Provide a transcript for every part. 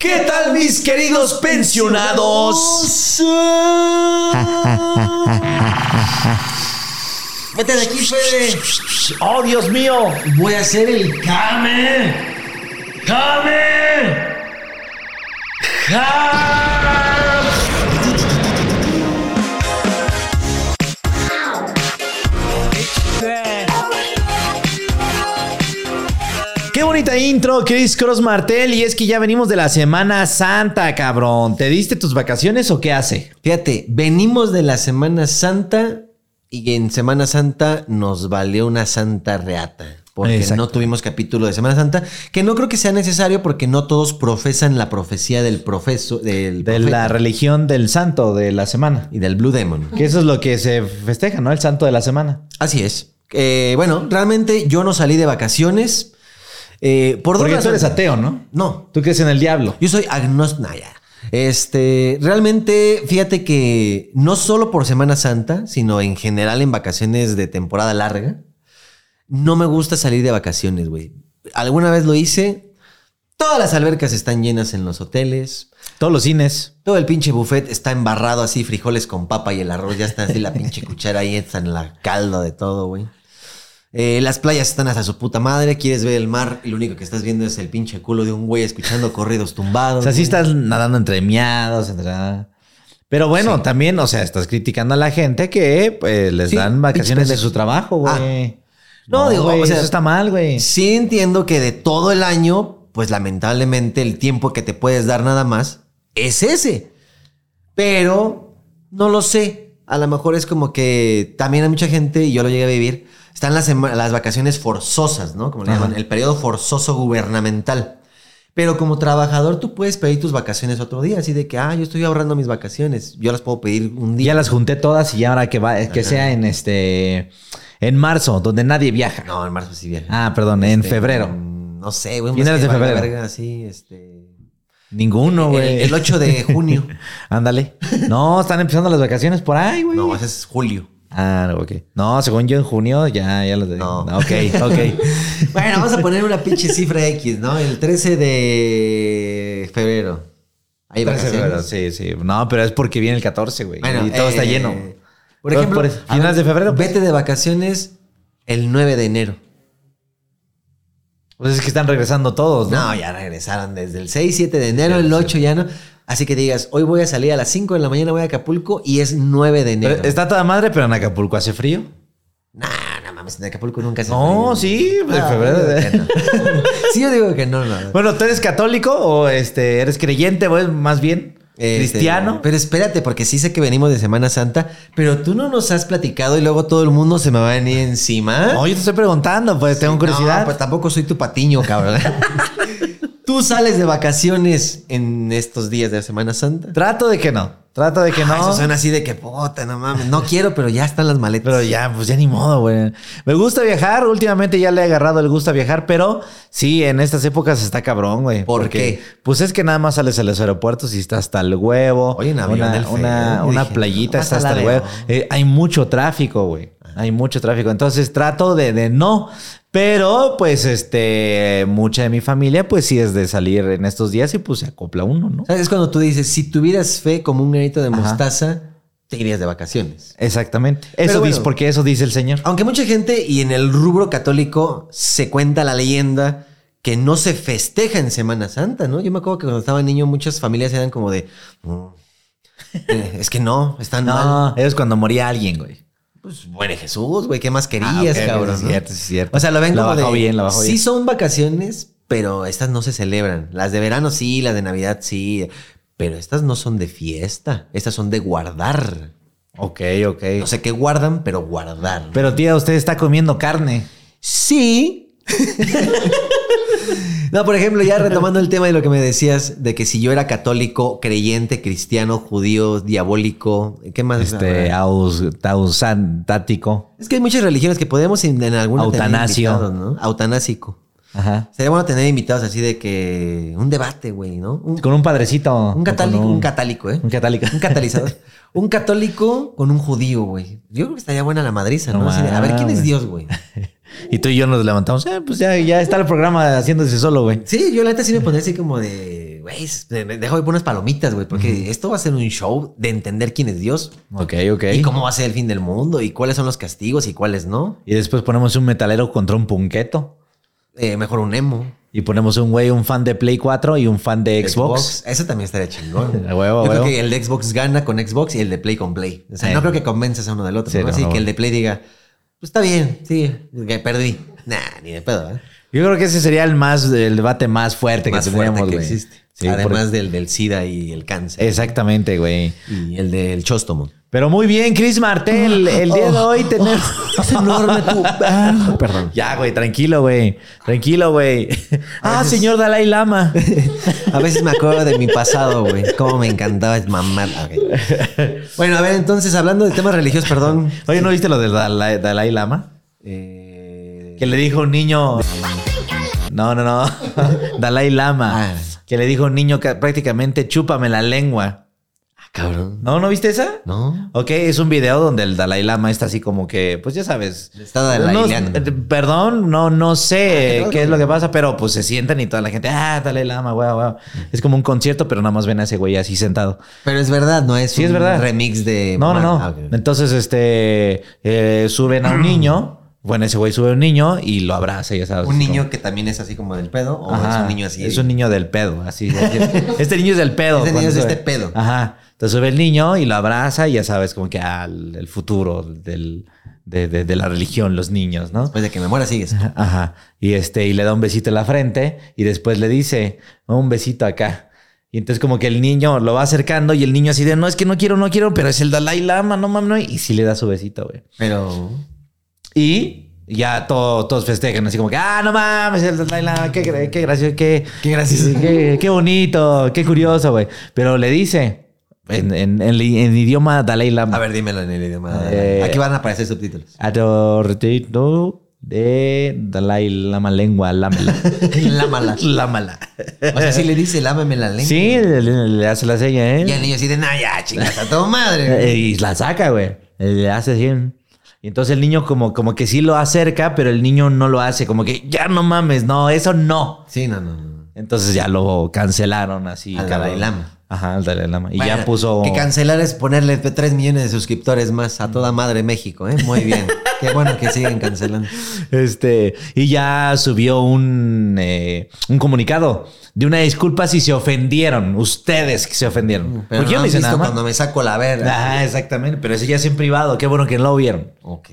¿Qué tal mis queridos pensionados? Vete de aquí, Fede. ¡Oh, Dios mío! Voy a hacer el Kame. ¡Kame! Qué bonita intro, Chris Cross Martel. Y es que ya venimos de la Semana Santa, cabrón. ¿Te diste tus vacaciones o qué hace? Fíjate, venimos de la Semana Santa y en Semana Santa nos valió una santa reata. Porque Exacto. no tuvimos capítulo de Semana Santa, que no creo que sea necesario porque no todos profesan la profecía del profeso, del De profeta la religión del santo de la semana. y del Blue Demon. Que eso es lo que se festeja, ¿no? El santo de la semana. Así es. Eh, bueno, realmente yo no salí de vacaciones. Eh, por dos Porque tú eres ateo, ¿no? No, Tú crees en el diablo. Yo soy agnóstico. Este, realmente, fíjate que no solo por Semana Santa, sino en general en vacaciones de temporada larga, no me gusta salir de vacaciones, güey. Alguna vez lo hice. Todas las albercas están llenas en los hoteles. Todos los cines. Todo el pinche buffet está embarrado así, frijoles con papa y el arroz ya está así, la pinche cuchara ahí está en la calda de todo, güey. Eh, las playas están hasta su puta madre, quieres ver el mar y lo único que estás viendo es el pinche culo de un güey escuchando corridos tumbados. O sea, sí estás nadando entre miados, entre... Pero bueno, también, o sea, estás criticando a la gente que pues, les Sí, dan vacaciones de su trabajo, güey. No, digo, güey, o sea, eso está mal, güey. Sí entiendo que de todo el año, pues lamentablemente el tiempo que te puedes dar nada más es ese. Pero no lo sé. A lo mejor es como que también hay mucha gente, y yo lo llegué a vivir, están las, las vacaciones forzosas, ¿no? Como le Ajá. llaman, el periodo forzoso gubernamental. Pero como trabajador tú puedes pedir tus vacaciones otro día, así de que, ah, yo estoy ahorrando mis vacaciones, yo las puedo pedir un día. Ya las junté todas y ahora que va, que sea en este en marzo, donde nadie viaja. No, en marzo sí viene. Ah, perdón, en Este, febrero. No sé, güey. Finales de febrero. verga, sí, este. Ninguno, el, güey. el 8 de junio. Ándale. No, están empezando las vacaciones por ahí, güey. no, ese es julio. Ah, ok. No, según yo en junio ya, ya los No. Ok, ok. Bueno, vamos a poner una pinche cifra X, ¿no? El 13 de febrero. Hay 13 de febrero, vacaciones. sí, sí. No, pero es porque viene el 14, güey. Bueno, y todo está eh, lleno. Por ejemplo, por eso. finales ver, de febrero. pues. Vete de vacaciones el 9 de enero. Pues es que están regresando todos, ¿no? No, ya regresaron desde el 6, 7 de enero, el 8 ya no. Así que digas, hoy voy a salir a las 5 de la mañana, voy a Acapulco y es 9 de enero. Pero está toda madre, pero en Acapulco hace frío. Nah, no mames, en Acapulco nunca se No, sí, de febrero. sí, yo digo que no, no. Bueno, ¿tú eres católico o este eres creyente o más bien Este, cristiano? Pero espérate, porque sí sé que venimos de Semana Santa, pero tú no nos has platicado y luego todo el mundo se me va a venir encima. No, yo te estoy preguntando, pues tengo curiosidad. No, pues tampoco soy tu patiño, cabrón. tú sales de vacaciones en estos días de Semana Santa. Trato de que no. Trato de que Ah, no. Eso suena así de que puta, no mames. No quiero, pero ya están las maletas. Pero ya, pues ya ni modo, güey. Me gusta viajar. Últimamente ya le he agarrado el gusto a viajar, pero sí, en estas épocas está cabrón, güey. ¿Por Porque, qué? Pues es que nada más sales a los aeropuertos y está hasta el huevo. Oye, en avión una, del una, Y una dije, playita no, está hasta el huevo. Eh, hay mucho tráfico, güey. Hay mucho tráfico. Entonces trato de, de no. Pero, pues, este, mucha de mi familia, pues sí es de salir en estos días y pues se acopla uno, ¿no? Es cuando tú dices, si tuvieras fe como un granito de Ajá. mostaza, te irías de vacaciones. Exactamente. Pero Eso bueno. dice, porque eso dice el Señor. Aunque mucha gente, y en el rubro católico, se cuenta la leyenda que no se festeja en Semana Santa, ¿no? Yo me acuerdo que cuando estaba niño muchas familias eran como de... "Mm, eh, es que no, están mal. No, es cuando moría alguien, güey. Pues muere Jesús, güey, ¿qué más Ah, querías, ok, cabrón? sí no? es cierto, es cierto. O sea, lo ven La como de... bien, la sí bien. son vacaciones, pero estas no se celebran. Las de verano sí, las de Navidad sí, pero estas no son de fiesta, estas son de guardar. Ok, ok. No sé qué guardan, pero guardar. Pero tía, usted está comiendo carne. Sí. no, por ejemplo, ya retomando el tema de lo que me decías, de que si yo era católico, creyente, cristiano, judío, diabólico, ¿qué más? Este, aus. Es que hay muchas religiones que podemos en, en alguna tener Autanasio. Autanásico. Ajá. Sería bueno tener invitados así de que un debate, güey, ¿no? Un, Con un padrecito. un católico, Con un, catálico, ¿eh? Un católico. Un catalizador. un católico con un judío, güey. Yo creo que estaría buena la madriza, ¿no? No Así de, a ver, ¿quién es. Dios, güey? Y tú y yo nos levantamos. Eh, pues ya, ya está el programa haciéndose solo, güey. Sí, yo la neta sí me pondría así como de, güey, dejo de poner unas palomitas, güey, porque esto va a ser un show de entender quién es Dios. Ok, ok. Y cómo va a ser el fin del mundo y cuáles son los castigos y cuáles no. Y después ponemos un metalero contra un punqueto. Eh, mejor un emo. Y ponemos un güey, un fan de Play 4 y un fan de Xbox. Eso también estaría chingón. A huevo, Yo creo que el de Xbox gana con Xbox y el de Play con Play. O sea, Eh. no creo que convences a uno del otro. Sí, ¿no? no, Así no. que el de Play diga, pues está bien, sí, que perdí. Nah, ni de pedo, ¿eh? Yo creo que ese sería el más, el debate más fuerte Más que fuerte tendríamos, que existe. Sí, Además porque- del, del SIDA y el cáncer. Exactamente, güey. Y el del chóstomo. Pero muy bien, Chris Martel. El día de hoy tenemos. Es enorme tu... Ah, perdón. Ya, güey, tranquilo, güey. Tranquilo, güey. Ah, señor Dalai Lama. A veces me acuerdo de mi pasado, güey. Cómo me encantaba mamar. Ok. Bueno, a ver, entonces, hablando de temas religiosos, perdón. Oye, ¿no viste lo del Dalai, Dalai Lama? Eh, Que le dijo un niño. No, no, no. Dalai Lama. Ah. Que le dijo a un niño que prácticamente chúpame la lengua. Ah, cabrón. ¿No? ¿No viste esa? ¿No? Ok, es un video donde el Dalai Lama está así como que, pues ya sabes. Está dalaileando. No, eh, perdón, no, no sé Ah, qué es lo que pasa, pero pues se sientan y toda la gente, ah, Dalai Lama, wow, wow. Es como un concierto, pero nada más ven a ese güey así sentado. Pero es verdad, no es Sí, es un verdad. remix de... No, no, no. Ah. Entonces, este, eh, suben a un niño. Bueno, ese güey sube un niño y lo abraza, ya sabes. Un como- niño que también es así como del pedo, o Ajá, es un niño así. Es un niño del pedo, así. Este niño es del pedo. Este niño es este pedo. Ajá. Entonces sube el niño y lo abraza y ya sabes como que al el futuro del, de, de- de la religión, los niños, ¿no? Después de que me muera, sigues. Ajá. Y este, y le da un besito en la frente y después le dice, "Oh, un besito acá. Y entonces como que el niño lo va acercando y el niño así de, no, es que no quiero, no quiero, pero es el Dalai Lama, no mames, no. Y sí le da su besito, güey. Pero... Y ya todo- todos festejan, así como que, ah, no mames, el Dalai Lama, qué, qué gracioso, qué, Qué gracioso. qué, qué bonito, qué curioso, güey. Pero le dice en, en- en en idioma Dalai Lama. A ver, dímelo en el idioma. Eh, Aquí van a aparecer subtítulos. Adortito de Dalai Lama lengua, lámala. Lámala. lámala. O sea, si le dice lámame la lengua. Sí, le, le- hace la seña, ¿eh? Y el niño así de, nah, ya, chingas, a tu madre. Eh, Y la saca, güey. Le hace así. Y entonces el niño como, como que sí lo acerca, pero el niño no lo hace. Como que ya no mames, no, eso no. Sí, no, no, no. Entonces ya lo cancelaron así. Al cabrón. Dalai Lama. Ajá, al Dalai Lama. Y Bueno, ya puso... Que cancelar es ponerle 3 millones de suscriptores más a toda madre México, ¿eh? Muy bien. Qué bueno que siguen cancelando. Este, y ya subió un, eh, un comunicado de una disculpa si se ofendieron. Ustedes que se ofendieron. Pero Porque yo no hice nada cuando me saco la verga. Ah, exactamente. Pero ese ya es en privado. Qué bueno que no lo vieron. Ok.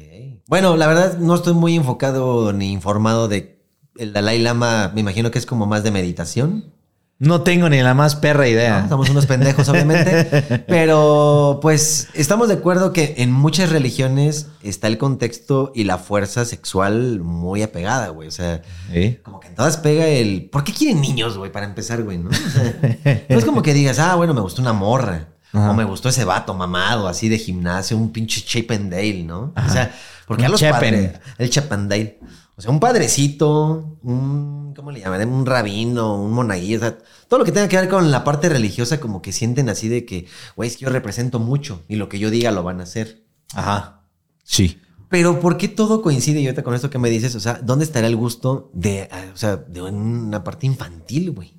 Bueno, la verdad no estoy muy enfocado ni informado de el Dalai Lama. Me imagino que es como más de meditación. No tengo ni la más perra ¿no? idea. Somos unos pendejos, obviamente. Pero, pues, estamos de acuerdo que en muchas religiones está el contexto y la fuerza sexual muy apegada, güey. O sea, Sí. como que en todas pega el. ¿Por qué quieren niños, güey? Para empezar, güey, ¿no? O sea, no es como que digas, ah, bueno, me gustó una morra. Ajá. O me gustó ese vato mamado, así de gimnasio, un pinche Chip and Dale, ¿no? Ajá. O sea, porque a los Chepen. padres. El Chip and Dale. O sea, un padrecito, un. ¿Cómo le llaman? Un rabino, un monaguillo. O sea, todo lo que tenga que ver con la parte religiosa, como que sienten así de que, güey, es que yo represento mucho y lo que yo diga lo van a hacer. Ajá. Sí. Pero ¿por qué todo coincide y ahorita con esto que me dices? O sea, ¿dónde estará el gusto de, o sea, de una parte infantil, güey?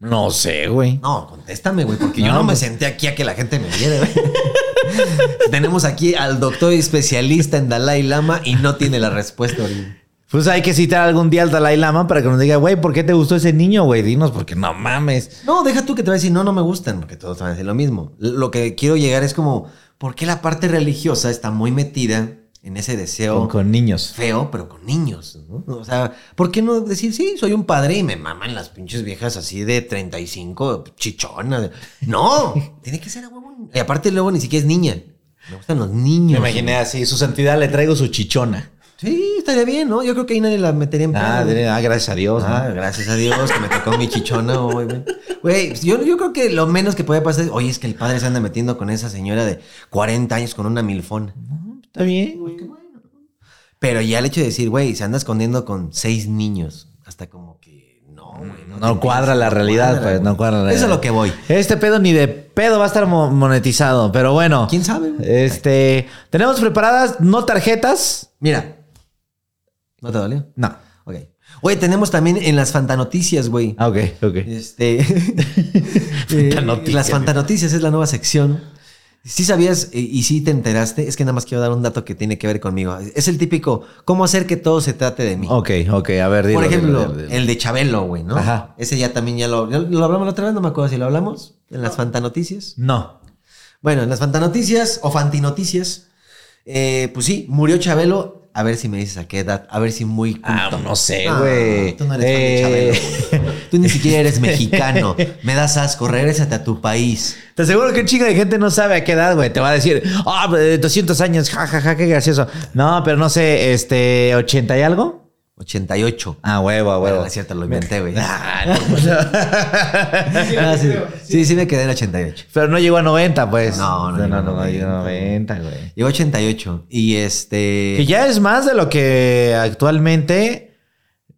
No sé, güey. No, contéstame, güey, porque yo No, me pues- senté aquí a que la gente me viera, güey. Tenemos aquí al doctor especialista en Dalai Lama y no tiene la respuesta, güey. Pues hay que citar algún día al Dalai Lama para que nos diga, güey, ¿por qué te gustó ese niño, güey? Dinos, porque no mames. No, deja tú que te va a decir, no, no me gustan, porque todos van a decir lo mismo. Lo que quiero llegar es como, ¿por qué la parte religiosa está muy metida en ese deseo Con, con niños. feo, pero con niños? ¿no? O sea, ¿por qué no decir, sí, soy un padre y me maman las pinches viejas así de 35, chichonas? No, tiene que ser a huevo. Y aparte luego ni siquiera es niña. Me gustan los niños. Me imaginé así, su santidad le traigo su chichona. Sí, estaría bien, ¿no? Yo creo que ahí nadie la metería en Ah, pedo. ah, gracias a Dios. ¿no? Ah, gracias a Dios que me tocó mi chichona güey. Güey, yo, yo creo que lo menos que puede pasar es, oye, es que el padre se anda metiendo con esa señora de 40 años con una milfona. Está bien, güey. Pero ya el hecho de decir, güey, se anda escondiendo con seis niños, hasta como que no, güey. No cuadra la realidad, cuadra, pues, no cuadra la Eso es realidad. lo que voy. Este pedo ni de pedo va a estar mo- monetizado, pero bueno. ¿Quién sabe? güey? Este, tenemos preparadas no tarjetas. Mira. ¿No te dolió? No. Ok. Oye, tenemos también en las fantanoticias, güey. Ah, ok, ok. Este. eh, Fantanoticias. las fantanoticias es la nueva sección. Sí sabías eh, y sí te enteraste, es que nada más quiero dar un dato que tiene que ver conmigo. Es el típico, ¿cómo hacer que todo se trate de mí? Ok, ok, a ver, dilo, Por ejemplo, dilo, dilo, dilo. el de Chabelo, güey, ¿no? Ajá. Ese ya también ya lo, lo hablamos la otra vez, no me acuerdo si lo hablamos en las fantanoticias. No. Bueno, en las fantanoticias o fantinoticias, eh, pues sí, murió Chabelo. A ver si me dices a qué edad, a ver si muy Ah, culto. no sé, Ah, güey. tú no eres Eh. fan de Chabelo. Tú ni siquiera eres mexicano. Me das asco, regrésate a tu país. Te aseguro que un chingo de gente no sabe a qué edad, güey. Te va a decir, ah, eh, 200 años, jajaja, ja, ja, qué gracioso. No, pero no sé, este, ¿80 y algo? 88. Ah, huevo, a Bueno, huevo. no es cierto, lo inventé, güey. Ah, no, pues, Ah, sí. sí, sí me quedé en 88. pero no llegó a 90, pues. No, no no, llegó no, a no, no 90, llegó a 90, güey. Llegó 88. Y este. Que ya es más de lo que actualmente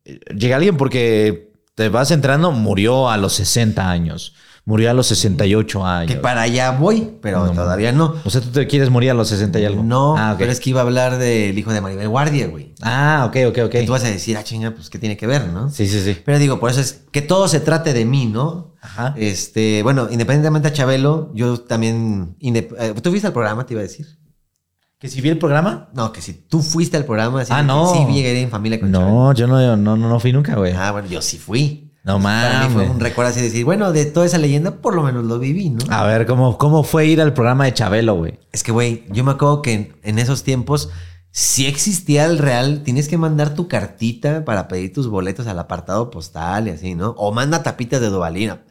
eh, llega alguien porque te vas entrando, murió a los 60 años. Murió a los 68 años. Que para allá voy, pero No, todavía no. O sea, tú te quieres morir a los 60 y algo. No, Ah, ok. pero es que iba a hablar del hijo de Maribel Guardia, güey. Ah, ok, ok, ok. Y tú vas a decir, ah, chinga, pues, ¿qué tiene que ver, no? Sí, sí, sí. Pero digo, por eso es que todo se trate de mí, ¿no? Ajá. Este, bueno, independientemente a Chabelo, yo también. eh, ¿Tú fuiste al programa, te iba a decir? ¿Que si vi el programa? No, que si tú fuiste al programa, así Ah, no. Sí, llegué en familia con Chabelo. No, yo no, no, no, no fui nunca, güey. Ah, bueno, yo sí fui. No Para mí fue mames. un recuerdo así de decir, bueno, de toda esa leyenda, por lo menos lo viví, ¿no? A ver, ¿cómo, ¿cómo fue ir al programa de Chabelo, güey? Es que, güey, yo me acuerdo que en, en esos tiempos, si existía el real, tienes que mandar tu cartita para pedir tus boletos al apartado postal y así, ¿no? O manda tapitas de Dubalina.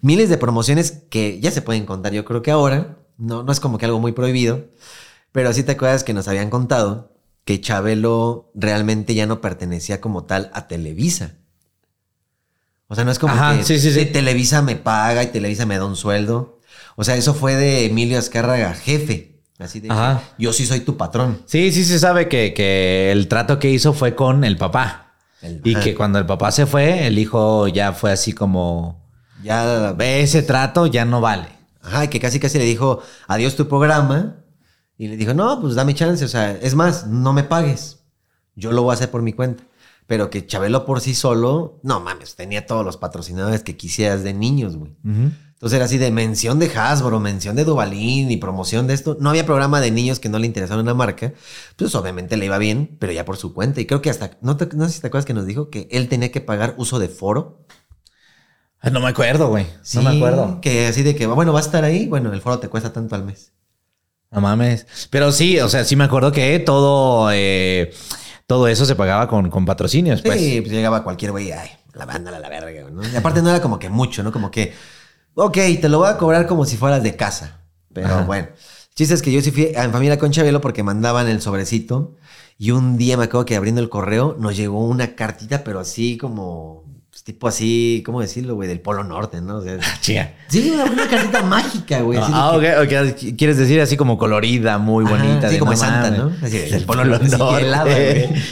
Miles de promociones que ya se pueden contar, yo creo que ahora, no, no es como que algo muy prohibido, pero sí te acuerdas que nos habían contado que Chabelo realmente ya no pertenecía como tal a Televisa. O sea, no es como Ajá, que sí, sí, sí. "Sí, Televisa me paga y Televisa me da un sueldo. O sea, eso fue de Emilio Azcárraga, jefe. Así de Ajá. yo sí soy tu patrón. Sí, sí se sabe que, que el trato que hizo fue con el papá. El- y ajá. que cuando el papá se fue, el hijo ya fue así como, Ya, ve ese trato, ya no vale. ajá, y que casi casi le dijo, adiós tu programa. Y le dijo, no, pues dame chance. O sea, es más, no me pagues. Yo lo voy a hacer por mi cuenta. Pero que Chabelo por sí solo, no mames, tenía todos los patrocinadores que quisieras de niños, güey. Entonces era así de mención de Hasbro, mención de Dubalín y promoción de esto. No había programa de niños que no le interesara una marca. Pues obviamente le iba bien, pero ya por su cuenta. Y creo que hasta, no, te- no sé si te acuerdas que nos dijo que él tenía que pagar uso de foro. Ah, No me acuerdo, güey. No me acuerdo. Que así de que, bueno, va a estar ahí. Bueno, el foro te cuesta tanto al mes. No mames. Pero sí, o sea, sí me acuerdo que todo, eh, todo eso se pagaba con, con patrocinios, pues. Sí, pues llegaba cualquier güey, ay, la banda a la verga, ¿no? Y aparte no era como que mucho, ¿no? Como que, ok, te lo voy a cobrar como si fueras de casa. Pero Ajá. bueno, el chiste es que yo sí fui en familia con Chabelo porque mandaban el sobrecito. Y un día me acuerdo que abriendo el correo nos llegó una cartita, pero así como, tipo así, ¿cómo decirlo, güey? Del Polo Norte, ¿no? O sea, Chica. sí, una, una cartita mágica, güey. Ah, que- ok. Quieres decir así como colorida, muy bonita. sí, de como no Santa. ¿no? Así, El del Polo Polo Norte, helada, güey.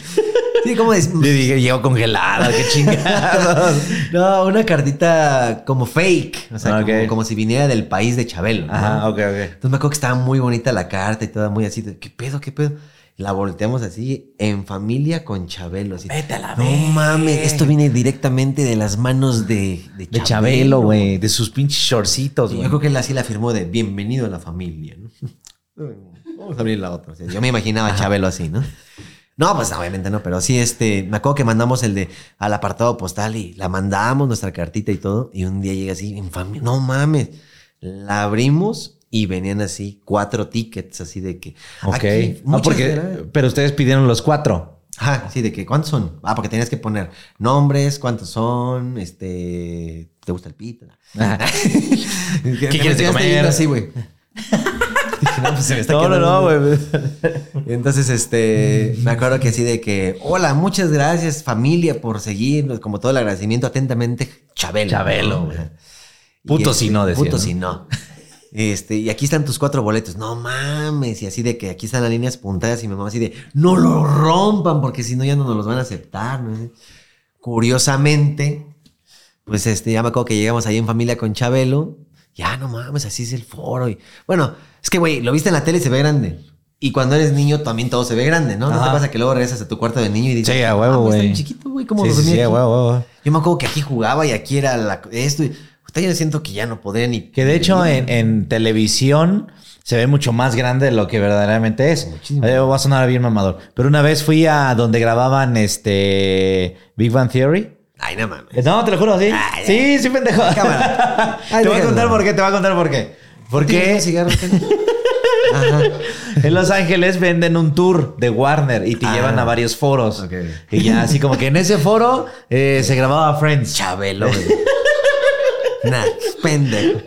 Sí, como Le dije, llegó congelada, qué chingados. No, una cartita como fake. O sea, como si viniera del país de Chabelo. ¿no? Ajá, ok, ok. Entonces me acuerdo que estaba muy bonita la carta y toda muy así. de, ¿Qué pedo, qué pedo? La volteamos así, en familia con Chabelo. Así. Vete a la No mames, esto viene directamente de las manos de, de De Chabelo, güey. De sus pinches shortcitos, güey. yo creo que él así la firmó de bienvenido a la familia. ¿no? Vamos a abrir la otra. O sea, yo me imaginaba a Chabelo así, ¿no? No, pues obviamente no, pero sí, este, me acuerdo que mandamos el de al apartado postal y la mandamos nuestra cartita y todo. Y un día llega así, en familia, no mames. La abrimos y venían así cuatro tickets, así de que. Ok. aquí, Ah, porque, gra- pero ustedes pidieron los cuatro. Ajá, sí, de que ¿cuántos son? Ah, porque tenías que poner nombres, cuántos son, este, ¿te gusta el pita? Ajá. ¿Qué quieres de comer? Así, güey. No, pues se me está No, no, no, güey. Entonces, este, me acuerdo que así de que, hola, muchas gracias familia por seguirnos, como todo el agradecimiento atentamente, Chabelo. Chabelo, ¿no? güey. Puto si no, decía, Puto ¿no? si no. Este, y aquí están tus cuatro boletos. No mames. Y así de que aquí están las líneas puntadas y mi mamá así de, no lo rompan porque si no ya no nos los van a aceptar. ¿no? Curiosamente, pues este, ya me acuerdo que llegamos ahí en familia con Chabelo. Ya no mames, así es el foro. Y, bueno, es que, güey, lo viste en la tele y se ve grande. Y cuando eres niño también todo se ve grande, ¿no? ¿No te Ajá. pasa que luego regresas a tu cuarto de niño y dices, Sí, a "Ah, huevo, pues, güey. bien chiquito, güey, ¿cómo Sí, sí, sí, a aquí?" huevo, huevo. Yo me acuerdo que aquí jugaba y aquí era la, esto. Y, yo siento que ya no podría ni... Que de hecho en, en televisión se ve mucho más grande de lo que verdaderamente es. Muchísimo. Eh, va a sonar bien mamador. Pero una vez fui a donde grababan este Big Bang Theory. Ay, no mames. No, te lo juro, sí. Ay, sí, sí, pendejo. Cámara. Ay, te voy a contar por qué, te voy a contar por qué. ¿Tienes Porque? Ajá. en Los Ángeles venden un tour de Warner y te Ah. llevan a varios foros. Y ya así como que en ese foro eh, se grababa Friends. Chabelo. nah, pendejo.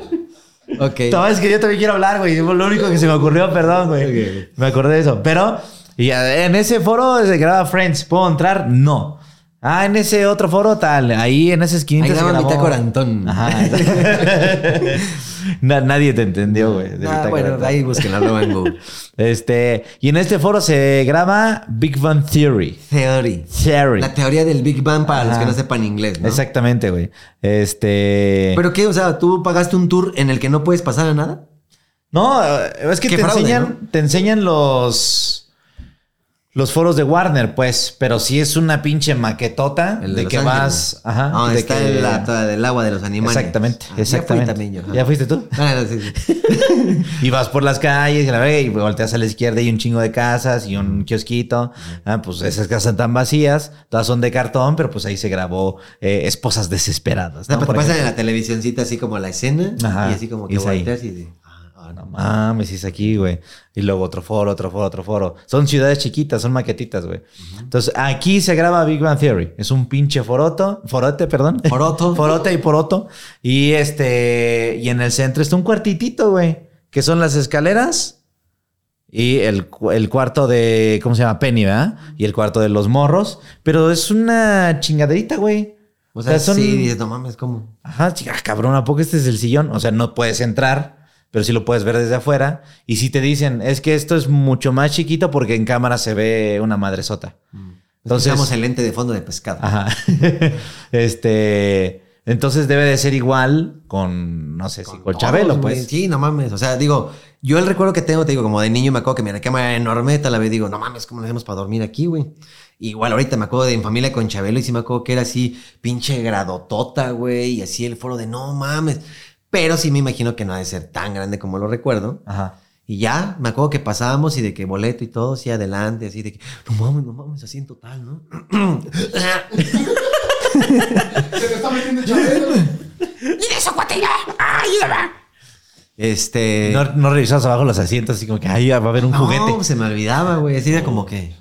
Ok. No, es que yo también quiero hablar, güey. Lo único que se me ocurrió, perdón, güey. Me acordé de eso. Pero y en ese foro se graba Friends. ¿Puedo entrar? No. Ah, en ese otro foro tal. Ahí en esa esquinita Ahí se graba grabó. Antón. Ajá. Na- nadie te entendió, güey. Ah, bueno, ahí búsquenlo luego en Google. Este, y en este foro se graba Big Bang Theory. Theory. Theory. La teoría del Big Bang para los que no sepan inglés, ¿no? Exactamente, güey. Este. ¿Pero qué? O sea, ¿tú pagaste un tour en el que no puedes pasar a nada? No, es que te fraude, enseñan, ¿no? te enseñan los. Los foros de Warner, pues, pero sí es una pinche maquetota El de, Los que Ángeles. vas. Ajá. No, de está que- en la toda del agua de los animales. Exactamente, Ah, ya fui exactamente. también yo. ¿Ya fuiste tú? Ah, no, sí, sí. Y vas por las calles y la verga, y volteas a la izquierda y un chingo de casas y un kiosquito. Ah, pues esas casas están vacías, todas son de cartón, pero pues ahí se grabó eh, Esposas Desesperadas. No, ¿no? pues pasan en la televisioncita así como la escena Ajá, y así como que volteas y de, ah, ah, No mames, es aquí, güey. Y luego otro foro, otro foro, otro foro. Son ciudades chiquitas, son maquetitas, güey. Entonces, aquí se graba Big Bang Theory. Es un pinche foroto, forote, perdón. Foroto. Forote y poroto. Y este, y en el centro está un cuartitito, güey. Que son las escaleras y el, el cuarto de, ¿cómo se llama? Penny, ¿verdad? Y el cuarto de los morros. Pero es una chingaderita, güey. O sea, son- sí, no mames, ¿cómo? Ajá, chica, cabrón, ¿a poco este es el sillón? O sea, no puedes entrar, pero sí lo puedes ver desde afuera. Y si te dicen, es que esto es mucho más chiquito porque en cámara se ve una madresota. Entonces, Usamos el lente de fondo de pescado. ajá. este, entonces debe de ser igual con, no sé si con Chabelo, pues. Sí, no mames. O sea, digo, yo el recuerdo que tengo, te digo, como de niño me acuerdo que mi cama era enorme, tal vez digo, no mames, ¿cómo le hacemos para dormir aquí, güey? Igual ahorita me acuerdo de en familia con Chabelo y sí me acuerdo que era así, pinche gradotota, güey, y así el foro de no mames. Pero sí me imagino que no ha de ser tan grande como lo recuerdo. Ajá. Y ya, me acuerdo que pasábamos y de que boleto y todo, sí, adelante, así de que, no mames, no mames, así en total, ¿no? Se te está metiendo Chabelo. Este. No, no revisabas abajo los asientos, así como que ahí va a haber un no, juguete. se me olvidaba, güey. Así era como que,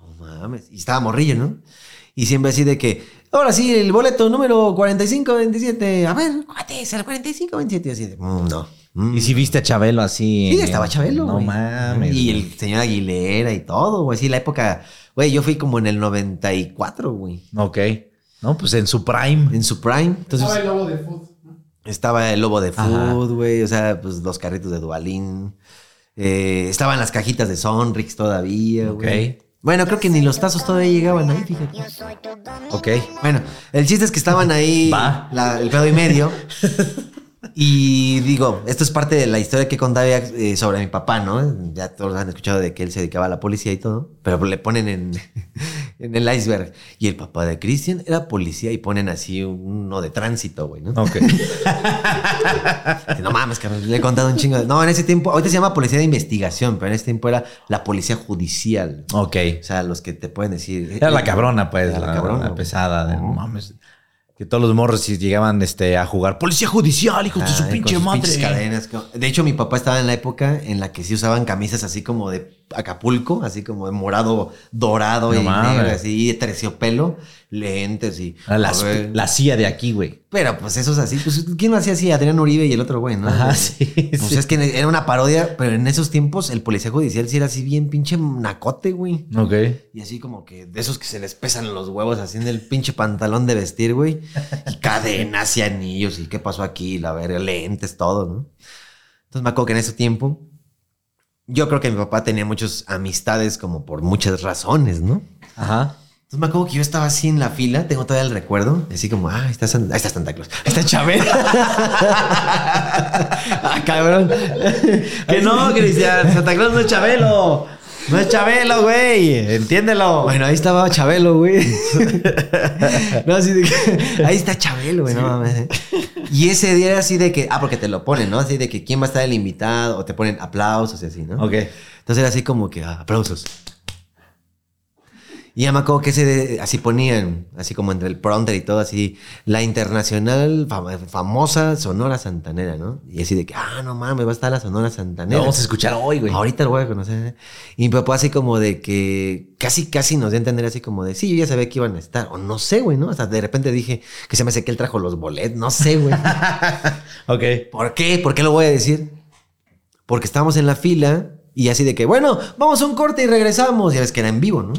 no mames. Y estaba morrillo, ¿no? Y siempre así de que, ahora sí, el boleto número 4527. A ver, cuate, es el 4527. Así de, mm, no. Mm. Y si viste a Chabelo así. Sí, estaba Chabelo, No mames. Y el señor Aguilera y todo, güey. Sí, la época, güey, yo fui como en el 94, güey. Ok. No, pues en su prime. En su prime. Entonces, Estaba el lobo de food. ¿no? Estaba el lobo de food, güey. O sea, pues los carritos de Dubalín. Eh, estaban las cajitas de Sonrix todavía, güey. Ok. Bueno, creo que ni los tazos todavía llegaban ahí, fíjate. Ok. Bueno, el chiste es que estaban ahí la- el pedo y medio. Y digo, esto es parte de la historia que contaba eh, sobre mi papá, ¿no? Ya todos han escuchado de que él se dedicaba a la policía y todo, pero le ponen en, en el iceberg. Y el papá de Cristian era policía y ponen así uno de tránsito, güey, ¿no? Ok. No mames, cabrón. Le he contado un chingo. de- No, en ese tiempo, ahorita se llama policía de investigación, pero en ese tiempo era la policía judicial. ok. O sea, los que te pueden decir. Era la cabrona, pues. Era La, la cabrona, la pesada. de, no mames. Que todos los morros si llegaban este, a jugar. Policía judicial, hijos de su con pinche madre. cadenas. De hecho, mi papá estaba en la época en la que sí usaban camisas así como de Acapulco, así como de morado dorado No y negro, así, de terciopelo, lentes y. Ah, La, a ver. la CIA de aquí, güey. Pero pues eso es así. Pues, ¿quién lo hacía así? Adrián Uribe y el otro güey, ¿no? Ajá, Pues, sí, Pues sí. es que era una parodia, pero en esos tiempos el policía judicial sí era así bien pinche nacote, güey. Ok. Y así como que de esos que se les pesan los huevos así en el pinche pantalón de vestir, güey. Y cadenas y anillos y qué pasó aquí, la verga, lentes, todo, ¿no? Entonces me acuerdo que en ese tiempo yo creo que mi papá tenía muchas amistades como por muchas razones, ¿no? Ajá. Entonces me acuerdo que yo estaba así en la fila, tengo todavía el recuerdo, así como, ah, ahí está, San- ahí está Santa Claus, ahí está Chabelo. ah, cabrón. Que no, Cristian. Santa Claus no es Chabelo. No es Chabelo, güey. Entiéndelo. Bueno, ahí estaba Chabelo, güey. no, así de que. Ahí está Chabelo, güey, no mames. ¿eh? Y ese día era así de que. Ah, porque te lo ponen, ¿no? Así de que quién va a estar el invitado, o te ponen aplausos y así, ¿no? Ok. Entonces era así como que ah, aplausos. Y ya me acuerdo que ese de- así ponían, así como entre el pronter y todo, así, la internacional fam- famosa Sonora Santanera, ¿no? Y así de que, ah, no mames, va a estar la Sonora Lo Santanera. vamos a escuchar hoy, güey. Ahorita lo voy a conocer. ¿eh? Y mi papá así como de que casi, casi nos dio a entender así como de, sí, yo ya sabía que iban a estar. O no sé, güey, ¿no? Hasta de repente dije que se me hace que él trajo los boletos. No sé, güey. Ok. ¿Por qué? ¿Por qué lo voy a decir? Porque estábamos en la fila y así de que, bueno, vamos a un corte y regresamos. Ya ves que era en vivo, ¿no?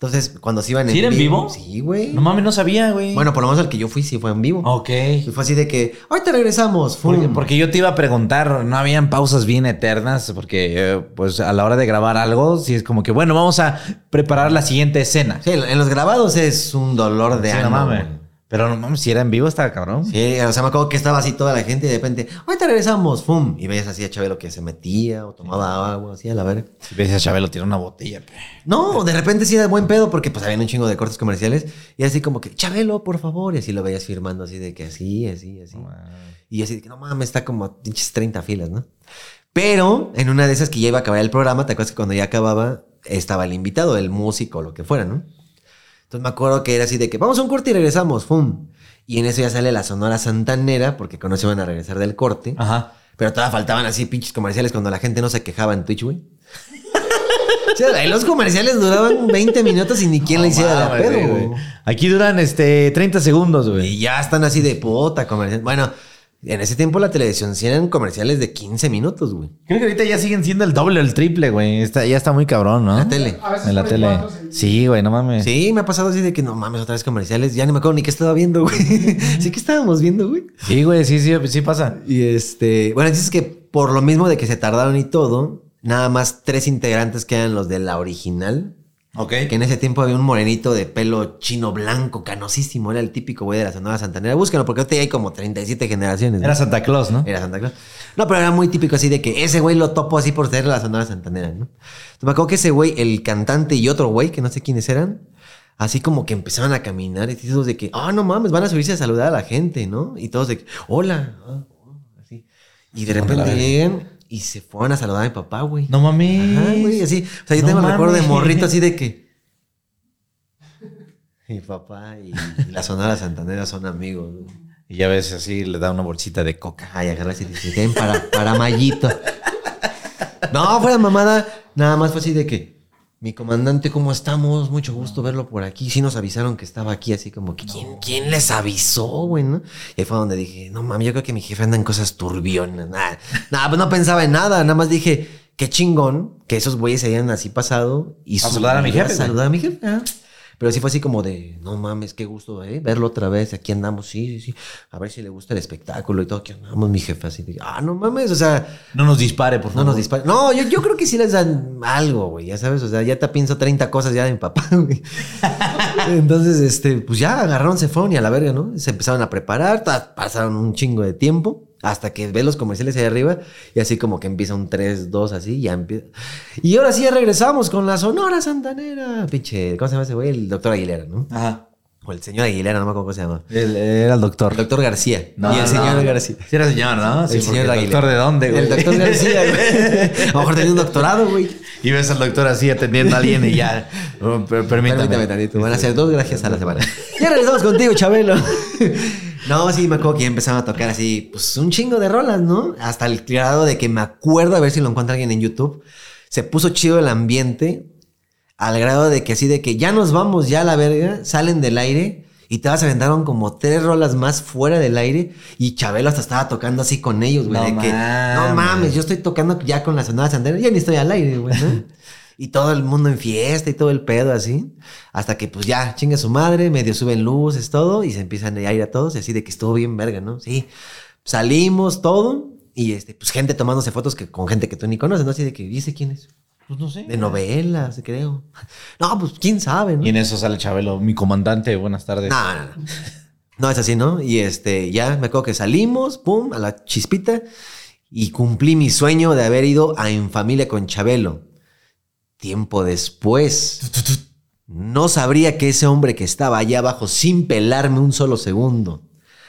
Entonces, cuando se iban en ¿Sí era en vivo? Sí, güey. No mames, no sabía, güey. Bueno, por lo menos el que yo fui sí fue en vivo. Ok. Y fue así de que, ahorita regresamos. Porque, porque yo te iba a preguntar, ¿no habían pausas bien eternas? Porque, eh, pues, a la hora de grabar algo, sí es como que, bueno, vamos a preparar la siguiente escena. Sí, en los grabados es un dolor de Sí, no mames. Pero no mames, si era en vivo, estaba cabrón. Sí, o sea, me acuerdo que estaba así toda la gente y de repente, ahorita regresamos, ¡fum! Y veías así a Chabelo que se metía o tomaba agua, así a la verga. Si ves a Chabelo tirar una botella. pe. No, de repente sí era buen pedo porque pues habían un chingo de cortes comerciales y así como que, Chabelo, por favor, y así lo veías firmando así de que así, así, así. Y así de que no mames, está como a pinches 30 filas, ¿no? Pero en una de esas que ya iba a acabar el programa, ¿te acuerdas que cuando ya acababa estaba el invitado, el músico, lo que fuera, ¿no? Entonces me acuerdo que era así de que vamos a un corte y regresamos, ¡fum! Y en eso ya sale la Sonora Santanera porque cuando se iban a regresar del corte. Ajá. Pero todavía faltaban así pinches comerciales cuando la gente no se quejaba en Twitch, güey. O sea, ahí los comerciales duraban 20 minutos y ni quien le hiciera la pedo, güey. Aquí duran este 30 segundos, güey. Y ya están así de puta comercial. Bueno, en ese tiempo la televisión sí eran comerciales de 15 minutos, güey. Creo que ahorita ya siguen siendo el doble o el triple, güey. Está, ya está muy cabrón, ¿no? La tele. A veces En la tele. cuatro. Sí, güey, no mames. Sí, me ha pasado así de que no mames, otra vez comerciales. Ya ni me acuerdo ni qué estaba viendo, güey. Sí, que estábamos viendo, güey. Sí, güey, sí, sí, sí pasa. Y este, bueno, dices que por lo mismo de que se tardaron y todo, nada más tres integrantes quedan los de la original. Que en ese tiempo había un morenito de pelo chino blanco, canosísimo. Era el típico güey de la Sonora Santanera. Búscalo porque ahorita hay como 37 generaciones. ¿no? Era Santa Claus, ¿no? Era Santa Claus. No, pero era muy típico así de que ese güey lo topo así por ser la Sonora Santanera, ¿no? Entonces, me acuerdo que ese güey, el cantante y otro güey, que no sé quiénes eran, así como que empezaban a caminar y todos de que, ah, no mames, van a subirse a saludar a la gente, ¿no? Y todos de que, hola, ah, ah", así. Y de repente llegan y se fueron a saludar a mi papá, güey. No mames. Ajá, güey, así. O sea, yo No tengo el recuerdo de morrito así de que. Mi papá y, y la Sonora Santanera son amigos, güey. Y ya ves así, le da una bolsita de coca. Ay, agarras y dices, ven para, para Mayito. No, fuera mamada, nada más fue así de que, mi comandante, ¿cómo estamos? Mucho gusto verlo por aquí. Sí nos avisaron que estaba aquí, así como que, ¿quién, quién les avisó, güey? ¿no? Y ahí fue donde dije, no mames, yo creo que mi jefe anda en cosas turbionas. Nada, nada, pues no pensaba en nada, nada más dije, qué chingón que esos güeyes se hayan así pasado y A saludar a mi jefe, güey. Saludar a mi jefe. ah. Pero sí fue así como de, no mames, qué gusto, ¿eh? Verlo otra vez, aquí andamos, sí, sí, sí. A ver si le gusta el espectáculo y todo, aquí andamos, mi jefe, así de, ah, no mames, o sea, No nos dispare, por no favor. nos dispara. No, yo, yo creo que sí les dan algo, güey, ya sabes, o sea, ya te pienso 30 cosas ya de mi papá, güey. Entonces, este, pues ya agarraron, se fueron y a la verga, ¿no? Se empezaron a preparar, pasaron un chingo de tiempo. Hasta que ve los comerciales ahí arriba y así como que empieza un 3, 2, así, ya empieza. Y ahora sí ya regresamos con la Sonora Santanera. Pinche, ¿cómo se llama ese güey? El doctor Aguilera, ¿no? Ajá. O el señor Aguilera, no me acuerdo cómo se llama. Era el doctor. El doctor García. No, y el no. señor García. Sí era señor, ¿no? el señor Aguilera. ¿El doctor de dónde, güey? El doctor García, güey. A lo mejor tenía un doctorado, güey. Y ves al doctor así atendiendo a alguien y ya. Per- Permítame. Permítame tantito. Van a ser dos gracias a la semana. Ya regresamos contigo, Chabelo. No, sí, me acuerdo que ya empezaron a tocar así, pues un chingo de rolas, ¿no? Hasta el grado de que me acuerdo, a ver si lo encuentra alguien en YouTube, se puso chido el ambiente al grado de que así de que ya nos vamos ya a la verga, salen del aire y te vas aventaron como tres rolas más fuera del aire y Chabelo hasta estaba tocando así con ellos, güey. No de que, no mames. yo estoy tocando ya con la Sonora Sandera, ya ni estoy al aire, güey, ¿no? Y todo el mundo en fiesta y todo el pedo así. Hasta que pues ya, chinga su madre, medio suben luces, todo, y se empiezan a ir a todos, y así de que estuvo bien verga, ¿no? Sí. Salimos todo, y este, pues gente tomándose fotos que, con gente que tú ni conoces, ¿no? Así de que, ¿dice quién es? Pues no sé. De novelas, creo. No, pues quién sabe, ¿no? Y en eso sale Chabelo, mi comandante, buenas tardes. No, no, no. No, es así, ¿no? Y este, ya me acuerdo que salimos, pum, a la chispita. y cumplí mi sueño de haber ido a En Familia con Chabelo. Tiempo después, no sabría que ese hombre que estaba allá abajo sin pelarme un solo segundo,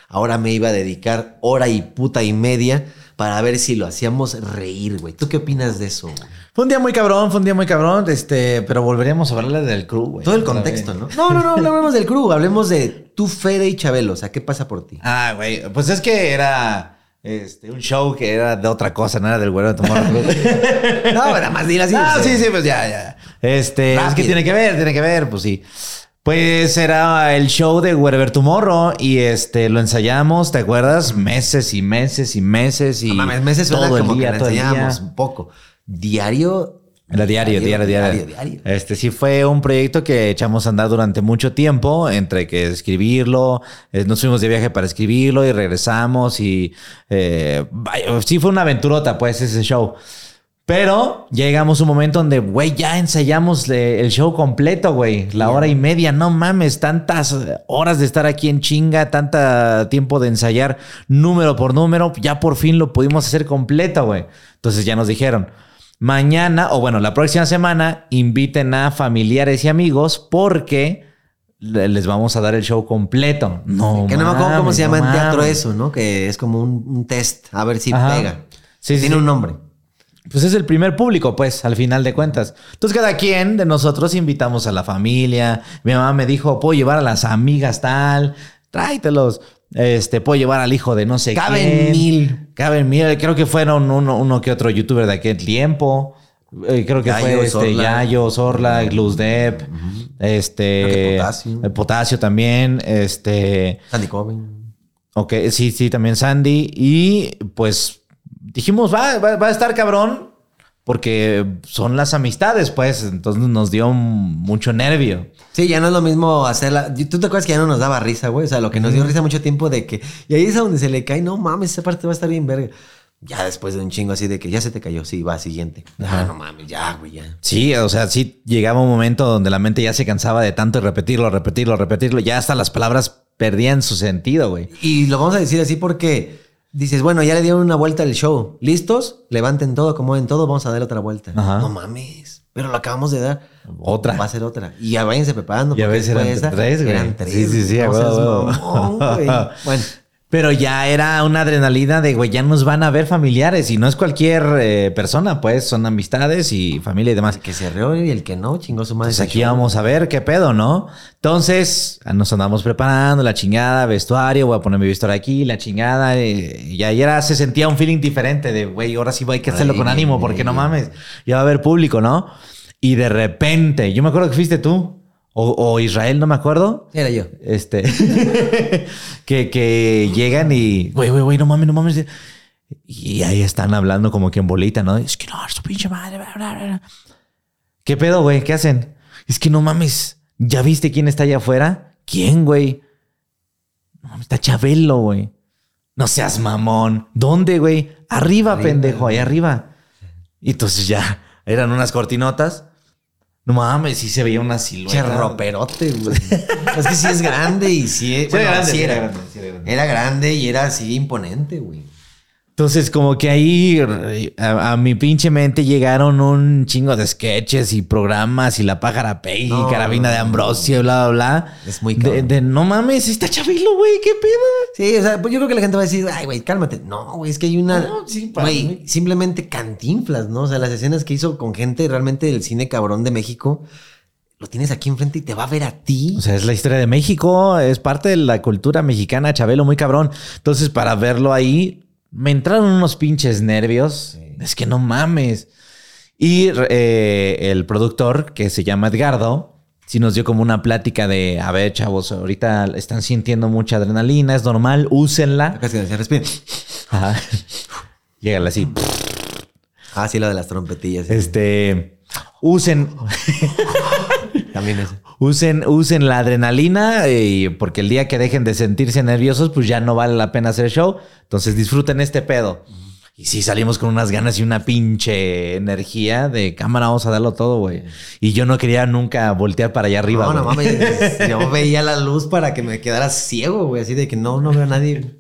ahora me iba a dedicar hora y puta y media para ver si lo hacíamos reír, güey. ¿Tú qué opinas de eso? güey? Fue un día muy cabrón, fue un día muy cabrón, este, pero volveríamos a hablarle del crew, güey. Todo el contexto. ¿no? No, no, no, no hablemos del crew, hablemos de tú, Fede y Chabelo. O sea, ¿qué pasa por ti? Ah, güey, pues es que era este, un show que era de otra cosa, no era del güero de Tomorrow Crew. No, nada más dile así. Ah, sí, sí, pues ya, ya. Este, es que tiene que ver, tiene que ver, pues sí. Pues era el show de Wherever Tomorrow y este lo ensayamos, ¿te acuerdas? Meses y meses y meses y No mames, meses suena todo el día, que todo el enseñábamos día. un poco. Diario. Era diario, diario, diario, diario. Este sí fue un proyecto que echamos a andar durante mucho tiempo, entre que escribirlo, eh, nos fuimos de viaje para escribirlo y regresamos y eh, sí fue una aventurota pues ese show. Pero llegamos a un momento donde, güey, ya ensayamos le- el show completo, güey. La hora y media, no mames, tantas horas de estar aquí en chinga, tanta tiempo de ensayar número por número, ya por fin lo pudimos hacer completo, güey. Entonces ya nos dijeron, mañana, o bueno, la próxima semana, inviten a familiares y amigos porque le- les vamos a dar el show completo. No, Que no me acuerdo cómo se llama no en teatro mames. eso, ¿no? Que es como un, un test, a ver si Ajá. pega. Sí, sí, Tiene sí. un nombre. Pues es el primer público, pues, al final de cuentas. Entonces, cada quien de nosotros invitamos a la familia. Mi mamá me dijo, puedo llevar a las amigas tal, tráetelos. Este, puedo llevar al hijo de no sé Caben quién. mil. Caben mil. Creo que fueron uno, uno que otro youtuber de aquel tiempo. Eh, creo que Yayo, fue este. Yayo, Sorla, Luz Depp, este, Potasio. el Potasio también, este, Sandy Coven. Ok, sí, sí, también Sandy. Y pues dijimos, va, va, va a estar cabrón, porque son las amistades, pues. Entonces nos dio mucho nervio. Sí, ya no es lo mismo hacerla. ¿Tú te acuerdas que ya no nos daba risa, güey? O sea, lo que nos dio risa mucho tiempo de que. Y ahí es a donde se le cae, no mames, esa parte va a estar bien verga. Ya después de un chingo así de que ya se te cayó, sí, va, siguiente. Ah, no mames, ya, güey, ya. Sí, o sea, sí llegaba un momento donde la mente ya se cansaba de tanto repetirlo, repetirlo, repetirlo. Ya hasta las palabras perdían su sentido, güey. Y lo vamos a decir así porque dices, bueno, ya le dieron una vuelta al show. ¿Listos? Levanten todo, acomoden todo, vamos a dar otra vuelta. Ajá. No mames. Pero lo acabamos de dar. Otra. Va a ser otra. Y ya váyanse preparando. Y a veces eran esa, tres, güey. Eran tres. Sí, sí, sí, mamón, güey. Bueno, Pero ya era una adrenalina de, güey, ya nos van a ver familiares y no es cualquier eh, persona, pues son amistades y familia y demás. el que se rió y el que no, chingó su madre. Pues ese aquí show. vamos a ver qué pedo, ¿no? Entonces, nos andamos preparando la chingada, vestuario, voy a poner mi vestuario aquí, la chingada. eh, y era, se sentía un feeling diferente de, güey, ahora sí hay que hacerlo con ánimo, porque no mames, ya va a haber público, ¿no? Y de repente, yo me acuerdo que fuiste tú, o, o Israel, no me acuerdo. Era yo. Este, que, que llegan y, güey, güey, güey, no mames, no mames. Y ahí están hablando como que en bolita, ¿no? Es que no, su pinche madre. bla, bla, bla. ¿Qué pedo, güey? ¿Qué hacen? Es que no mames. ¿Ya viste quién está allá afuera? ¿Quién, güey? No mames, está Chabelo, güey. No seas mamón. ¿Dónde, güey? Arriba, Arriba, pendejo, ahí arriba. Y entonces ya eran unas cortinotas. No mames, sí se veía una Che, silueta. roperote, güey. es que sí es grande y sí, era grande, sí sí era. era grande, sí era grande. Era grande y era así imponente, güey. Entonces, como que ahí a, a mi pinche mente llegaron un chingo de sketches y programas y la pájara Peggy, No, carabina de Ambrosio, bla, bla, bla. Es muy de, de no mames, está Chabelo, güey, qué pedo. Sí, o sea, pues yo creo que la gente va a decir, ay, güey, cálmate. No, güey, es que hay una. No, sí, para güey, mí. simplemente cantinflas, ¿no? O sea, las escenas que hizo con gente realmente del cine cabrón de México, lo tienes aquí enfrente y te va a ver a ti. O sea, es la historia de México, es parte de la cultura mexicana, Chabelo, muy cabrón. Entonces, para verlo ahí, me entraron unos pinches nervios. Es que no mames. Y eh, el productor, que se llama Edgardo, sí nos dio como una plática de, a ver, chavos, ahorita están sintiendo mucha adrenalina, es normal, úsenla. Que decía, respira. Ajá. Llégale así. Ah, sí, lo de las trompetillas. sí. Este, usen, También es. Usen, usen la adrenalina eh, porque el día que dejen de sentirse nerviosos, pues ya no vale la pena hacer show. Entonces disfruten este pedo. Y sí, salimos con unas ganas y una pinche energía de cámara, vamos a darlo todo, güey. Y yo no quería nunca voltear para allá arriba. No, no mames. Yo veía la luz para que me quedara ciego, güey. Así de que no, no veo a nadie.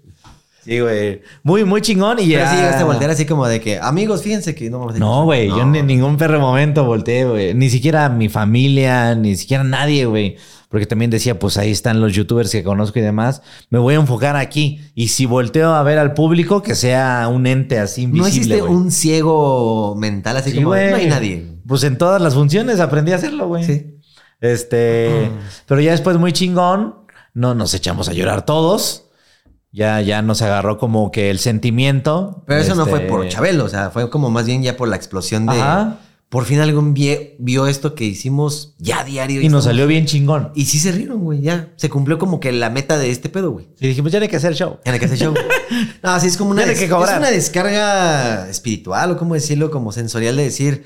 Sí, güey. Muy, muy chingón y Pero ya. sí llegaste a voltear así como de que, amigos, fíjense que no vamos No, güey, yo No. en ningún perro momento volteé, güey. Ni siquiera mi familia, ni siquiera nadie, güey. Porque también decía, pues ahí están los youtubers que conozco y demás. Me voy a enfocar aquí. Y si volteo a ver al público, que sea un ente así No invisible, existe güey. un ciego mental así Sí, como, güey. no hay nadie. Pues en todas las funciones aprendí a hacerlo, güey. Sí. Este, pero ya después muy chingón, no nos echamos a llorar todos. Ya, ya nos agarró como que el sentimiento. Pero eso no Este, fue por Chabelo, o sea, fue como más bien ya por la explosión de... Ajá. Por fin alguien vie- vio esto que hicimos ya diario. Y nos salió bien chingón. Y sí se rieron, güey, ya. Se cumplió como que la meta de este pedo, güey. Y dijimos, ya hay que hacer show. En el que hace show. No, sí, es como una, Tiene des- que es una descarga espiritual, o cómo decirlo, como sensorial de decir,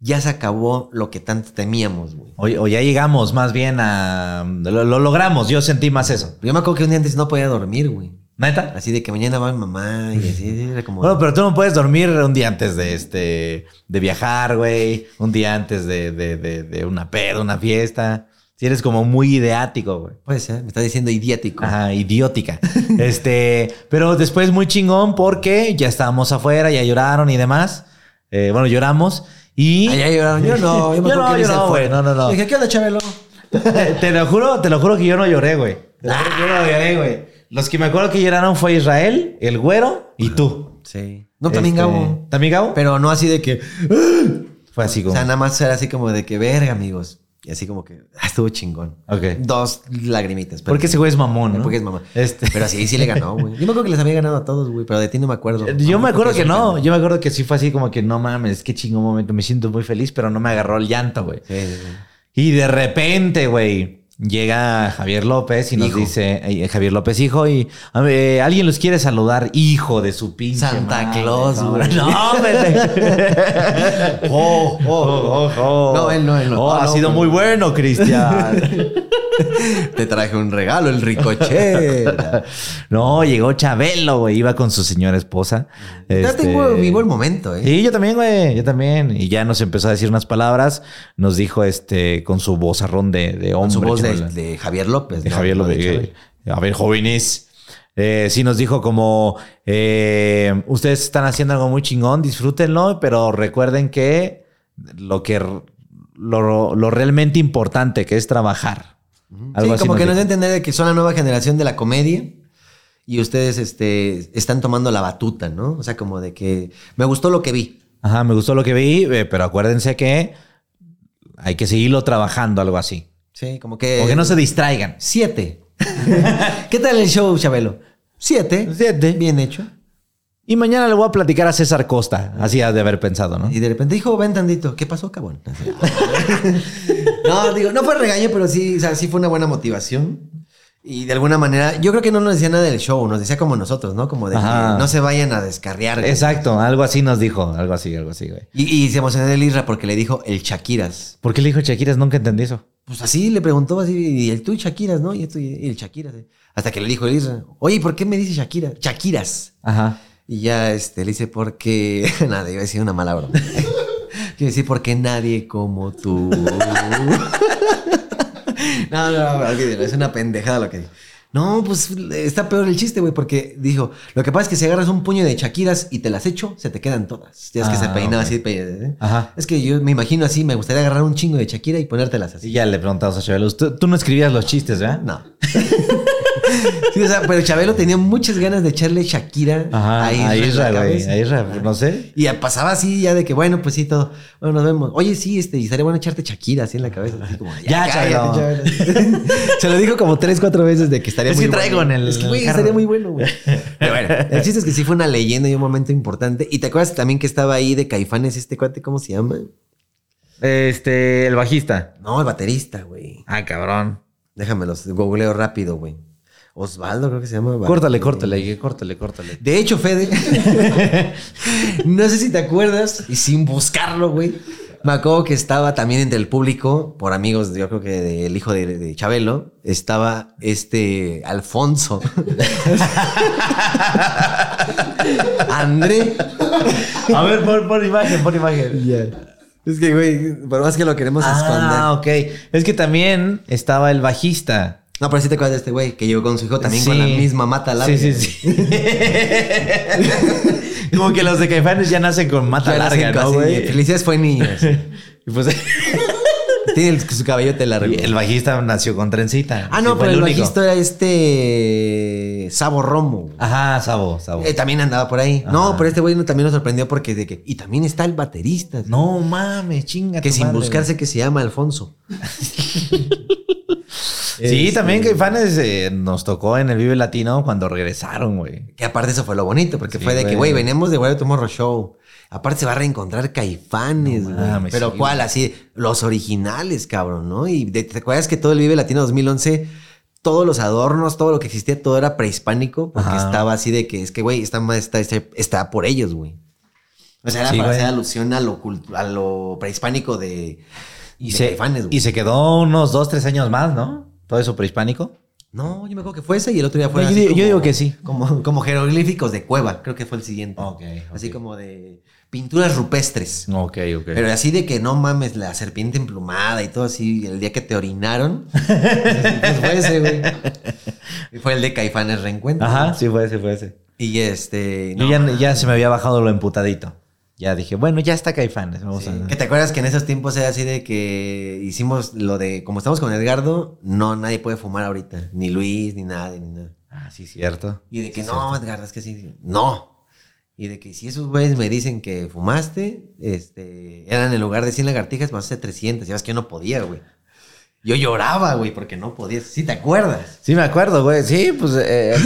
ya se acabó lo que tanto temíamos, güey. O, o ya llegamos más bien a... Lo, lo logramos, yo sentí más eso. Yo me acuerdo que un día antes no podía dormir, güey. ¿Neta? Así de que mañana va mi mamá y así, era como... Bueno, pero tú no puedes dormir un día antes de este... De viajar, güey. Un día antes de, de, de, de una peda, una fiesta. Si eres como muy ideático, güey. Puede ser, me está diciendo idiático. Ajá, idiótica. este, pero después muy chingón porque ya estábamos afuera, ya lloraron y demás. Eh, bueno, lloramos y. Ay, lloraron. Yo no, yo me Yo acuerdo no, que yo no, güey, no, no, no. Dije, ¿qué onda, Chabelo? te lo juro, te lo juro que yo no lloré, güey. Te lo juro que Yo no lloré, güey. Los que me acuerdo que lloraron fue Israel, el güero y tú. Sí. No, también Este, Gabo. ¿También Gabo? Pero no así de que... fue así O como. sea, nada más era así como de que, verga, amigos. Y así como que, ah, estuvo chingón. Ok. Dos lagrimitas. pero- Porque ese güey es mamón, ¿no? Porque es mamá. Este. Pero sí, sí le ganó, güey. Yo me acuerdo que les había ganado a todos, güey, pero de ti no me acuerdo. Yo me acuerdo que no. ganó. Yo me acuerdo que sí fue así como que no mames, qué chingón momento. Me siento muy feliz, pero no me agarró el llanto, güey. Sí, sí, sí. Y de repente, güey, llega Javier López y nos Hijo. dice, eh, Javier López, hijo, y eh, alguien los quiere saludar, hijo de su pinche Santa madre, Claus, güey. No, oh, oh, oh, oh. No, él no, él no. Oh, Ah, ha no, sido muy bueno, Cristian. Te traje un regalo, el ricochera. no, llegó Chabelo, güey, iba con su señora esposa. Ya Este, tengo vivo el momento, ¿eh? Sí, yo también, güey, yo también. Y ya nos empezó a decir unas palabras, nos dijo este con su vozarrón de, de hombre. Con su voz de, Javier López. de ¿no? Javier López. eh, a ver, jóvenes. Eh, sí nos dijo como, eh, ustedes están haciendo algo muy chingón, disfrútenlo, pero recuerden que lo que lo, lo realmente importante que es trabajar. Algo Sí, así como que nos da entender de que son la nueva generación de la comedia y ustedes este, están tomando la batuta, ¿no? O sea, como de que me gustó lo que vi. Ajá, me gustó lo que vi, eh, pero acuérdense que hay que seguirlo trabajando, algo así. Sí, como que... O que no se distraigan. Siete. ¿Qué tal el show, Chabelo? Siete. Siete. Bien hecho. Y mañana le voy a platicar a César Costa. Así ha de haber pensado, ¿no? Y de repente dijo, ven tantito. ¿Qué pasó, cabrón? no, digo, no fue regaño, pero sí, o sea, sí fue una buena motivación. Y de alguna manera, yo creo que no nos decía nada del show, nos decía como nosotros, ¿no? Como de Ajá. que no se vayan a descarriar. güey. Exacto, algo así nos dijo. Algo así, algo así, güey. Y, y se emocionó el Isra porque le dijo el Shakiras. ¿Por qué le dijo Shakiras? Nunca entendí eso. Pues así le preguntó así, y el tú y Shakiras, ¿no? Y esto y el Shakiras. eh. Hasta que le dijo el Isra, oye, ¿por qué me dice Shakira? Shakiras. Ajá. Y ya este, le dice, porque. Nada, iba a decir una mala broma. Quiero decir, porque nadie como tú. no, no, no, es una pendejada lo que dijo. No, pues está peor el chiste, güey, porque dijo, lo que pasa es que si agarras un puño de Shakiras y te las echo, se te quedan todas. Ya es que Ah, se peinaba ok. así. pe- ¿eh? Ajá. Es que yo me imagino así, me gustaría agarrar un chingo de Shakira y ponértelas Y así. ya le preguntamos a Chabelo. Tú, tú no escribías los chistes, ¿verdad? No. Sí, o sea, pero Chabelo tenía muchas ganas de echarle Shakira Ajá. a A Isra en la Isra, güey. cabeza. A Isra, no sé. Y pasaba así ya de que, bueno, pues sí, todo. Bueno, nos vemos. Oye, sí, este, y estaría bueno echarte Shakira así en la cabeza. Así como, Ya, Chabelo. cállate, Chabelo. Se lo dijo como tres, cuatro veces de que estaría Es muy que traigo bueno. en el Es que, güey, estaría muy bueno, güey. Pero bueno, el chiste es que sí fue una leyenda y un momento importante. Y te acuerdas también que estaba ahí de Caifanes este cuate, ¿cómo se llama? Este, el bajista. No, el baterista, güey. Ah, cabrón. Déjame los googleo rápido, güey. Osvaldo, creo que se llama. Córtale, córtale, córtale, córtale. De hecho, Fede, no sé si te acuerdas, y sin buscarlo, güey, me acuerdo que estaba también entre el público, por amigos, yo creo que del hijo de, de Chabelo, estaba este Alfonso. André. A ver, pon imagen, pon imagen. Es que, güey, por más que lo queremos Ah, esconder. ok. Es que también estaba el bajista. No, pero sí te acuerdas de este güey que llegó con su hijo también con la misma mata larga. Sí, sí, sí. Como que los de Caifanes ya nacen con mata Ya larga, ¿no, güey? Felicidades fue niños. Y pues Tiene el- su cabellote largo. el bajista nació con trencita. Ah, no, pero el bajista era este. Sabo Romo. Ajá, Sabo, Sabo. Eh, también andaba por ahí. No, pero este güey también nos sorprendió porque de que. Y también está el baterista. No mames, chinga. Que sin madre, buscarse que se llama Alfonso. Sí, también Caifanes eh, nos tocó en el Vive Latino cuando regresaron, güey. Que aparte eso fue lo bonito, porque Sí, fue de que, güey. venimos de Güey Tomorrow Show. Aparte se va a reencontrar Caifanes, No güey. mames, Pero sí, ¿cuál? Así, los originales, cabrón, ¿no? Y de- te acuerdas que todo el Vive Latino 2011, todos los adornos, todo lo que existía, todo era prehispánico, porque Ajá. estaba así de que, es que, güey, está, está, está por ellos, güey. O sea, era Sí, para güey. hacer alusión a lo, a lo prehispánico de, Y de se, Caifanes, güey. y se quedó unos dos, tres años más, ¿no? Todo eso prehispánico. No, yo me acuerdo que fue ese y el otro día fue Yo así digo- yo como- digo que sí. Como, como jeroglíficos de cueva, creo que fue el siguiente. Ok, Así ok. como de pinturas rupestres. Ok, ok. Pero así de que no mames, la serpiente emplumada y todo así, el día que te orinaron. pues fue ese, güey. Y fue el de Caifanes Reencuentro. Ajá, sí fue ese, fue ese. Y este. Yo no, ya, ya se me había bajado lo emputadito. Ya dije, bueno, ya está Caifanes. Vamos sí. a... Que te acuerdas que en esos tiempos era así de que hicimos lo de. Como estamos con Edgardo, no, nadie puede fumar ahorita. Ni Luis, ni nadie, ni nada. Ah, sí, cierto. Y de que Sí, no, Edgardo, es que sí. No. Y de que si esos güeyes me dicen que fumaste, este, eran en lugar de 100 lagartijas, más de 300. Ya ves que yo no podía, güey. Yo lloraba, güey, porque no podía. ¿Sí te acuerdas? Sí, me acuerdo, güey. Sí, pues. eh,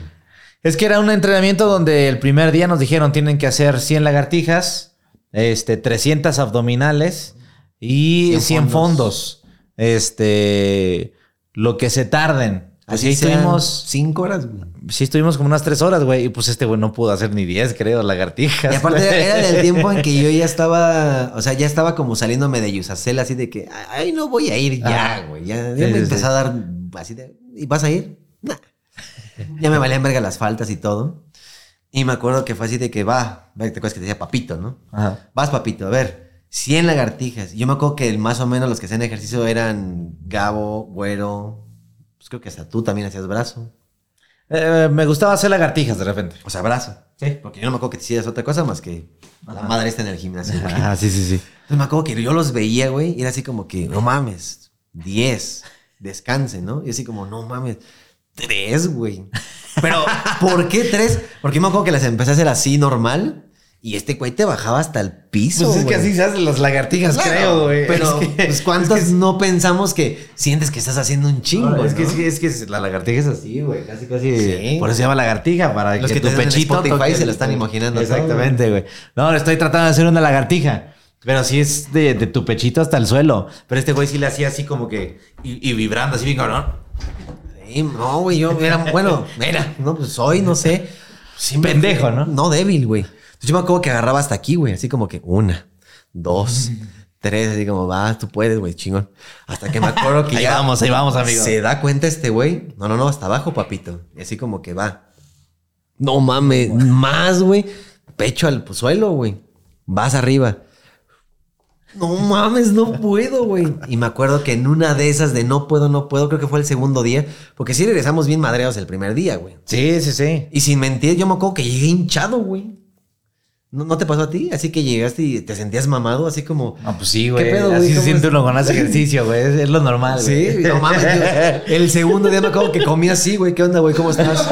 es que era un entrenamiento donde el primer día nos dijeron tienen que hacer 100 lagartijas, este, 300 abdominales y 100 100 fondos. fondos. Este. Lo que se tarden. Así Así estuvimos. cinco horas, güey. Sí, estuvimos como unas tres horas, güey. Y pues este güey no pudo hacer ni 10, creo, lagartijas. Y aparte güey. era del tiempo en que yo ya estaba, o sea, ya estaba como saliéndome de Yusacel, así de que, ay, no voy a ir ya, Ah. güey. Ya, ya Sí, me sí, empezó a dar así de, ¿y vas a ir? Nah. ya me valían verga las faltas y todo. Y me acuerdo que fue así de que va, te acuerdas que te decía papito, ¿no? Ajá. Vas, papito, a ver, 100 lagartijas. Yo me acuerdo que más o menos los que hacían ejercicio eran Gabo, Güero, pues creo que hasta tú también hacías brazo. Eh, me gustaba hacer lagartijas de repente. O sea, brazo. Sí. Porque yo no me acuerdo que te hicieras otra cosa más que la madre está en el gimnasio. Ah, sí, sí, sí. Entonces me acuerdo que yo los veía, güey, y era así como que, no mames, 10, descanse, ¿no? Y así como, no mames, 3, güey. Pero, ¿por qué 3? Porque yo me acuerdo que las empecé a hacer así normal y este güey te bajaba hasta el piso. Pues es que así se hacen las lagartijas, Claro, creo, güey. Pero, Es que- pues, ¿cuántos no pensamos que sientes que estás haciendo un chingo? No, es, que, no? es, que, es que la lagartija es así, güey. Casi, casi. Sí. Por eso se llama lagartija, para Los que, tu pechito. Spotify se lo están imaginando Exactamente, güey. No, le estoy tratando de hacer una lagartija. Pero sí es de, de tu pechito hasta el suelo. Pero este güey sí le hacía así como que. Y, y vibrando, así bien cabrón. Sí, no, güey, yo era, bueno, era, no, pues soy, no sé. Sí me- Pendejo, ¿no? No, débil, güey. Entonces yo me acuerdo que agarraba hasta aquí, güey, así como que una, dos, tres, así como, va, tú puedes, güey, chingón. Hasta que me acuerdo que Ahí ya. vamos, ahí vamos, amigo. Se da cuenta este güey. No, no, no, hasta abajo, papito. Y así como que va. No mames, más, güey. Pecho al suelo, güey. Vas arriba. No mames, no puedo, güey. Y me acuerdo que en una de esas de no puedo, no puedo, creo que fue el segundo día, porque sí regresamos bien madreados el primer día, güey. Sí, sí, sí. Y sin mentir, yo me acuerdo que llegué hinchado, güey. ¿No, ¿No te pasó a ti? Así que llegaste y te sentías mamado, así como... No, pues sí, güey. pedo, güey? Así se ¿Cómo siente uno cuando hace ejercicio, güey. Es, lo normal, güey. Sí, no mames. yo- el segundo día me acuerdo que comí así, güey. ¿Qué onda, güey? ¿Cómo estás?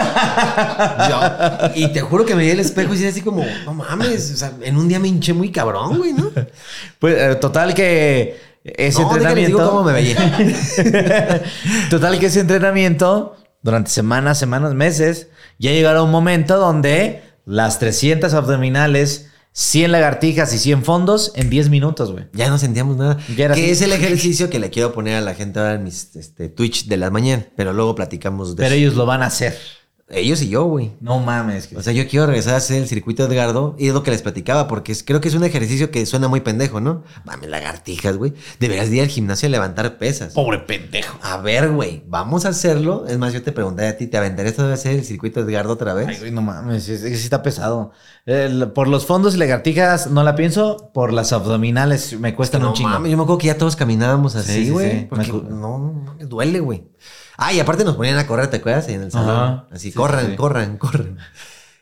Yo- y te juro que me vi el espejo y decía así como, no mames. O sea, en un día me hinché muy cabrón, güey, ¿no? Pues eh, total que ese no, entrenamiento. digo cómo me veía. Total que ese entrenamiento, durante semanas, semanas, meses, ya llegará un momento donde las 300 abdominales, 100 lagartijas y 100 fondos en 10 minutos, güey. Ya no sentíamos nada. Que así. es el ejercicio que le quiero poner a la gente ahora en mis este, Twitch de la mañana. Pero luego platicamos de Pero eso. ellos lo van a hacer. Ellos y yo, güey. No mames. que- O sea, yo quiero regresar a hacer el circuito de Edgardo y es lo que les platicaba, porque es- creo que es un ejercicio que suena muy pendejo, ¿no? Mames, lagartijas, güey. Deberías de ir al gimnasio a levantar pesas. Pobre pendejo. A ver, güey, vamos a hacerlo. Es más, yo te pregunté a ti, ¿te aventarías a hacer el circuito de Edgardo otra vez? Ay, güey, no mames, es, es que sí está pesado. Por los fondos y lagartijas no la pienso, por las abdominales me cuestan no un chingo. mames, yo me acuerdo que ya todos caminábamos Sí, así, sí, güey. sí. no, no, duele, güey. Ah, y aparte nos ponían a correr, ¿te acuerdas? En el salón. Ajá. Así, Sí, corran, sí, corran, corran.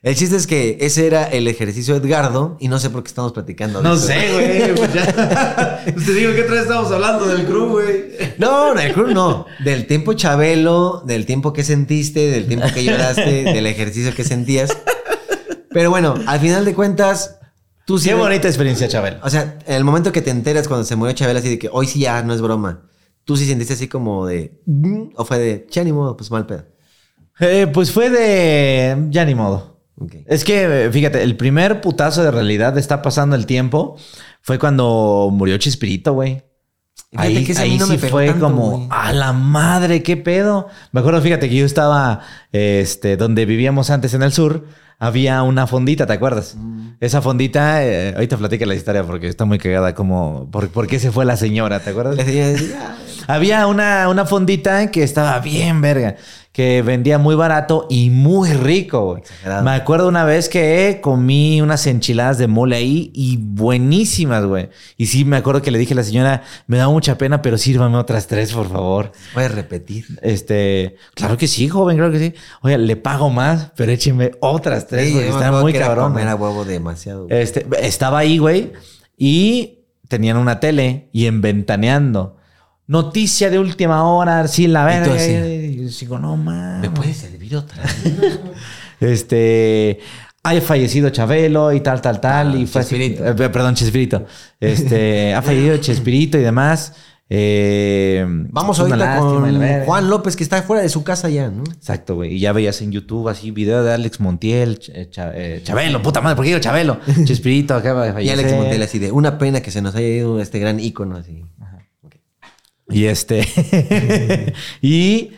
El chiste es que ese era el ejercicio de Edgardo y no sé por qué estamos platicando. de No eso. sé, güey. Pues ya. Te digo que otra vez estamos hablando del crew, güey. No, no, el club no. Del tiempo Chabelo, del tiempo que sentiste, del tiempo que lloraste, del ejercicio que sentías. Pero bueno, al final de cuentas, tú sí. Qué bonita experiencia, Chabel. O sea, en el momento que te enteras cuando se murió Chabelo, así de que hoy sí ya no es broma. Tú sí sentiste así como de. "Mm", O fue de, che, ni modo, pues mal pedo. Eh, pues fue de. Ya ni modo. Es que, eh, fíjate, el primer putazo de realidad de está pasando el tiempo fue cuando murió Chispirito, güey. Ahí, que ahí no sí fue tanto, como, a la madre, qué pedo. Me acuerdo, fíjate que yo estaba, este, donde vivíamos antes en el sur, había una fondita, ¿te acuerdas? Mm. Esa fondita, eh, ahorita platica la historia porque está muy cagada, como, ¿por, por qué se fue la señora? ¿Te acuerdas? La señora decía, "Ah, Había una, una fondita que estaba bien verga, que vendía muy barato y muy rico, güey. Me acuerdo una vez que comí unas enchiladas de mole ahí y buenísimas, güey. Y sí, me acuerdo que le dije a la señora, me da mucha pena, pero sírvame otras tres, por favor. Puedes repetir. Este, claro que sí, joven, claro que sí. Oye, le pago más, pero écheme otras tres, Sí, porque están muy era cabrón. a güey. huevo demasiado. güey. Este, estaba ahí, güey, y tenían una tele y en Ventaneando. Noticia de última hora, sí, la Y verga. Y yo digo, no mames. ¿Me puedes servir otra? Este. Ha fallecido Chabelo y tal, tal, tal. Ah, y fue así- Chespirito. eh, perdón, Chespirito. Este, ha fallecido Chespirito y demás. Eh, Vamos ahorita con. Juan López, que está fuera de su casa ya, ¿no? Exacto, güey. Y ya veías en YouTube así video de Alex Montiel, Ch- eh, eh, Chabelo, puta madre, ¿por qué digo Chabelo? Chespirito acaba de Y fallecer. Alex Montel así de una pena que se nos haya ido este gran ícono así. Y este. y.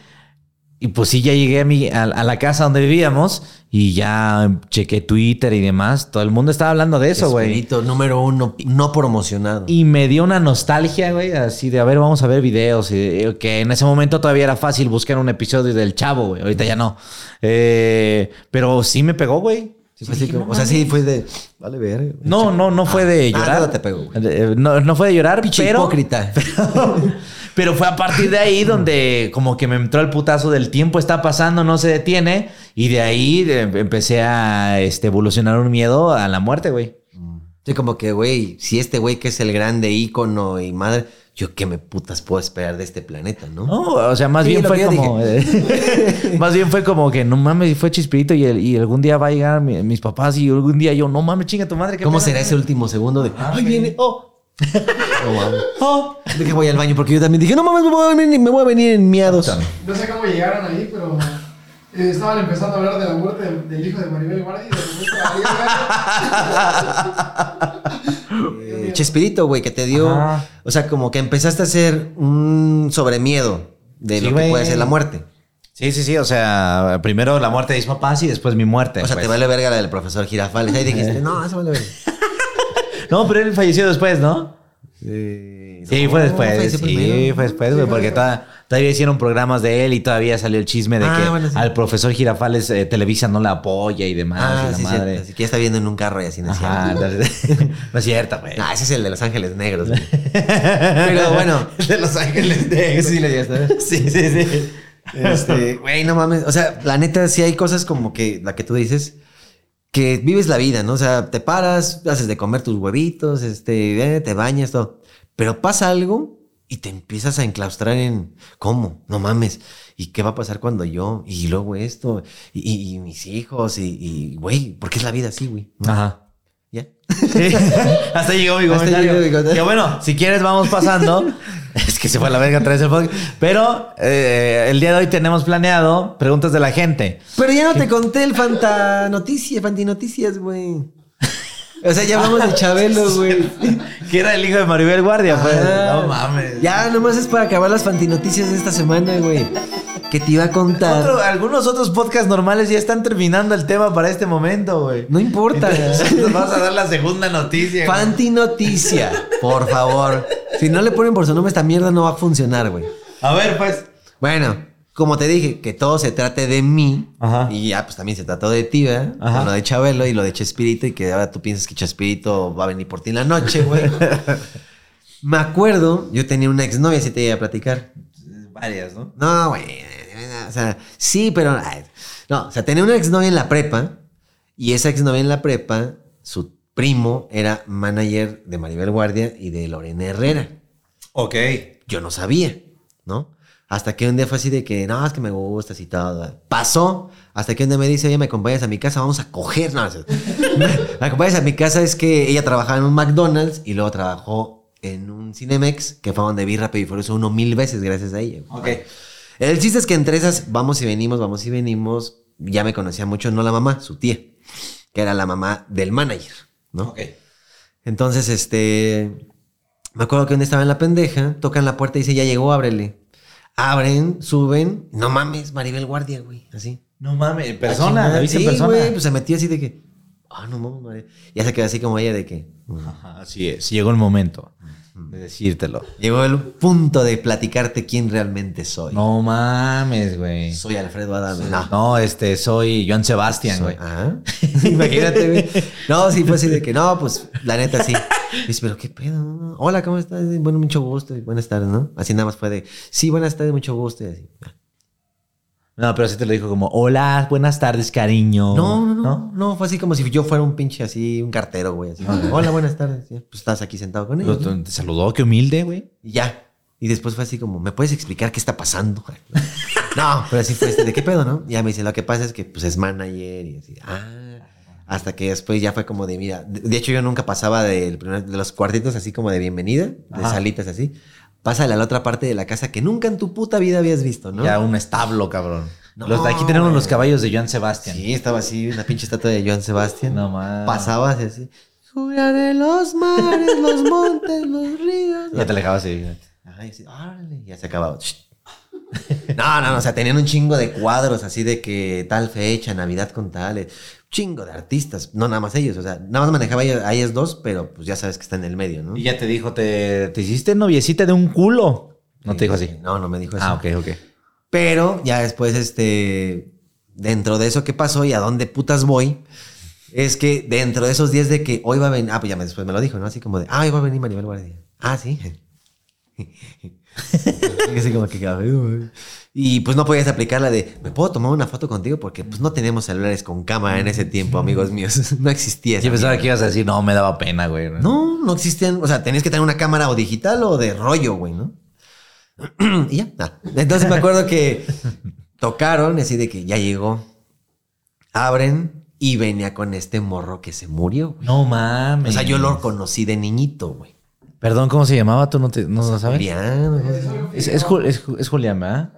Y pues sí, ya llegué a, mi, a, a la casa donde vivíamos y ya chequé Twitter y demás. Todo el mundo estaba hablando de eso, güey. Número uno no promocionado. Y me dio una nostalgia, güey, así de, a ver, vamos a ver videos. Y, que en ese momento todavía era fácil buscar un episodio del Chavo, güey. Ahorita ya no. Eh, pero sí me pegó, güey. Sí, como- o sea, sí fue de. Vale, ver. No, no, no fue de Ah, llorar. nada te pegó, güey. Eh, No, no fue de llorar, pero... hipócrita. Pero fue a partir de ahí donde como que me entró el putazo del tiempo está pasando, no se detiene. Y de ahí empecé a este, evolucionar un miedo a la muerte, güey. Sí, como que, güey, si este güey que es el grande ícono y madre, yo qué me putas puedo esperar de este planeta, ¿no? No, o sea, más Sí, bien fue como... más bien fue como que no mames, fue Chispirito y, el- y algún día va a llegar mi- mis papás y algún día yo, no mames, chinga tu madre. ¿qué ¿Cómo pedo?" será ese último segundo de, ay, viene, oh, oh, wow. Oh. De que voy al baño porque yo también dije, no mames, me voy a venir, me voy a venir en miados. No sé cómo llegaron ahí, pero eh, estaban empezando a hablar de la muerte del, del hijo de Maribel Guardia y de repente Eh, Chespirito, güey, que te dio, Ajá. o sea, como que empezaste a hacer un sobremiedo de Sí, lo que puede ser la muerte. Sí, sí, sí, o sea, primero la muerte de mis papás y después mi muerte. O sea, pues. te vale verga la del profesor Girafales. Ahí dijiste, no, eso vale verga. No, pero él falleció después, ¿no? Sí, no, fue después. Sí, primero. fue después, güey, porque toda- todavía hicieron programas de él y todavía salió el chisme de Ah, que bueno, sí. al profesor Girafales eh, Televisa no la apoya y demás. Ah, y la sí, madre. cierto. Así que ya está viendo en un carro y así no es Ajá, cierto. entonces- no es cierto, güey. Ah, ese es el de Los Ángeles Negros. güey. Pero bueno. de Los Ángeles de. Ese sí le llegaste. Sí, sí, sí. Este, güey, no mames. O sea, la neta, sí hay cosas como que la que tú dices, que vives la vida, ¿no? O sea, te paras, haces de comer tus huevitos, este, eh, te bañas, todo. Pero pasa algo y te empiezas a enclaustrar en cómo, no mames. ¿Y qué va a pasar cuando yo? Y luego esto, y, y- y mis hijos, y, güey, ¿por qué es la vida así, güey? ¿No? Ajá. ¿Ya? Hasta llegó mi Hasta comentario. llegó mi comentario. Que bueno, si quieres vamos pasando. es que se fue a la verga otra vez el podcast. Pero eh, el día de hoy tenemos planeado preguntas de la gente. Pero ya no te conté el Fanta Noticias, Fanti Noticias, güey. O sea, ya hablamos de Chabelo, güey. Que era el hijo de Maribel Guardia, pues. Ajá. No mames. Ya, nomás es para acabar las fantinoticias de esta semana, güey. Que te iba a contar. Otro- algunos otros podcasts normales ya están terminando el tema para este momento, güey. No importa. Entonces, nos vamos a dar la segunda noticia. güey. Fantinoticia, por favor. Si no le ponen por su nombre, esta mierda no va a funcionar, güey. A ver, pues. Bueno, como te dije, que todo se trate de mí. Ajá. Y ya, pues también se trató de ti, ¿verdad? Ajá. Lo de Chabelo y lo de Chespirito. Y que ahora tú piensas que Chespirito va a venir por ti en la noche, güey. Me acuerdo, yo tenía una exnovia, si te iba a platicar. Varias, ¿no? No, güey. O sea, sí, pero. no, o sea, tenía una exnovia en la prepa. Y esa exnovia en la prepa, su primo era manager de Maribel Guardia y de Lorena Herrera. Ok. Yo no sabía, ¿no? Hasta que un día fue así de que, no, es que me gustas y todo. Pasó. Hasta que un día me dice, oye, me acompañas a mi casa, vamos a coger. No, sea, me acompañas a mi casa es que ella trabajaba en un McDonald's y luego trabajó en un Cinemex, que fue donde vi Rápido y Furioso uno mil veces gracias a ella. Ok. El chiste es que entre esas vamos y venimos, vamos y venimos, ya me conocía mucho, no la mamá, su tía, que era la mamá del manager, ¿no? Ok. Entonces, este, me acuerdo que un día estaba en la pendeja, tocan la puerta y dice, ya llegó, ábrele. Abren, suben, no mames, Maribel Guardia, güey, así. No mames, en persona, la sí, persona. güey, pues se metió así de que, ah, no mames, Maribel. Ya se quedó así como ella de que. Ajá, así es. Llegó el momento de decírtelo. llegó el punto de platicarte quién realmente soy. No mames, güey. Soy Alfredo Adame. No. No, este, soy Joan Sebastián, güey. ah, Imagínate, güey. No, sí, fue así de que no, pues la neta sí. Dice, pero qué pedo. no? Hola, ¿cómo estás? Bueno, mucho gusto buenas tardes, ¿no? Así nada más fue de, sí, buenas tardes, mucho gusto. Y así. No, pero sí te lo dijo como, hola, buenas tardes, cariño. No, no, no, no, fue así como si yo fuera un pinche así, un cartero, güey. Así, Hola, buenas tardes. Pues estás aquí sentado con ellos. Te saludó, qué humilde, güey. Y ya. Y después fue así como, ¿me puedes explicar qué está pasando? No, pero así fue este, ¿de qué pedo, no? Ya me dice, lo que pasa es que pues es manager y así, ah. Hasta que después ya fue como de, mira, de, de hecho yo nunca pasaba primer- de los cuartitos así como de bienvenida, de Ajá. salitas así. Pásale a la otra parte de la casa que nunca en tu puta vida habías visto, ¿no? Ya un establo, cabrón. No, los de aquí tenemos los caballos de Joan Sebastián. Sí, estaba así, una pinche estatua de Joan Sebastián. No mames. Pasaba así, de los mares, los montes, los ríos. Ya te alejabas y... Ay, sí, órale, ya se acababa. No, no, no, o sea, tenían un chingo de cuadros así de que tal fecha, Navidad con tal, eh, chingo de artistas, no nada más ellos, o sea, nada más manejaba a ellos dos, pero pues ya sabes que está en el medio, ¿no? Y ya te dijo, te, te hiciste noviecita de un culo. No te dijo así. No, no me dijo eso. Ah, ok, ok. Pero ya después, este, dentro de eso que pasó y a dónde putas voy, es que dentro de esos días de que hoy va a venir, ah, pues ya me- después me lo dijo, ¿no? Así como de, ah, hoy va a venir Maribel Guardia. Ah, sí. Así como que. Y pues no podías aplicar la de, ¿me puedo tomar una foto contigo? Porque pues no teníamos celulares con cámara en ese tiempo, amigos míos. No existía. Yo pensaba que ibas a decir, no, me daba pena, güey. No, no existían. O sea, tenías que tener una cámara o digital o de rollo, güey, ¿no? y ya. Entonces me acuerdo que tocaron, así de que ya llegó. Abren y venía con este morro que se murió. güey. No mames. O sea, yo lo conocí de niñito, güey. Perdón, ¿cómo se llamaba? ¿Tú no, te, no sabes? Julián. Es, es, es Ju- es Julián, ¿verdad?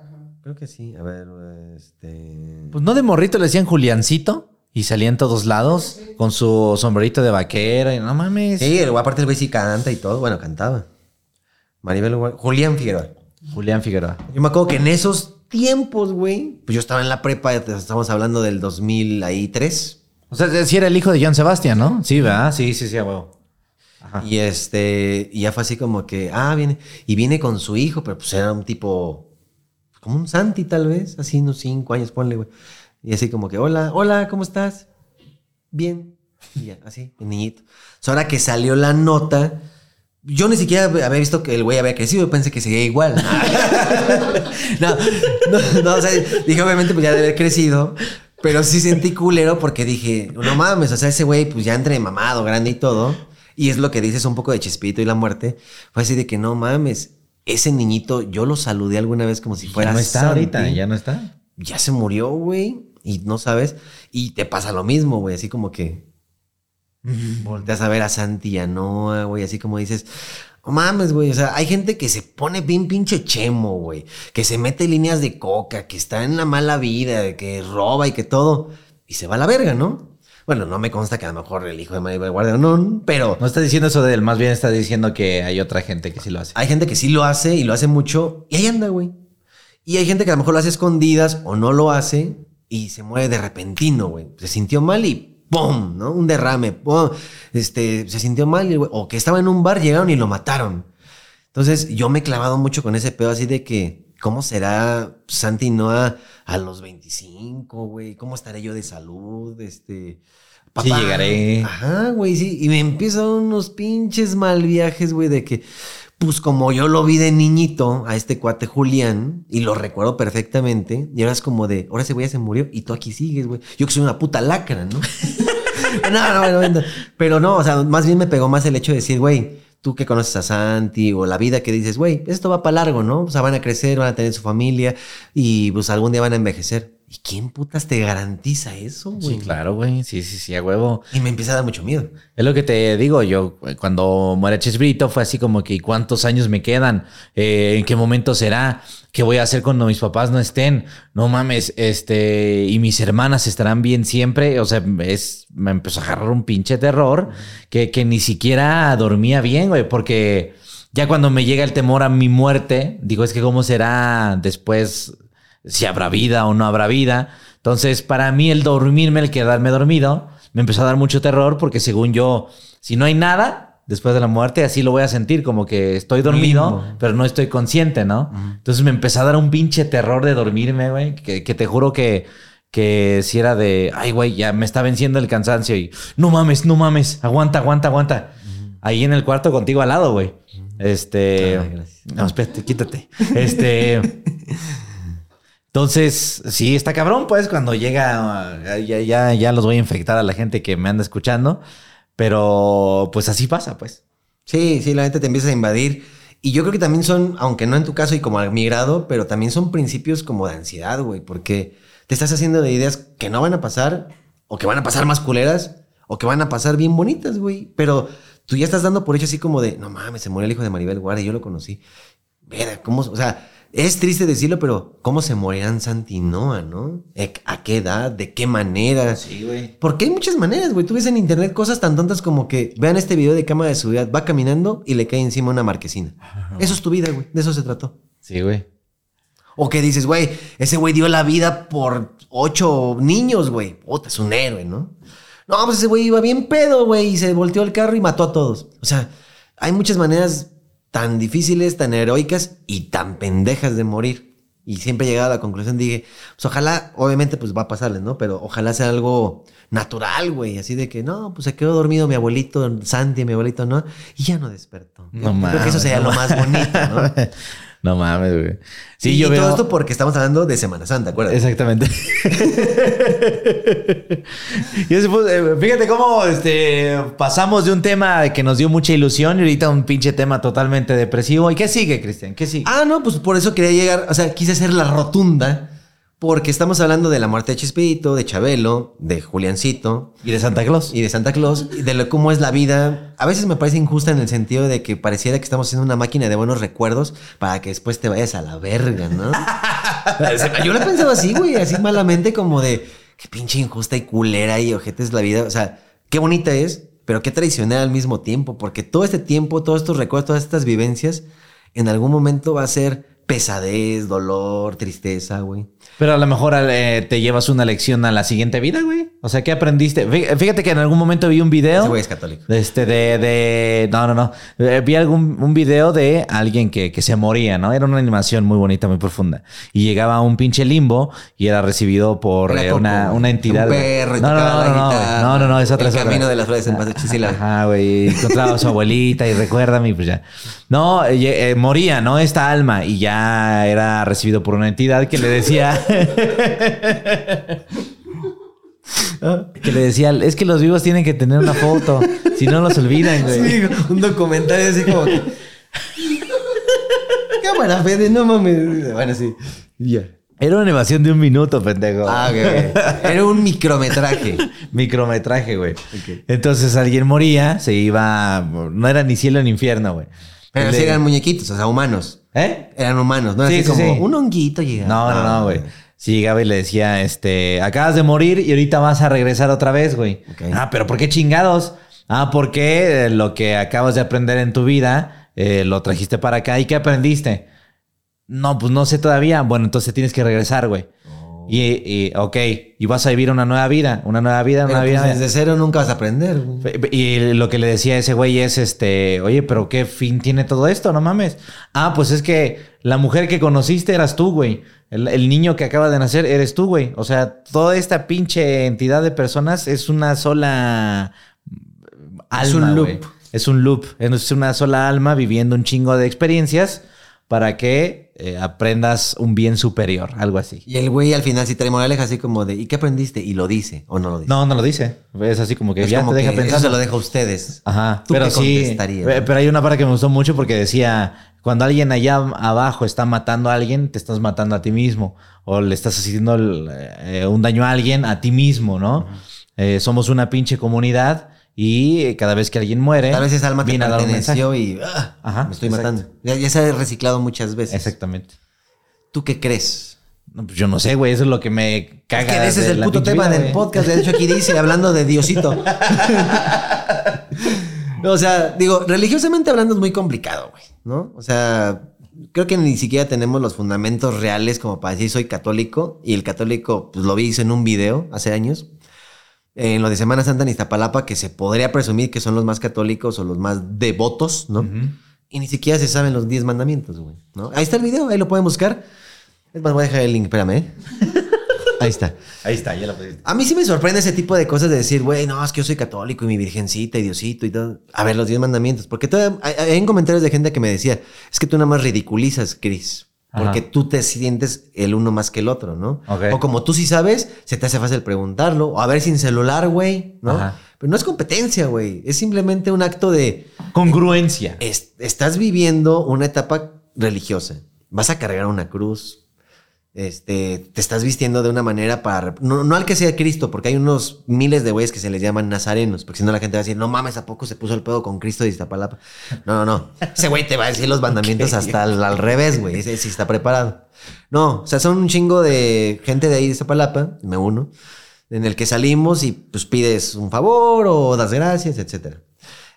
Creo que sí. A ver, este. Pues no de morrito le decían Juliancito y salía en todos lados con su sombrerito de vaquera y no mames. Sí, el- aparte el güey sí canta y todo. Bueno, cantaba. Maribel Julián Figueroa. Julián Figueroa. Yo me acuerdo que en esos tiempos, güey, pues yo estaba en la prepa, estamos hablando del 2003. O sea, sí era el hijo de Joan Sebastián, ¿no? Sí, ¿verdad? Sí, sí, sí, a huevo. Ajá. Y este, y ya fue así como que, ah, viene, y viene con su hijo, pero pues era un tipo, como un Santi tal vez, así unos cinco años, ponle, güey. Y así como que, hola, hola, ¿cómo estás? Bien. Y ya, así, el niñito. Sea, ahora que salió la nota, yo ni siquiera había visto que el güey había crecido, yo pensé que seguía igual. no, no, no, o sea, dije, obviamente, pues ya debe haber crecido. Pero sí sentí culero porque dije, no mames, o sea, ese güey, pues ya entre mamado, grande y todo. Y es lo que dices un poco de Chespito y la muerte. Fue así de que no mames, ese niñito, yo lo saludé alguna vez como si fuera ya no está Santi. ahorita, ya no está. Ya se murió, güey. Y no sabes. Y te pasa lo mismo, güey. Así como que volteas a ver a Santi y a Noah, güey. Así como dices, no mames, güey. O sea, hay gente que se pone bien pinche chemo, güey. Que se mete líneas de coca, que está en la mala vida, que roba y que todo. Y se va a la verga, ¿no? Bueno, no me consta que a lo mejor el hijo de Maribel Guardia no, pero No está diciendo eso de él, más bien está diciendo que hay otra gente que sí lo hace. hay gente que sí lo hace y lo hace mucho y ahí anda, güey. Y hay gente que a lo mejor lo hace escondidas o no lo hace y se muere de repentino, güey. Se sintió mal y ¡pum! ¿no? Un derrame, ¡pum! Este, se sintió mal y, güey, o que estaba en un bar, llegaron y lo mataron. Entonces yo me he clavado mucho con ese pedo así de que, ¿cómo será Santi Noah a los 25, güey? ¿Cómo estaré yo de salud? Este... Sí, llegaré. Ajá, güey, sí. Y me empiezan unos pinches mal viajes, güey, de que, Pues como yo lo vi de niñito a este cuate Julián y lo recuerdo perfectamente, y ahora es como de, ahora ese güey ya se murió y tú aquí sigues, güey. Yo que soy una puta lacra, ¿no? no, no, no, no. Pero no, o sea, más bien me pegó más el hecho de decir, güey, tú que conoces a Santi o la vida que dices, güey, esto va para largo, ¿no? O sea, van a crecer, van a tener su familia y pues algún día van a envejecer. ¿Y quién putas te garantiza eso, güey? Sí, claro, güey. Sí, sí, sí, a huevo. Y me empieza a dar mucho miedo. Es lo que te digo, yo cuando muere Chespirito fue así como que ¿cuántos años me quedan? Eh, ¿En qué momento será? ¿Qué voy a hacer cuando mis papás no estén? No mames, este, y mis hermanas estarán bien siempre. O sea, es, me empezó a agarrar un pinche terror que, que ni siquiera dormía bien, güey, porque ya cuando me llega el temor a mi muerte, digo, es que cómo será después si habrá vida o no habrá vida. Entonces, para mí el dormirme, el quedarme dormido, me empezó a dar mucho terror porque según yo, si no hay nada después de la muerte, así lo voy a sentir, como que estoy dormido, pero no estoy consciente, ¿no? Entonces me empezó a dar un pinche terror de dormirme, güey, que, que te juro que, que si era de, ay, güey, ya me está venciendo el cansancio y, no mames, no mames, aguanta, aguanta, aguanta. Ahí en el cuarto contigo al lado, güey. Este... Ay, gracias. no, espérate, quítate. Este... Entonces, sí, está cabrón, pues, cuando llega, ya, ya, ya los voy a infectar a la gente que me anda escuchando, pero pues así pasa, pues. Sí, sí, la gente te empieza a invadir. Y yo creo que también son, aunque no en tu caso y como a mi grado, pero también son principios como de ansiedad, güey, porque te estás haciendo de ideas que no van a pasar, o que van a pasar más culeras, o que van a pasar bien bonitas, güey. Pero tú ya estás dando por hecho así como de, no mames, se murió el hijo de Maribel Guardia, yo lo conocí. Vera, ¿cómo? O sea, es triste decirlo, pero ¿cómo se morirán Santi y Noah, no? ¿E- ¿A qué edad? ¿De qué manera? Sí, güey. Porque hay muchas maneras, güey. Tú ves en internet cosas tan tontas como que vean este video de cámara de seguridad, va caminando y le cae encima una marquesina. Eso es tu vida, güey. De eso se trató. Sí, güey. O que dices, güey, ese güey dio la vida por ocho niños, güey. Puta, es un héroe, ¿no? No, pues ese güey iba bien pedo, güey, y se volteó el carro y mató a todos. O sea, hay muchas maneras tan difíciles, tan heroicas y tan pendejas de morir. Y siempre he llegado a la conclusión, dije, pues ojalá, obviamente, pues va a pasarles, ¿no? Pero ojalá sea algo natural, güey. Así de que, no, pues se quedó dormido mi abuelito, Santi, mi abuelito, ¿no? Y ya no despertó. No Creo que mames, eso sería no lo más bonito, ¿no? No mames, güey. Sí, y yo veo. todo esto porque estamos hablando de Semana Santa, acuérdate. Exactamente. Y eh, fíjate cómo este, pasamos de un tema que nos dio mucha ilusión y ahorita un pinche tema totalmente depresivo. ¿Y qué sigue, Cristian? ¿Qué sigue? Ah, no, pues por eso quería llegar, o sea, quise hacer la rotunda, porque estamos hablando de la muerte de Chespirito, de Chabelo, de Juliancito Y de Santa Claus. y de Santa Claus, y de lo, cómo es la vida. A veces me parece injusta en el sentido de que pareciera que estamos haciendo una máquina de buenos recuerdos para que después te vayas a la verga, ¿no? Yo lo pensaba así, güey, así malamente como de qué pinche injusta y culera y ojete es la vida. O sea, qué bonita es, pero qué traicionera al mismo tiempo, porque todo este tiempo, todos estos recuerdos, todas estas vivencias, en algún momento va a ser pesadez, dolor, tristeza, güey. Pero a lo mejor eh, te llevas una lección a la siguiente vida, güey. O sea, ¿qué aprendiste? Fí- Fíjate que en algún momento vi un video. Ese güey es católico. de Este, de, de, no, no, no. Eh, vi algún, un video de alguien que, que se moría, ¿no? Era una animación muy bonita, muy profunda. Y llegaba a un pinche limbo y era recibido por Era eh, una, una entidad. Un perro y no, no, tocaba no, no, no, guitarra. no, no, no, es otra. El otra. camino de las flores en paz de Chisila. Ajá, güey. Encontraba a su abuelita y recuérdame pues ya. No, eh, moría, ¿no? Esta alma y ya era recibido por una entidad que le decía... que le decía, es que los vivos tienen que tener una foto, si no los olvidan, güey. Sí, un documentario así como que. Cámara, Fede, no mames. Bueno, sí. Ya. Era una animación de un minuto, pendejo. Ah, ok. Era un micrometraje. Micrometraje, güey. Entonces alguien moría, se iba. No era ni cielo ni infierno, güey. Pero sí eran muñequitos, o sea, humanos. ¿Eh? Eran humanos, ¿no? Sí, Así sí, como sí. un honguito llegaba. No, no, no, güey. Sí, llegaba y le decía, este, acabas de morir y ahorita vas a regresar otra vez, güey. Ah, pero ¿por qué chingados? Ah, porque lo que acabas de aprender en tu vida eh, lo trajiste para acá. ¿Y qué aprendiste? No, pues no sé todavía. Bueno, entonces tienes que regresar, güey. Y, y, ok, y vas a vivir una nueva vida, una nueva vida, una Pero, pues, vida. desde cero nunca vas a aprender. Y lo que le decía a ese güey es, este, oye, pero ¿qué fin tiene todo esto? No mames. Ah, pues es que la mujer que conociste eras tú, güey. El, el niño que acaba de nacer eres tú, güey. O sea, toda esta pinche entidad de personas es una sola alma, Es un loop. güey. Es un loop, es una sola alma viviendo un chingo de experiencias para que eh, aprendas un bien superior, algo así. Y el güey al final sí trae moraleja así como de, ¿y qué aprendiste? Y lo dice o no lo dice. No, no lo dice. Es así como que Es ya como te deja. Eso se lo deja a ustedes. Ajá, ¿Tú pero qué sí. contestarías, eh? Pero hay una parte que me gustó mucho porque decía: cuando alguien allá abajo está matando a alguien, te estás matando a ti mismo. O le estás haciendo el, eh, un daño a alguien a ti mismo, ¿no? Eh, somos una pinche comunidad y eh, cada vez que alguien muere. Tal vez esa alma te perteneció y ah, Ajá, me estoy exacto. matando. Ya, ya se ha reciclado muchas veces. Exactamente. ¿Tú qué crees? No, pues yo no sé, güey. Eso es lo que me caga. Es que ese es el puto tema vida, del podcast. De hecho, aquí dice, hablando de Diosito. O sea, digo, religiosamente hablando es muy complicado, güey, ¿no? O sea, creo que ni siquiera tenemos los fundamentos reales como para decir soy católico. Y el católico, pues lo vi hizo en un video hace años. En lo de Semana Santa en Iztapalapa, que se podría presumir que son los más católicos o los más devotos, ¿no? Y ni siquiera se saben los 10 mandamientos, güey, ¿no? Ahí está el video, ahí lo pueden buscar. Es más, voy a dejar el link, espérame, ¿eh? Ahí está. Ahí está, ya lo pusiste. A mí sí me sorprende ese tipo de cosas de decir, güey, no, es que yo soy católico y mi virgencita y Diosito y todo. A ver, los 10 mandamientos. Porque todavía hay, hay comentarios de gente que me decía, es que tú nada más ridiculizas, Chris. Porque Ajá. tú te sientes el uno más que el otro, ¿no? Ok. O como tú sí sabes, se te hace fácil preguntarlo. O a ver sin celular, güey, ¿no? Ajá. Pero no es competencia, güey. Es simplemente un acto de, Congruencia. es- estás viviendo una etapa religiosa. Vas a cargar una cruz. Este, te estás vistiendo de una manera para... No, no al que sea Cristo, porque hay unos miles de güeyes que se les llaman nazarenos, porque si no la gente va a decir, no mames, ¿a poco se puso el pedo con Cristo de Iztapalapa? No, no, no. Ese güey te va a decir los mandamientos hasta al, al revés, güey. Ese sí está preparado. No, o sea, son un chingo de gente de ahí de Iztapalapa, me uno, en el que salimos y pues pides un favor o das gracias, etcétera.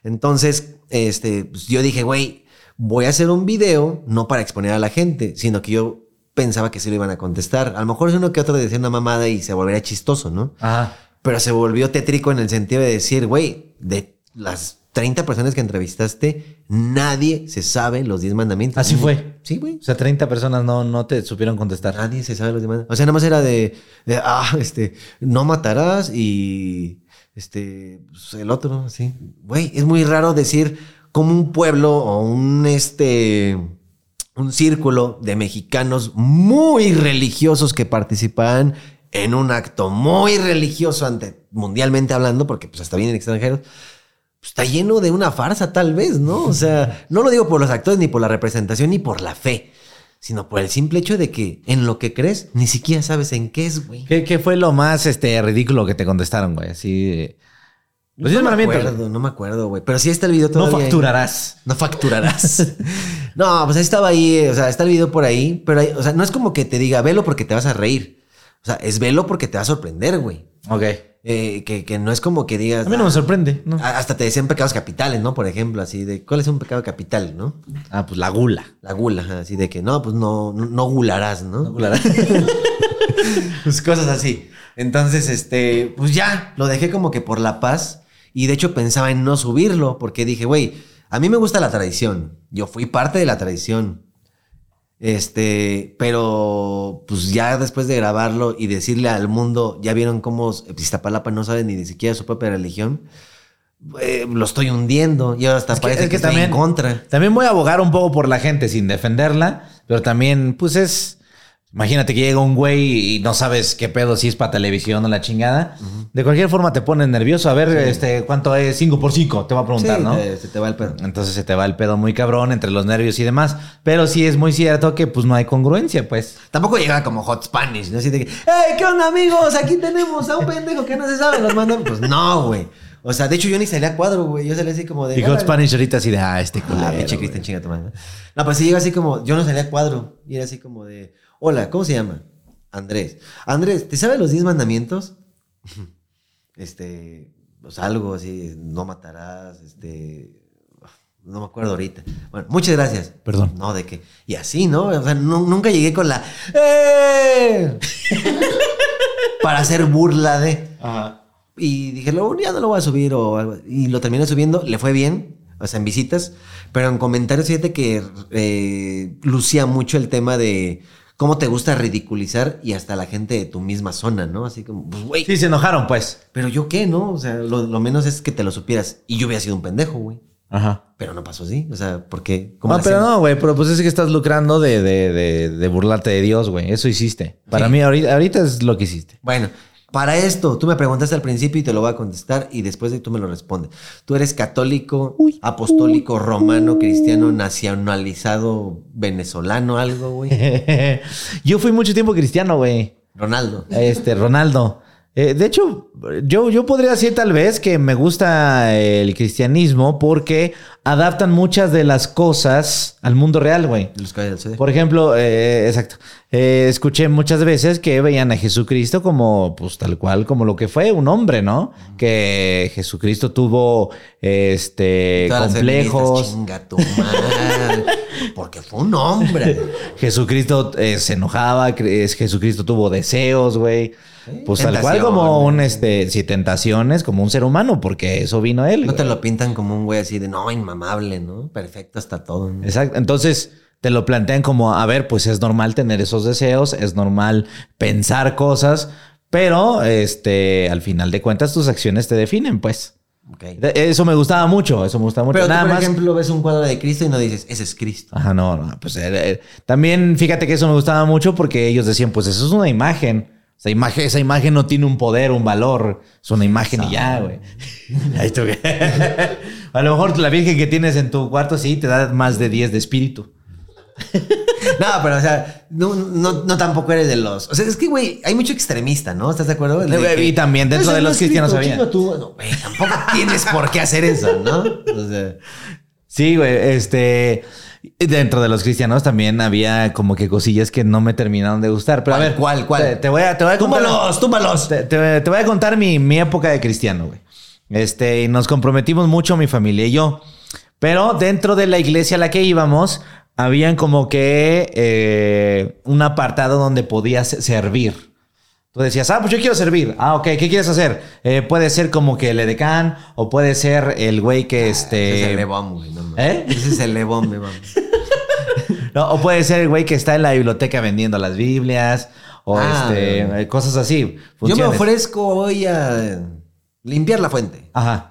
Entonces, este, pues, yo dije, güey, voy a hacer un video no para exponer a la gente, sino que yo pensaba que sí lo iban a contestar. A lo mejor es uno que otro decía una mamada y se volvería chistoso, ¿no? Ajá. Pero se volvió tétrico en el sentido de decir, güey, de las 30 personas que entrevistaste, nadie se sabe los 10 mandamientos. Así fue. Sí, güey. O sea, 30 personas no, no te supieron contestar. Nadie se sabe los 10 mandamientos. O sea, nada más era de, de, ah, este, no matarás y este, pues, el otro, sí. Güey, es muy raro decir como un pueblo o un, este, un círculo de mexicanos muy religiosos que participaban en un acto muy religioso ante, mundialmente hablando, porque pues hasta vienen extranjeros, pues, está lleno de una farsa tal vez, ¿no? O sea, no lo digo por los actores, ni por la representación, ni por la fe, sino por el simple hecho de que en lo que crees ni siquiera sabes en qué es, güey. ¿Qué, qué fue lo más este, ridículo que te contestaron, güey? Así. eh, Los 10 no me acuerdo, no me acuerdo, güey. Pero sí está el video No todavía. ahí. facturarás. No facturarás. no, pues ahí estaba ahí, o sea, está el video por ahí, pero, hay- o sea, no es como que te diga, velo porque te vas a reír. O sea, es velo porque te va a sorprender, güey. Ok. Eh, que, que no es como que digas. A mí no me "Ah, sorprende. ¿no? Hasta te decían pecados capitales, ¿no? Por ejemplo, así de, ¿cuál es un pecado capital, no? Ah, pues la gula. La gula, así de que, no, pues no, no, no gularás, ¿no? pues cosas así. Entonces, este, pues ya, lo dejé como que por la paz. Y de hecho pensaba en no subirlo, porque dije, güey, a mí me gusta la tradición. Yo fui parte de la tradición. Este, pero pues ya después de grabarlo y decirle al mundo, ya vieron cómo Iztapalapa no sabe ni siquiera su propia religión, eh, lo estoy hundiendo. Y ahora hasta Es que- parece es que, también- en contra. También voy a abogar un poco por la gente sin defenderla, pero también, pues es. Imagínate que llega un güey y no sabes qué pedo, si es para televisión o la chingada. De cualquier forma te pones nervioso. A ver, este, ¿cuánto es 5 por 5? Te va a preguntar, Sí, ¿no? se te va el pedo. Entonces se te va el pedo muy cabrón entre los nervios y demás. Pero sí es muy cierto que pues no hay congruencia, pues. Tampoco llegaba como Hot Spanish, ¿no? Así de que, ¡Hey, qué onda, amigos! Aquí tenemos a un pendejo que no se sabe los mandan. Pues no, güey. O sea, de hecho, yo ni salía a cuadro, güey. Yo salía así como de. Y Hot. Spanish ahorita así de, ah, este culero. Ah, pinche güey". Cristian, chinga tu madre. No, pues sí llega así como, yo no salía a cuadro. Y era así como de, hola, ¿cómo se llama? Andrés. Andrés, ¿te sabes los 10 mandamientos? Este, pues algo así, no matarás, este, no me acuerdo ahorita. Bueno, muchas gracias. Perdón. No, de que, y así, ¿no? O sea, nu- nunca llegué con la, ¡eh! Para hacer burla de. Y dije, luego ya no lo voy a subir o algo. Y lo terminé subiendo, le fue bien, o sea, en visitas. Pero en comentarios, fíjate que eh, lucía mucho el tema de cómo te gusta ridiculizar y hasta la gente de tu misma zona, ¿no? Así como, pues, güey, Sí, se enojaron, pues. pero yo qué, ¿no? O sea, lo, lo menos es que te lo supieras. Y yo hubiera sido un pendejo, güey. Ajá. Pero no pasó así. O sea, porque. como No, pero no, güey, pero pues es que estás lucrando de, de, de, de burlarte de Dios, güey. Eso hiciste. Para Sí. mí, ahorita, ahorita es lo que hiciste. Bueno, para esto, tú me preguntaste al principio y te lo voy a contestar y después de tú me lo respondes. Tú eres católico, apostólico, romano, cristiano, nacionalizado, venezolano, algo, güey. yo fui mucho tiempo cristiano, güey. Ronaldo. Este, Ronaldo. Eh, de hecho, yo, yo podría decir tal vez que me gusta el cristianismo porque adaptan muchas de las cosas al mundo real, güey. Por ejemplo, eh, exacto. Eh, escuché muchas veces que veían a Jesucristo como, pues tal cual, como lo que fue un hombre, ¿no? Que Jesucristo tuvo, este, Todas las feministas, complejos. Chinga tu madre. Porque fue un hombre. Jesucristo eh, se enojaba, Jesucristo tuvo deseos, güey. Pues tal cual como un, este, sí, tentaciones, como un ser humano, porque eso vino él. No te lo pintan como un güey así de no, inmamable, ¿no? Perfecto hasta todo. ¿no? Exacto. Entonces te lo plantean como, a ver, pues es normal tener esos deseos, es normal pensar cosas, pero este, al final de cuentas tus acciones te definen, pues. Eso me gustaba mucho, eso me gustaba mucho. Pero tú, Nada por más. ejemplo, ves un cuadro de Cristo y no dices, ese es Cristo. Ajá, no, no, pues eh, eh, también fíjate que eso me gustaba mucho porque ellos decían, pues eso es una imagen. Esa imagen, esa imagen no tiene un poder, un valor. Es una imagen y ya, güey. Ahí tú. A lo mejor la virgen que tienes en tu cuarto sí te da más de 10 de espíritu. No, pero o sea, no, no, no tampoco eres de los. O sea, es que, güey, hay mucho extremista, ¿no? ¿Estás de acuerdo? De Eh, que, y también dentro "Ese de los cristianos había". tú". No, güey, tampoco tienes por qué hacer eso, ¿no? O sea, Sí, güey, este... Dentro de los cristianos también había como que cosillas que no me terminaron de gustar. Pero a ¿Cuál, ver, cuál, cuál? Te, te voy a, te voy a contar... túmbalos, túmbalos. Te, te- te voy a contar mi, mi época de cristiano, güey. Este, y nos comprometimos mucho mi familia y yo. Pero dentro de la iglesia a la que íbamos, habían como que eh, un apartado donde podías servir. Tú decías, ah, pues yo quiero servir. Ah, ok, ¿qué quieres hacer? Eh, puede ser como que el edecán o puede ser el güey que Ese es el este... Lebón, güey. No. ¿Eh? Ese es el Lebón, Lebón. No, o puede ser el güey que está en la biblioteca vendiendo las Biblias o Ah, este, cosas así. Yo me ofrezco hoy a limpiar la fuente. Ajá.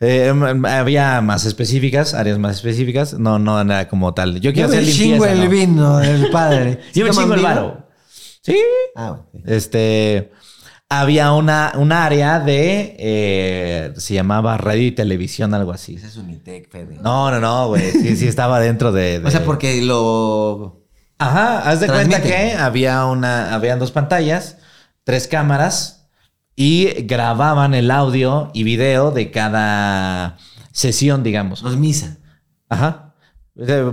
Eh, m- había más específicas, áreas más específicas. No, no era como tal. Yo quiero Yo me hacer chingo limpieza. el ¿no? vino del padre. Yo me ¿Sí toman chingo el vino? varo. Sí. Ah, bueno. Este. Había una, un área de. eh, se llamaba radio y televisión, algo así. Ese es Unitec, Fede. No, no, no, güey. Sí, sí, estaba dentro de. de- O sea, porque lo. Ajá, haz de cuenta que había una, habían dos pantallas, tres cámaras y grababan el audio y video de cada sesión, digamos. No es misa. Ajá.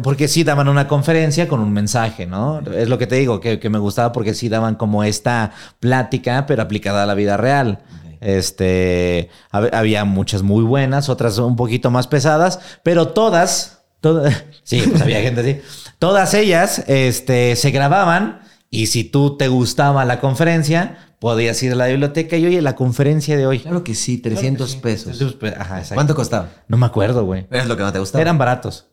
Porque sí daban una conferencia con un mensaje, ¿no? Es lo que te digo, que, que me gustaba porque sí daban como esta plática, pero aplicada a la vida real. Este, hab- había muchas muy buenas, otras un poquito más pesadas, pero todas, todas, sí, pues había gente así. Todas ellas, este, se grababan y si tú te gustaba la conferencia, podías ir a la biblioteca y oye, la conferencia de hoy. Claro que sí, 300 pesos. Ajá, exacto. ¿Cuánto costaba? No me acuerdo, güey. ¿Es lo que no te gustaba? Eran baratos.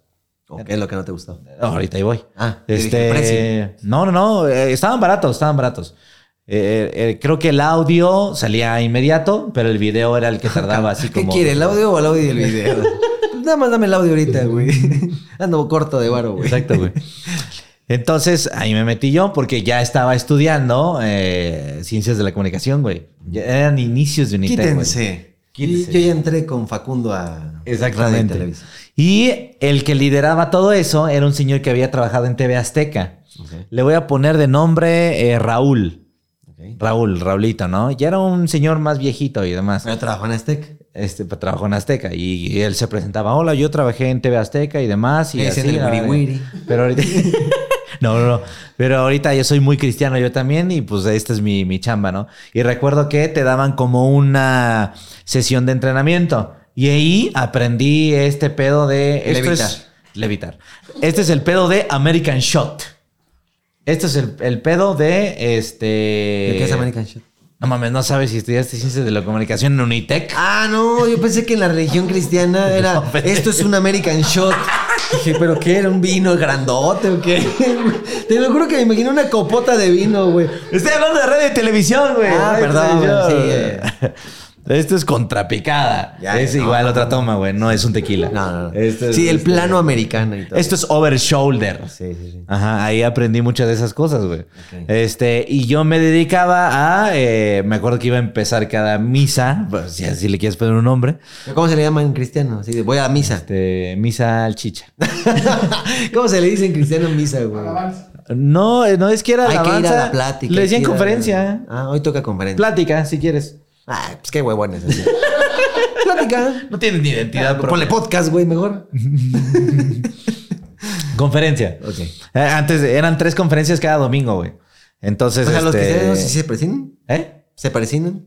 ¿O qué es lo que no te gustó? Ahorita ahí voy. Ah, dije este. No, no, no. eh, estaban baratos, estaban baratos. Eh, eh, creo que el audio salía inmediato, pero el video era el que tardaba así ¿Qué como. quiere, el audio o el audio y el video? Nada más dame el audio ahorita, güey. Ando corto de varo, güey. Exacto, güey. Entonces ahí me metí yo porque ya estaba estudiando eh, ciencias de la comunicación, güey. Ya eran inicios de Unitec. Quítense. Quítense. Yo ya entré con Facundo a Exactamente. Televisa. Y el que lideraba todo eso era un señor que había trabajado en TV Azteca. Le voy a poner de nombre eh, Raúl. Raúl, Raulito, ¿no? Ya era un señor más viejito y demás. Pero trabajó en Aztec. Este pues, trabajó en Azteca y, y él se presentaba, hola, yo trabajé en TV Azteca y demás. Y así, el wiri wiri. Pero ahorita... no, no, no. Pero ahorita yo soy muy cristiano yo también y pues esta es mi, mi chamba, ¿no? Y recuerdo que te daban como una sesión de entrenamiento y ahí aprendí este pedo de... Esto Levitar. es levitar. Este es el pedo de American Shot. Este es el, el pedo de este... ¿De qué es American Shot? No mames, no sabes si estudiaste ciencias de la comunicación en Unitec. Ah, no, yo pensé que en la religión cristiana era esto es un American shot. Dije, ¿pero qué? ¿Era un vino grandote o qué? Te lo juro que me imaginé una copota de vino, güey. Estoy hablando de radio y televisión, güey. Ah, perdón, sí, Esto es contrapicada. Ya, es no, igual no, otra toma, güey. No es un tequila. No, no, no. Es- sí, el este- plano americano y todo. Esto es over shoulder. Sí, sí, sí. Ajá, ahí aprendí muchas de esas cosas, güey. Ok. Este, y yo me dedicaba a. eh, me acuerdo que iba a empezar cada misa, pues, si así le quieres poner un nombre. ¿Cómo se le llama en cristiano? Así de, voy a misa. Este, misa al chicha. ¿Cómo se le dice en cristiano misa, güey? No, eh, no es que era Hay que ir a la plática. Le decían conferencia. Ah, hoy toca conferencia. Plática, si quieres. Ah, pues qué huevones así. Plática. No tienes ni identidad Ah, Ponle podcast, güey, mejor. Conferencia. Ok. Eh, antes eran tres conferencias cada domingo, güey. Entonces, O sea, los este... cristianos sí se presinan. ¿Eh? ¿Se presinan?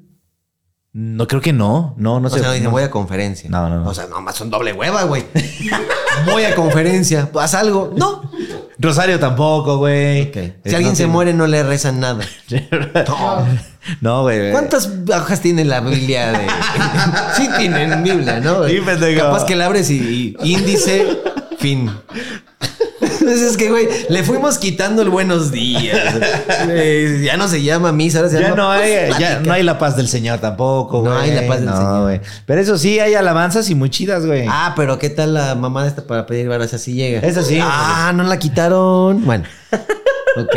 No creo que no. No, no o sé. sea, no dicen, no. voy a conferencia. No, no, no. O sea, nomás son doble hueva, güey. voy a conferencia. Haz algo. No. Rosario tampoco, güey. Si alguien no se tiene- muere, no le rezan nada. No. No, güey. ¿Cuántas hojas tiene la Biblia de.? sí, tienen Biblia, ¿no? Sí, pendejo. Capaz que la abres y, y índice, fin. Entonces es que, güey, le fuimos quitando el buenos días. Eh, ya no se llama misa, ahora se Ya llama. no hay, pues, ya no hay la paz del Señor tampoco, No güey. hay la paz del No, Señor. Pero eso sí, hay alabanzas y muy chidas, güey. Ah, pero ¿qué tal la mamá esta para pedir varas? Así llega. Esa sí. Ah, no la quitaron. Bueno. Ok.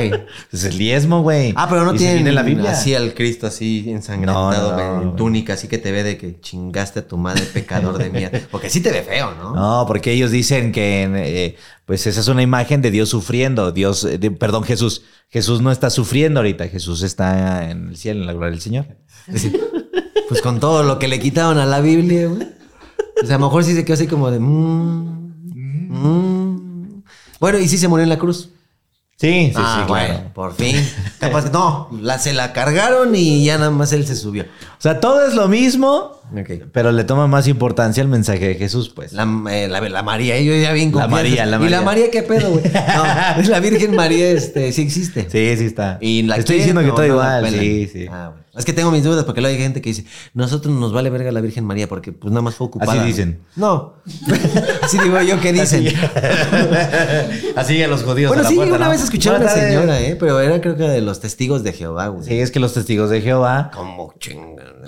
Es el diezmo, güey. Ah, pero no Y se tienen viene la Biblia. así al Cristo así ensangrentado No, no, no, en túnica, así que te ve de que chingaste a tu madre pecador de mierda. Porque sí te ve feo, ¿no? No, porque ellos dicen que, eh, pues esa es una imagen de Dios sufriendo. Dios, eh, de- perdón, Jesús. Jesús no está sufriendo ahorita. Jesús está en el cielo, en la gloria del Señor. Pues con todo lo que le quitaron a la Biblia, güey. O sea, a lo mejor sí se quedó así como de. mm, mm. Bueno, y sí se murió en la cruz. Sí, sí, ah, sí, claro. bueno, por fin. Capaz no, la, se la cargaron y ya nada más él se subió. O sea, todo es lo mismo, pero le toma más importancia el mensaje de Jesús, pues. La, eh, la, la María, yo ya bien La. María, la ¿Y la María. María qué pedo, güey? No, la Virgen María este, sí existe. Sí, sí está. Y la Estoy quieren diciendo que o todo no igual. Sí, sí. Ah, bueno. Es que tengo mis dudas porque luego hay gente que dice, nosotros nos vale verga la Virgen María porque pues nada más fue ocupada. Así dicen. No. Así digo yo que dicen. Así a los judíos. Bueno, a la sí, puerta, una ¿no? vez escuché a una señora, ¿eh? Pero era creo que de los testigos de Jehová, güey. Sí, es que los testigos de Jehová, Como chingada.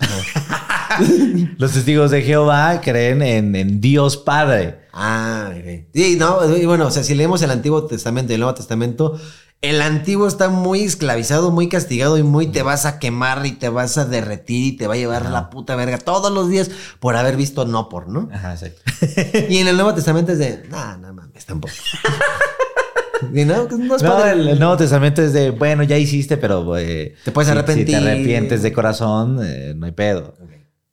los testigos de Jehová creen en, en Dios Padre. Ah. Sí, no, y bueno, o sea, si leemos el Antiguo Testamento y el Nuevo Testamento, el Antiguo está muy esclavizado, muy castigado y muy te vas a quemar y te vas a derretir y te va a llevar la puta verga todos los días por haber visto no por, ¿no? Ajá, exacto. Y en el Nuevo Testamento es de, nah, no mames, tampoco. Y no, no es No, padre. el, el Nuevo Testamento es de, bueno, ya hiciste, pero... eh, Te puedes si- arrepentir. Si te arrepientes de corazón, eh, no hay pedo.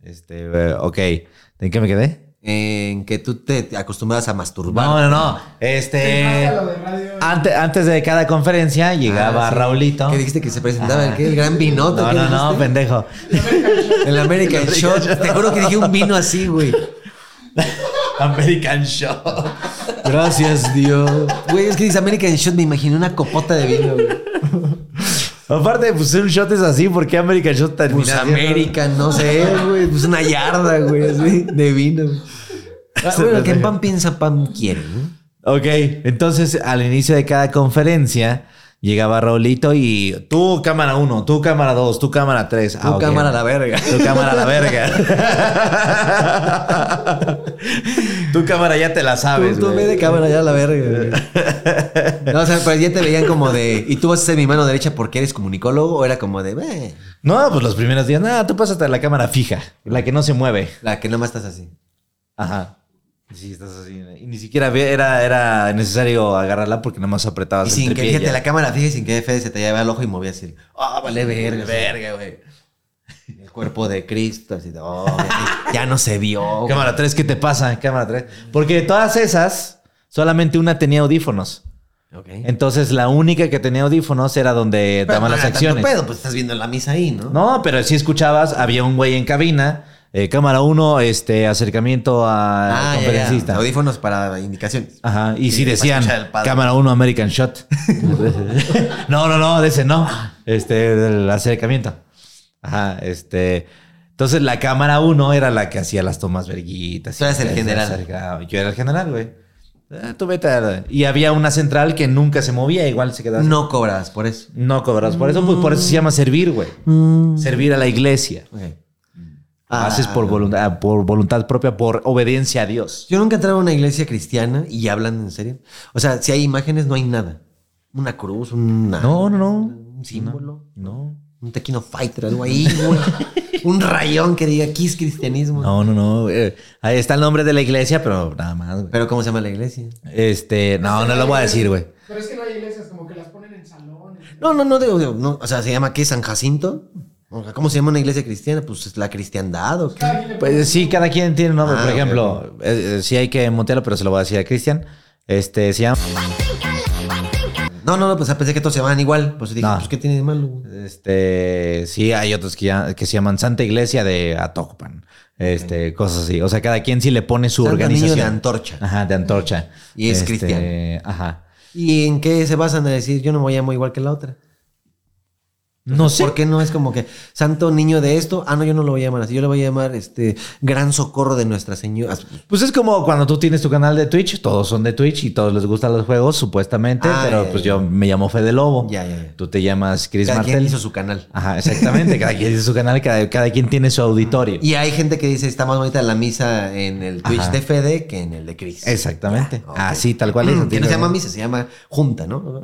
Este, eh, ok. ¿En qué me quedé? En que tú te acostumbras a masturbar. No, no, no. Te Este... Antes, antes de cada conferencia llegaba Ah, sí. Raulito. ¿Qué dijiste que se presentaba? ¿El Ajá. qué? ¿El gran vinote? No, ¿Qué no, no, pendejo. El American Shot. Te juro que dije un vino así, güey. American Shot. Gracias, Dios. Güey, es que dice American Shot, me imaginé una copota de vino, güey. Aparte, pues un shot es así, ¿por qué American Shot termina Pues American, no sé, güey. Pues una yarda, güey, así, de vino. Ah, bueno, que en pan piensa, pan quiere, ¿no? Ok, entonces al inicio de cada conferencia llegaba Raulito y tú cámara 1, tú cámara 2, tú cámara 3. Tu cámara a la verga. Tu cámara la verga. tu cámara ya te la sabes. Tú, tú ve de cámara ya a la verga. No, o sea, pues ya te veían como de. ¿Y tú vas a ser mi mano derecha porque eres comunicólogo? ¿O era como de. No, pues los primeros días, nada, tú pásate a la cámara fija, la que no se mueve. La que nada más estás así. Ajá. Sí, estás así. Y ni siquiera era, era necesario agarrarla porque nada más apretabas Y el sin que, fíjate, la cámara fija y sin que Fede se te lleve al ojo y movía así. Ah, vale, verga, verga, güey. El cuerpo de Cristo, así de, oh, ya- ya no se vio. Cámara 3, ¿qué te pasa? Cámara 3. Porque de todas esas, solamente una tenía audífonos. Entonces la única que tenía audífonos era donde Pero daban no las tanto acciones. pedo, pues estás viendo la misa ahí, ¿no? No, pero si escuchabas, había un güey en cabina, eh, cámara 1, este, acercamiento a Ah, conferencista. ya. Audífonos para indicaciones. Ajá, y si decían cámara 1 American Shot. no, no, no, de ese no. Este, del acercamiento. Ajá, este. Entonces la cámara 1 era la que hacía las tomas verguitas. Tú eras el general. Yo era el general, güey. Eh, tú vete a- Y había una central que nunca se movía, igual se quedaba. No cobras por eso. No cobras. Por eso, pues, por eso se llama servir, güey. Servir a la iglesia. Ok. Ah. Haces por voluntad, por voluntad propia, por obediencia a Dios. Yo nunca he entrado a una iglesia cristiana y hablan en serio. O sea, si hay imágenes, no hay nada. Una cruz, una, No, no, no. un símbolo, No. un tequino fighter, algo ahí, un rayón que diga aquí es cristianismo. No, no, no. eh, ahí está el nombre de la iglesia, pero nada más, güey. Pero ¿cómo se llama la iglesia? Este, no, no lo voy a decir, güey. Pero es que no hay iglesias como que las ponen en salones. No, no, no, digo, digo, no, o sea, ¿se llama qué? ¿San Jacinto? ¿Cómo se llama una iglesia cristiana? Pues es la cristiandad o qué. Pues sí, cada quien tiene un nombre. Ah, Por ejemplo, eh, eh, sí hay que montearlo, pero se lo voy a decir a Cristian. Este, se llama... No, no, no, pues pensé que todos se llamaban igual. Pues dije, No. pues ¿qué tiene de malo? Este, sí, hay otros que, ya- que se llaman Santa Iglesia de Atocpan. Este, cosas así. O sea, cada quien sí le pone su Santo organización. Niño de Antorcha. Ajá, de antorcha. Y es Este, cristiano. Ajá. ¿Y en qué se basan a decir yo no me llamo igual que la otra? No sé. ¿Por qué no es como que santo niño de esto? Ah, no, yo no lo voy a llamar así. Yo le voy a llamar este gran socorro de Nuestra Señora. Pues es como cuando tú tienes tu canal de Twitch, todos son de Twitch y todos les gustan los juegos, supuestamente, Ah, pero ya, pues ya. yo me llamo Fede Lobo. Ya, ya, ya. Tú te llamas Chris Cada quien Martel. hizo su canal. Ajá, exactamente. cada quien tiene su canal, cada, cada quien tiene su auditorio. Y hay gente que dice está más bonita la misa en el Twitch Ajá. de Fede que en el de Chris. Exactamente. Ok. Así, tal cual es. Mm, que no se llama misa, se llama junta, ¿no?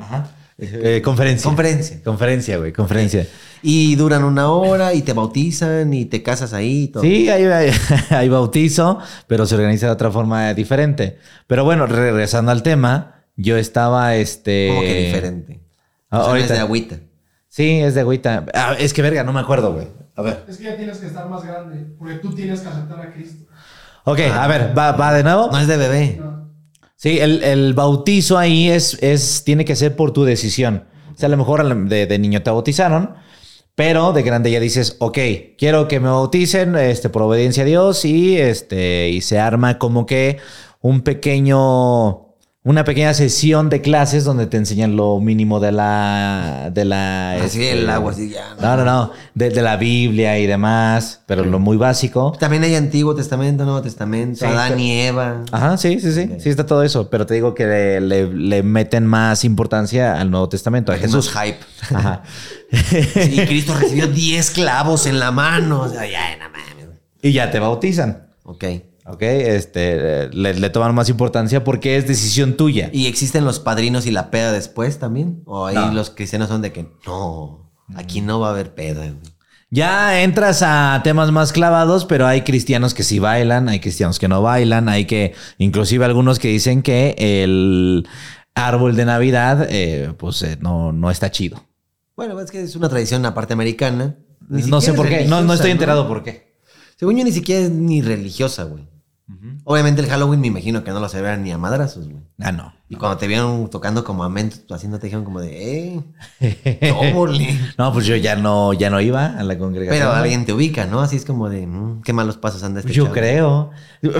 Eh, conferencia. Conferencia. Conferencia, güey, conferencia. Y duran una hora y te bautizan y te casas ahí y todo. Sí, hay, hay, hay bautizo, pero se organiza de otra forma diferente. Pero bueno, regresando al tema, yo estaba este. Como que diferente. Ah, O sea, no es de agüita. Sí, es de agüita. Ah, es que verga, no me acuerdo, güey. A ver. Es que ya tienes que estar más grande, porque tú tienes que aceptar a Cristo. Ok, a ver, va, va de nuevo. No es de bebé. No. Sí, el, el bautizo ahí es, es, tiene que ser por tu decisión. O sea, a lo mejor de, de niño te bautizaron, pero de grande ya dices, ok, quiero que me bauticen este, por obediencia a Dios y, este, y se arma como que un pequeño, una pequeña sesión de clases donde te enseñan lo mínimo de la... De la Así este, el agua, así ya. No, no, no, de, de la Biblia y demás, pero lo muy básico. También hay Antiguo Testamento, Nuevo Testamento, Sí, Adán pero- y Eva. Ajá, sí, sí, sí. Sí está todo eso. Pero te digo que le, le- le meten más importancia al Nuevo Testamento, a Es Jesús. más hype. Ajá. Y Cristo recibió 10 clavos en la mano. O sea, ya, no mames. y ya te bautizan. Ok. Ok, este, le, le toman más importancia porque es decisión tuya. ¿Y existen los padrinos y la peda después también? ¿O ahí No. los cristianos son de que no, aquí no va a haber peda? güey"? Ya entras a temas más clavados, pero hay cristianos que sí bailan, hay cristianos que no bailan, hay que, inclusive algunos que dicen que el árbol de Navidad, eh, pues eh, no, no está chido. Bueno, es que es una tradición aparte americana. Ni no sé por qué, no, no estoy enterado por qué. Según yo, ni siquiera es ni religiosa, güey. Obviamente el Halloween me imagino que no lo celebran ni a madrazos, güey. Ah, no. Y cuando te vieron tocando como amén, haciendo te dijeron como de, eh. No, pues yo ya no, ya no iba a la congregación. Pero alguien te ubica, ¿no? Así es como de, "Mm, qué malos pasos anda este Yo chavo". creo.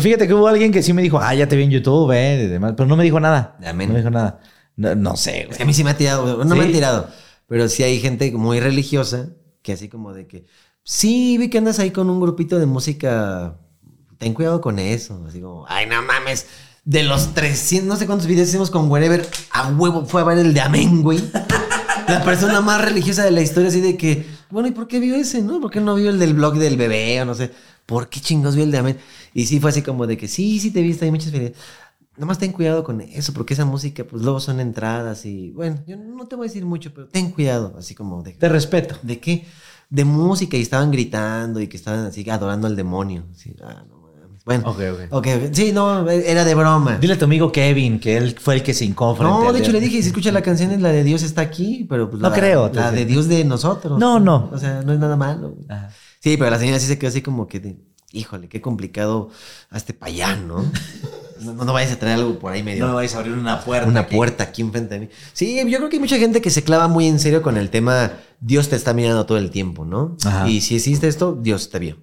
Fíjate que hubo alguien que sí me dijo, ah, ya te vi en YouTube, eh, y demás, pero no me dijo nada. Amén. No me dijo nada. No, no sé, Es güey. que a mí sí me ha tirado, no me han tirado, pero sí hay gente muy religiosa que así como de que, sí, vi que andas ahí con un grupito de música, ten cuidado con eso, así como, ay, no mames, de los 300, no sé cuántos videos hicimos con Wherever, a huevo fue a ver el de Amén, güey. La persona más religiosa de la historia, así de que, bueno, ¿y por qué vio ese, no? ¿Por qué no vio el del blog del bebé o no sé? ¿Por qué chingos vio el de Amén? Y sí fue así como de que, sí, sí te viste, hay muchas videos. Nomás ten cuidado con eso, porque esa música, pues luego son entradas y, bueno, yo no te voy a decir mucho, pero ten cuidado, así como de... Te respeto. ¿De qué? De música y estaban gritando y que estaban así adorando al demonio. Así, ah, no. Bueno, Ok, ok. ok, sí, no, era de broma. Dile a tu amigo Kevin que él fue el que se hincó frente No, de hecho le dije, si escucha la canción es la de Dios está aquí, pero pues No la, creo, La de Dios de nosotros. No, no. O sea, no es nada malo. Ajá. Sí, pero la señora sí se quedó así como que, de, híjole, qué complicado hazte para allá, ¿no? ¿no? No vayas a traer algo por ahí medio... No me vais a abrir una puerta. una aquí. puerta aquí enfrente de mí. Sí, yo creo que hay mucha gente que se clava muy en serio con el tema Dios te está mirando todo el tiempo, ¿no? Ajá. Y si existe esto, Dios te vio.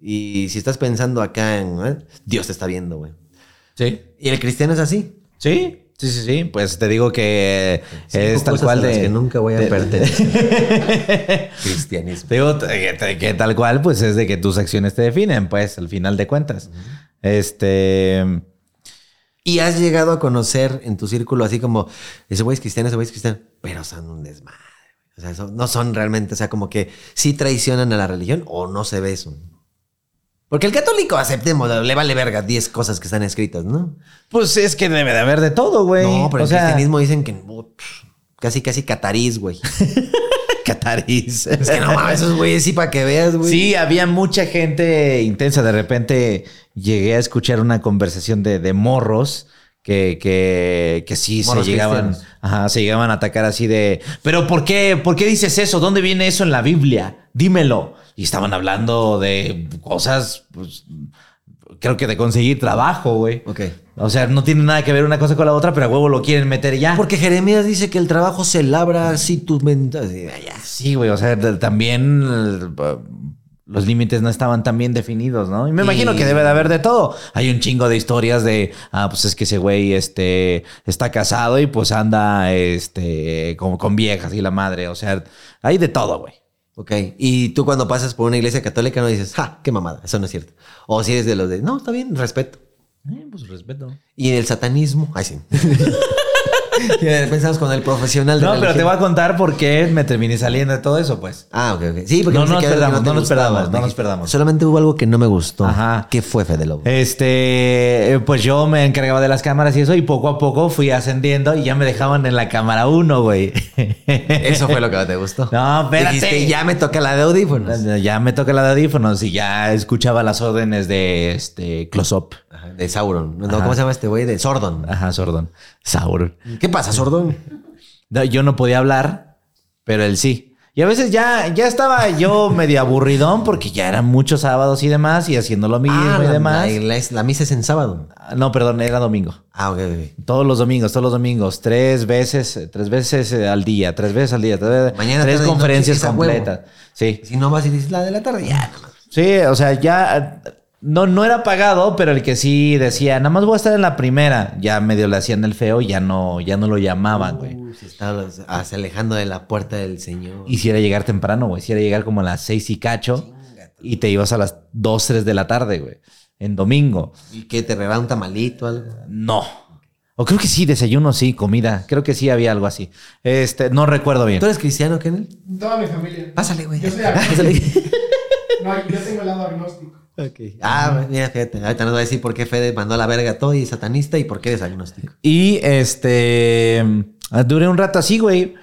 Y si estás pensando acá en ¿eh? Dios te está viendo, güey. Sí. Y el cristiano es así. Sí, sí, sí, sí. Pues te digo que es tal cual de. que nunca voy a de- pertenecer. Cristianismo. Te digo que, que- que tal cual, pues es de que tus acciones te definen, pues, al final de cuentas. Este. Y has llegado a conocer en tu círculo así como, ese güey es cristiano, ese güey es cristiano, pero son un desmadre. O sea, son- no son realmente, o sea, como que sí traicionan a la religión o no se ve eso. Porque el católico, aceptemos, le vale verga 10 cosas que están escritas, ¿no? Pues es que debe de haber de todo, güey. No, pero o el sea, cristianismo dicen que casi, casi catarís, güey. Catarís. Es que no mames, esos güeyes sí para que veas, güey. Sí, había mucha gente intensa. De repente llegué a escuchar una conversación de, de morros que, que, que sí se llegaban, ajá, se llegaban a atacar así de. Pero ¿por qué? ¿Por qué dices eso? ¿Dónde viene eso en la Biblia? Dímelo. Y estaban hablando de cosas, pues, creo que de conseguir trabajo, güey. Ok. O sea, no tiene nada que ver una cosa con la otra, pero a huevo lo quieren meter ya. Porque Jeremías dice que el trabajo se labra si tus mentas. Sí, güey, o sea, también eh, los límites no estaban tan bien definidos, ¿no? Y me Y- imagino que debe de haber de todo. Hay un chingo de historias de, ah, pues es que ese güey este, está casado y pues anda este, con, con viejas y la madre, o sea, hay de todo, güey. Ok. Y tú cuando pasas por una iglesia católica no dices, ¡ja! ¡Qué mamada! Eso no es cierto. O si eres de los de, no, está bien, respeto. Eh, pues respeto. Y en el satanismo, ay sí. Pensamos con el profesional de No, la pero te voy a contar por qué me terminé saliendo de todo eso, pues. Ah, ok, ok. Sí, porque No nos perdamos, no nos perdamos, no nos perdamos. Solamente hubo algo que no me gustó. Ajá. ¿Qué fue, Fede Lobo? Este, pues yo me encargaba de las cámaras y eso, y poco a poco fui ascendiendo y ya me dejaban en la cámara uno, güey. Eso fue lo que no te gustó. No, espérate. Dijiste, ya me toca la de audífonos. Ya me toca la de audífonos y ya escuchaba las órdenes de este close up. Ajá, De Sauron. No, Ajá. ¿Cómo se llama este güey? De Sordon. Ajá, Sordon. Sauron. ¿Qué pasa, Sordon? No, yo no podía hablar, pero él sí. Y a veces ya, ya estaba yo medio aburridón porque ya eran muchos sábados y demás y haciendo lo mismo Ah, y la- demás. La, la- la misa es en sábado. No, perdón, era domingo. Ah, ok, ok. Todos los domingos, todos los domingos, tres veces, tres veces eh, al día, tres veces al día, tres, Mañana, tres conferencias completas. Sí, Si no vas y dices la de la tarde, ya. sí, o sea, ya no, no era pagado, pero el que sí decía, nada más voy a estar en la primera, ya medio le hacían el feo, ya no, ya no lo llamaban, güey. Uh, se está se alejando de la puerta del Señor. Y si era llegar temprano, güey, si era llegar como a las seis y cacho y te ibas a las dos, tres de la tarde, güey, en domingo. ¿Y qué? ¿Te regala un tamalito algo? No. O creo que sí, desayuno, sí, comida. Creo que sí había algo así. Este, no recuerdo bien. ¿Tú eres cristiano, Kenneth? Toda mi familia. Pásale, güey. Yo soy Pásale. agnóstico. No, yo tengo el lado agnóstico. Ah, mira, fíjate. Ahorita nos va a decir por qué Fede mandó a la verga a todo y es satanista y por qué eres agnóstico. Y este. Duré un rato así, güey.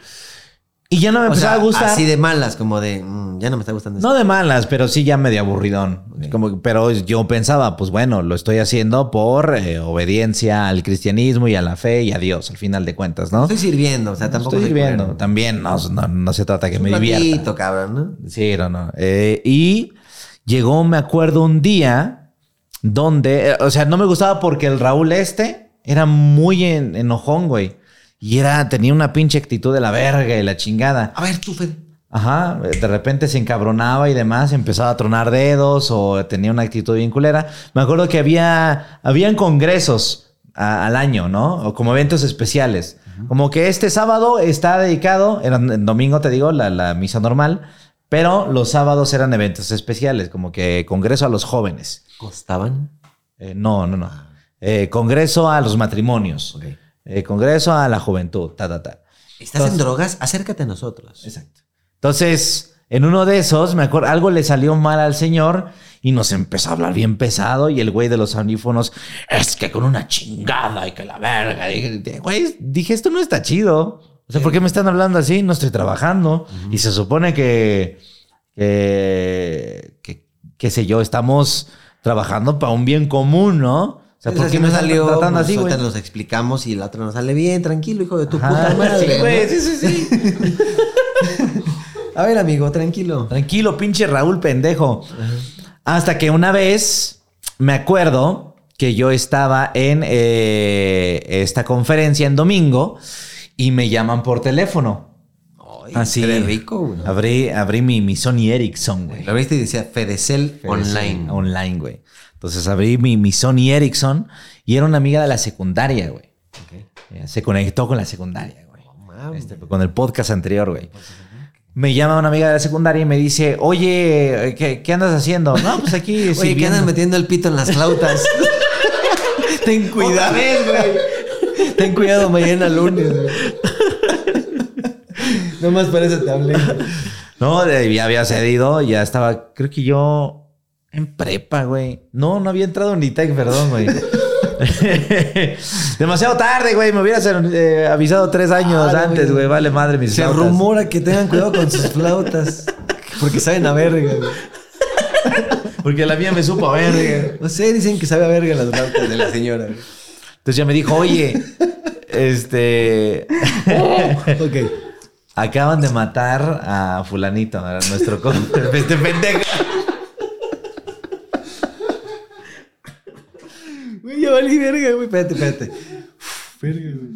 Y ya no me O empezaba sea, a gustar. así de malas, como de, mm, ya no me está gustando esto. No de malas, pero sí ya medio aburridón. Como, pero yo pensaba, pues bueno, lo estoy haciendo por eh, obediencia al cristianismo y a la fe y a Dios, al final de cuentas, ¿no? Estoy sirviendo, o sea, tampoco estoy sirviendo. También no, no, no se trata que Un me divierta. ratito, cabrón, ¿no? Sí, no, no. Eh, y llegó, me acuerdo, un día donde, eh, o sea, no me gustaba porque el Raúl este era muy en- enojón, güey. Y era, tenía una pinche actitud de la verga y la chingada. A ver, tú, Fede. Ajá, de repente se encabronaba y demás, empezaba a tronar dedos o tenía una actitud bien culera. Me acuerdo que había, habían congresos a- al año, ¿no? O como eventos especiales. Como que este sábado está dedicado, era en domingo te digo, la, la misa normal, pero los sábados eran eventos especiales, como que congreso a los jóvenes. ¿Costaban? Eh, no, no, no. Eh, congreso a los matrimonios. Eh, congreso a la juventud, ta, ta, ta. ¿Estás en drogas? Acércate a nosotros. Exacto. Entonces, en uno de esos, me acuerdo, algo le salió mal al señor y nos empezó a hablar bien pesado y el güey de los audífonos, es que con una chingada y que la verga. Y güey, dije, esto no está chido. O sea, ¿por qué me están hablando así? No estoy trabajando. Y se supone que, que, que, qué sé yo, estamos trabajando para un bien común, ¿no? O sea, ¿por qué no me salió, tratando pues, así, güey? explicamos y el otro nos sale bien, tranquilo, hijo de tu Ajá, puta madre. sí, güey, ¿no? sí, sí, sí. A ver, amigo, tranquilo. Tranquilo, pinche Raúl pendejo. Hasta que una vez me acuerdo que yo estaba en eh, esta conferencia en domingo y me llaman por teléfono. Ay, Así. Fede rico, güey. Abrí, abrí mi, mi Sony Ericsson, güey. Lo abriste y decía Fedecel Online. Online, güey. Entonces abrí mi, mi Sony Ericsson y era una amiga de la secundaria, güey. Eh, Se conectó con la secundaria, güey. mames. Este, con el podcast anterior, güey. Me llama una amiga de la secundaria y me dice, oye, ¿qué, qué andas haciendo? No, pues aquí Oye, ¿qué sirviendo". andas metiendo el pito en las flautas? Ten cuidado. Güey. Ten cuidado mañana lunes, güey. No más para eso te hablé. No, ya había cedido, ya estaba, creo que yo En prepa, güey. No, no había entrado en Nitec, perdón, güey. Demasiado tarde, güey. Me hubieras eh, avisado tres años antes, güey. güey. Vale madre mis Se flautas. rumora que tengan cuidado con sus flautas. Porque saben a verga, güey. Porque la mía me supo a verga. No sé, dicen que sabe a verga las flautas de la señora. güey. Entonces ya me dijo, oye, este. Ok. Acaban de matar a Fulanito, a nuestro Este pendejo. Güey, ya valí verga, güey. Espérate, espérate. Uf, verga, güey.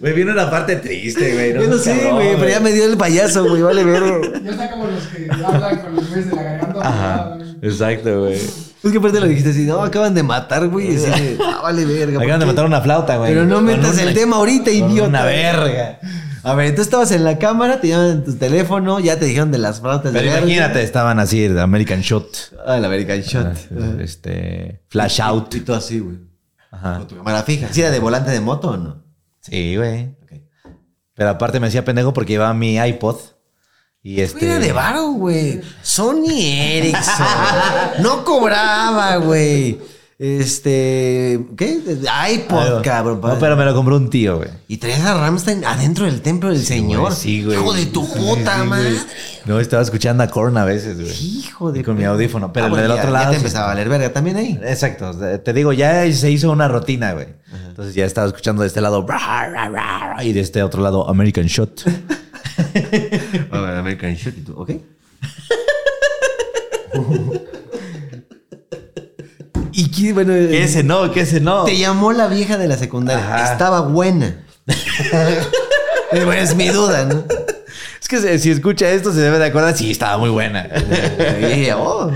Me viene una parte triste, güey. Yo no sé, güey, pero ya me dio el payaso, güey. Vale verga. Ya está como los que hablan con los güeyes de la garganta. Ajá. Exacto, güey. Es que aparte lo dijiste así, no, acaban de matar, güey. Así de, ah, vale verga. Acaban de matar una flauta, güey. Pero no metas una- el tema ahorita, idiota. Una verga. A ver, tú estabas en la cámara, te llaman en tu teléfono, ya te dijeron de las flautas de Pero verga. imagínate, estaban así, de American Shot. Ah, el American Shot. Este. Flash Out. Y tú así, güey. Ajá. Con tu cámara fija. ¿Sí era de volante de moto o no? Sí, güey. Ok. Pero aparte me hacía pendejo porque llevaba mi iPod. Y este. Era de varo, güey. Sony Ericsson. no cobraba, güey. Este. ¿Qué? iPod, cabrón. No, pero me lo compró un tío, güey. Y traías a Ramstein adentro del templo del Señor. Güey, Sí, güey. Hijo de tu Sí, puta sí, madre. güey. No, estaba escuchando a Korn a veces, güey. Hijo de Y con mi audífono. Pero Ah, bueno, del ya- otro ya lado. te sí. empezaba a valer verga también ahí. Exacto. Te digo, ya se hizo una rutina, güey. Entonces ya estaba escuchando de este lado y de este otro lado American Shot. American Shot y tú, ¿ok? y qué, bueno. Que ese no, que ese no. Te llamó la vieja de la secundaria. Ajá. Estaba buena. Eh, bueno, es mi duda, ¿no? Es que si- escucha esto se debe de acordar. Sí, estaba muy buena. Oh.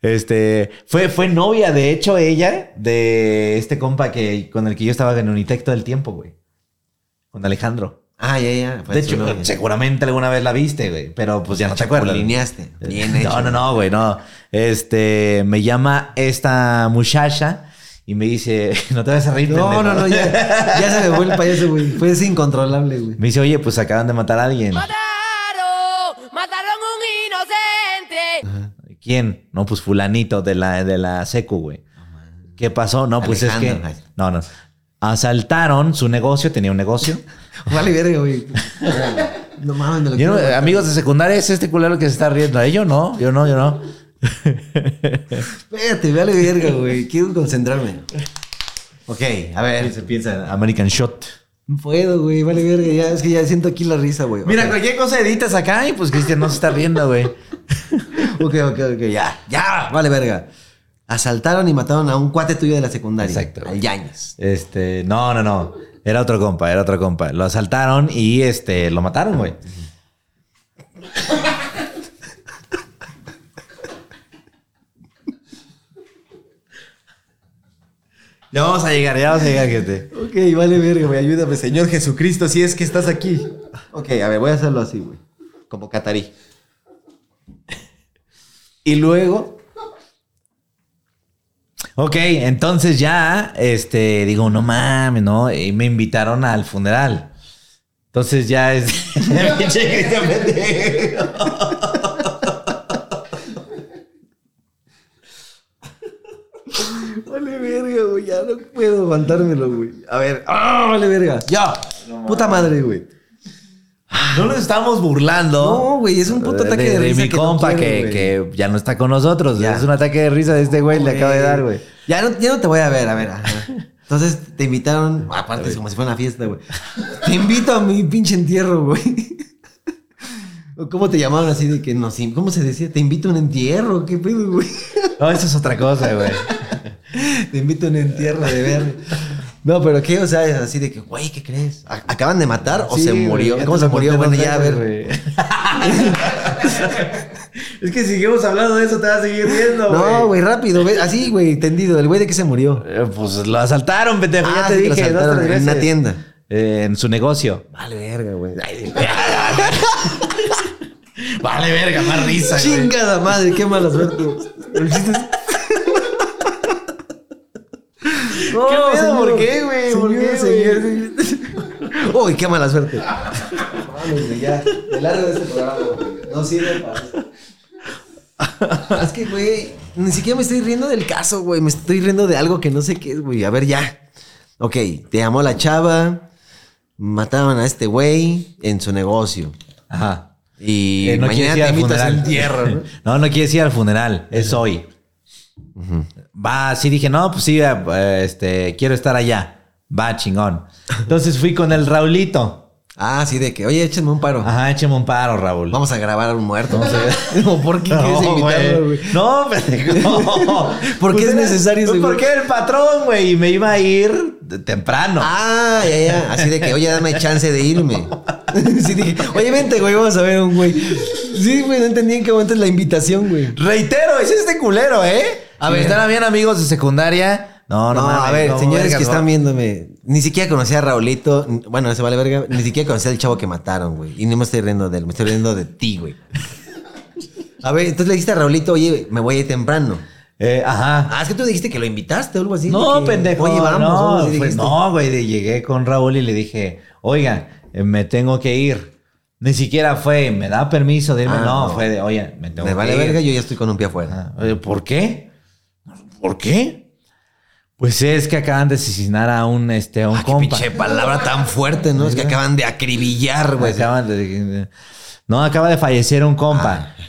Este fue, fue novia, de hecho, ella, de este compa que con el que yo estaba en Unitec todo el tiempo, güey. Con Alejandro. Ah, ya, ya. de hecho, seguramente alguna vez la viste, güey. Pero pues ya no te acuerdas. Chapulineaste. Bien hecho. No, no, no, güey, no. Este, me llama esta muchacha y me dice, no te vas a reír, No, pendejo". no, no, ya, ya se me fue el payaso, güey. Fue incontrolable, güey. Me dice, oye, pues acaban de matar a alguien. Mataron, mataron un inocente. ¿Quién? No, pues fulanito de la, de la secu, güey. ¿Qué pasó? No, pues es que... Alejandro. No, no. Asaltaron su negocio, tenía un negocio. Vale, verga, güey. No mames, me lo Yo no- amigos de secundaria, es este culero que se está riendo. ¿Eh? Yo no, yo no, yo no. Espérate, vale, verga, güey. Quiero concentrarme. Ok, a ver. Se piensa en American Shot. No puedo, güey. Vale, verga. Ya, es que ya siento aquí la risa, güey. Mira, cualquier cosa editas acá y pues Cristian no se está riendo, güey. Ok, ok, ok, ya. Ya, vale, verga. Asaltaron y mataron a un cuate tuyo de la secundaria. Exacto. Al Yañez. Este, no, no, no. Era otro compa, era otro compa. Lo asaltaron y este, lo mataron, güey. Ya vamos a llegar, ya vamos a llegar, gente. Ok, vale, verga, güey. Ayúdame, Señor Jesucristo, si es que estás aquí. Ok, a ver, voy a hacerlo así, güey. Como catarí. Y luego. Ok, entonces ya, este, digo, no mames, ¿no? Y me invitaron al funeral. Entonces ya es. Vale, verga, güey. Ya no puedo aguantármelo, güey. A ver. ¡Ah, vale, verga! ¡Ya! Puta madre, güey. No nos estamos burlando. No, güey, es un puto ataque de, de, risa mi que no compa quiero, que, ya no está con nosotros. Ya. Es un ataque de risa de este güey, le acaba de dar, güey. Ya no, ya no te voy a ver, a ver. Entonces te invitaron, aparte es como si fuera una fiesta, güey. Te invito a mi pinche entierro, güey. ¿O ¿Cómo te llamaban así de que no? ¿Cómo se decía? Te invito a un entierro, ¿qué pedo, güey? No, eso es otra cosa, güey. Te invito a un entierro de ver. No, pero qué, o sea, es así de que, güey, ¿qué crees? ¿A- ¿Acaban de matar o Sí, se murió? ¿Cómo se lo murió? Bueno, ya, a ver. güey. es que si seguimos hablando de eso, te vas a seguir riendo, güey. No, güey, rápido, así, güey, tendido. ¿El güey de qué se murió? Eh, Pues lo asaltaron, pendejo. Ah, ya te sí, que lo dije, asaltaron tres en una tienda. Eh, en su negocio. Vale, verga, güey. Vale, verga, más risa, güey. Chingada madre, qué mala suerte. El chiste es- No, ¿Qué pedo? señor. ¿Por qué, güey? ¿Por qué, señor, señor. Uy, qué mala suerte. Vamos, güey, ya. Me largo de este programa, güey. No sirve para esto. es que, güey, ni siquiera me estoy riendo del caso, güey. Me estoy riendo de algo que no sé qué es, güey. A ver, ya. Ok, te llamó la chava. Mataron a este güey en su negocio. Ajá. Y Eh, no mañana quieres ir te al invitas funeral. al entierro, ¿no? no, no quieres ir al funeral. Es hoy. Va, sí dije, no, pues sí, eh, este, quiero estar allá. Va, chingón. Entonces fui con el Raulito. Ah, sí, de que, oye, échenme un paro. Ajá, écheme un paro, Raúl. Vamos a grabar a un muerto. No, ¿Por qué quieres No, invitarlo, güey. güey? No, pendejo. no. ¿Por qué es era- necesario ese pues güey? Porque era el patrón, güey, y me iba a ir temprano. Ah, ya, ya. Así de que, oye, dame chance de irme. Sí, dije, oye, vente, güey, vamos a ver un güey. Sí, güey, no entendí en qué momento es la invitación, güey. Reitero, es este culero, ¿eh? A ver. están bien amigos de secundaria. No, no, No, mames, a ver, no, señores verga, que no. están viéndome, ni siquiera conocía a Raulito. Bueno, no se vale verga. Ni siquiera conocía al chavo que mataron, güey. Y no me estoy riendo de él, me estoy riendo de ti, güey. A ver, entonces le dijiste a Raulito, oye, me voy a ir temprano. Eh, ajá. Ah, es que tú dijiste que lo invitaste o algo así. No, que, pendejo. Oye, vamos. algo no, güey. Llegué con Raúl y le dije, oiga, me tengo que ir. Ni siquiera fue, me da permiso de irme. Ah, no, no. fue de, oye, me tengo Me que vale ir. verga, yo ya estoy con un pie afuera. Oye, ¿Por qué? ¿Por qué? Pues es que acaban de asesinar a un, este, a un Ah, qué compa. pinche palabra tan fuerte, ¿no? Es que acaban de acribillar, güey. Acaban de- no, acaba de fallecer un compa.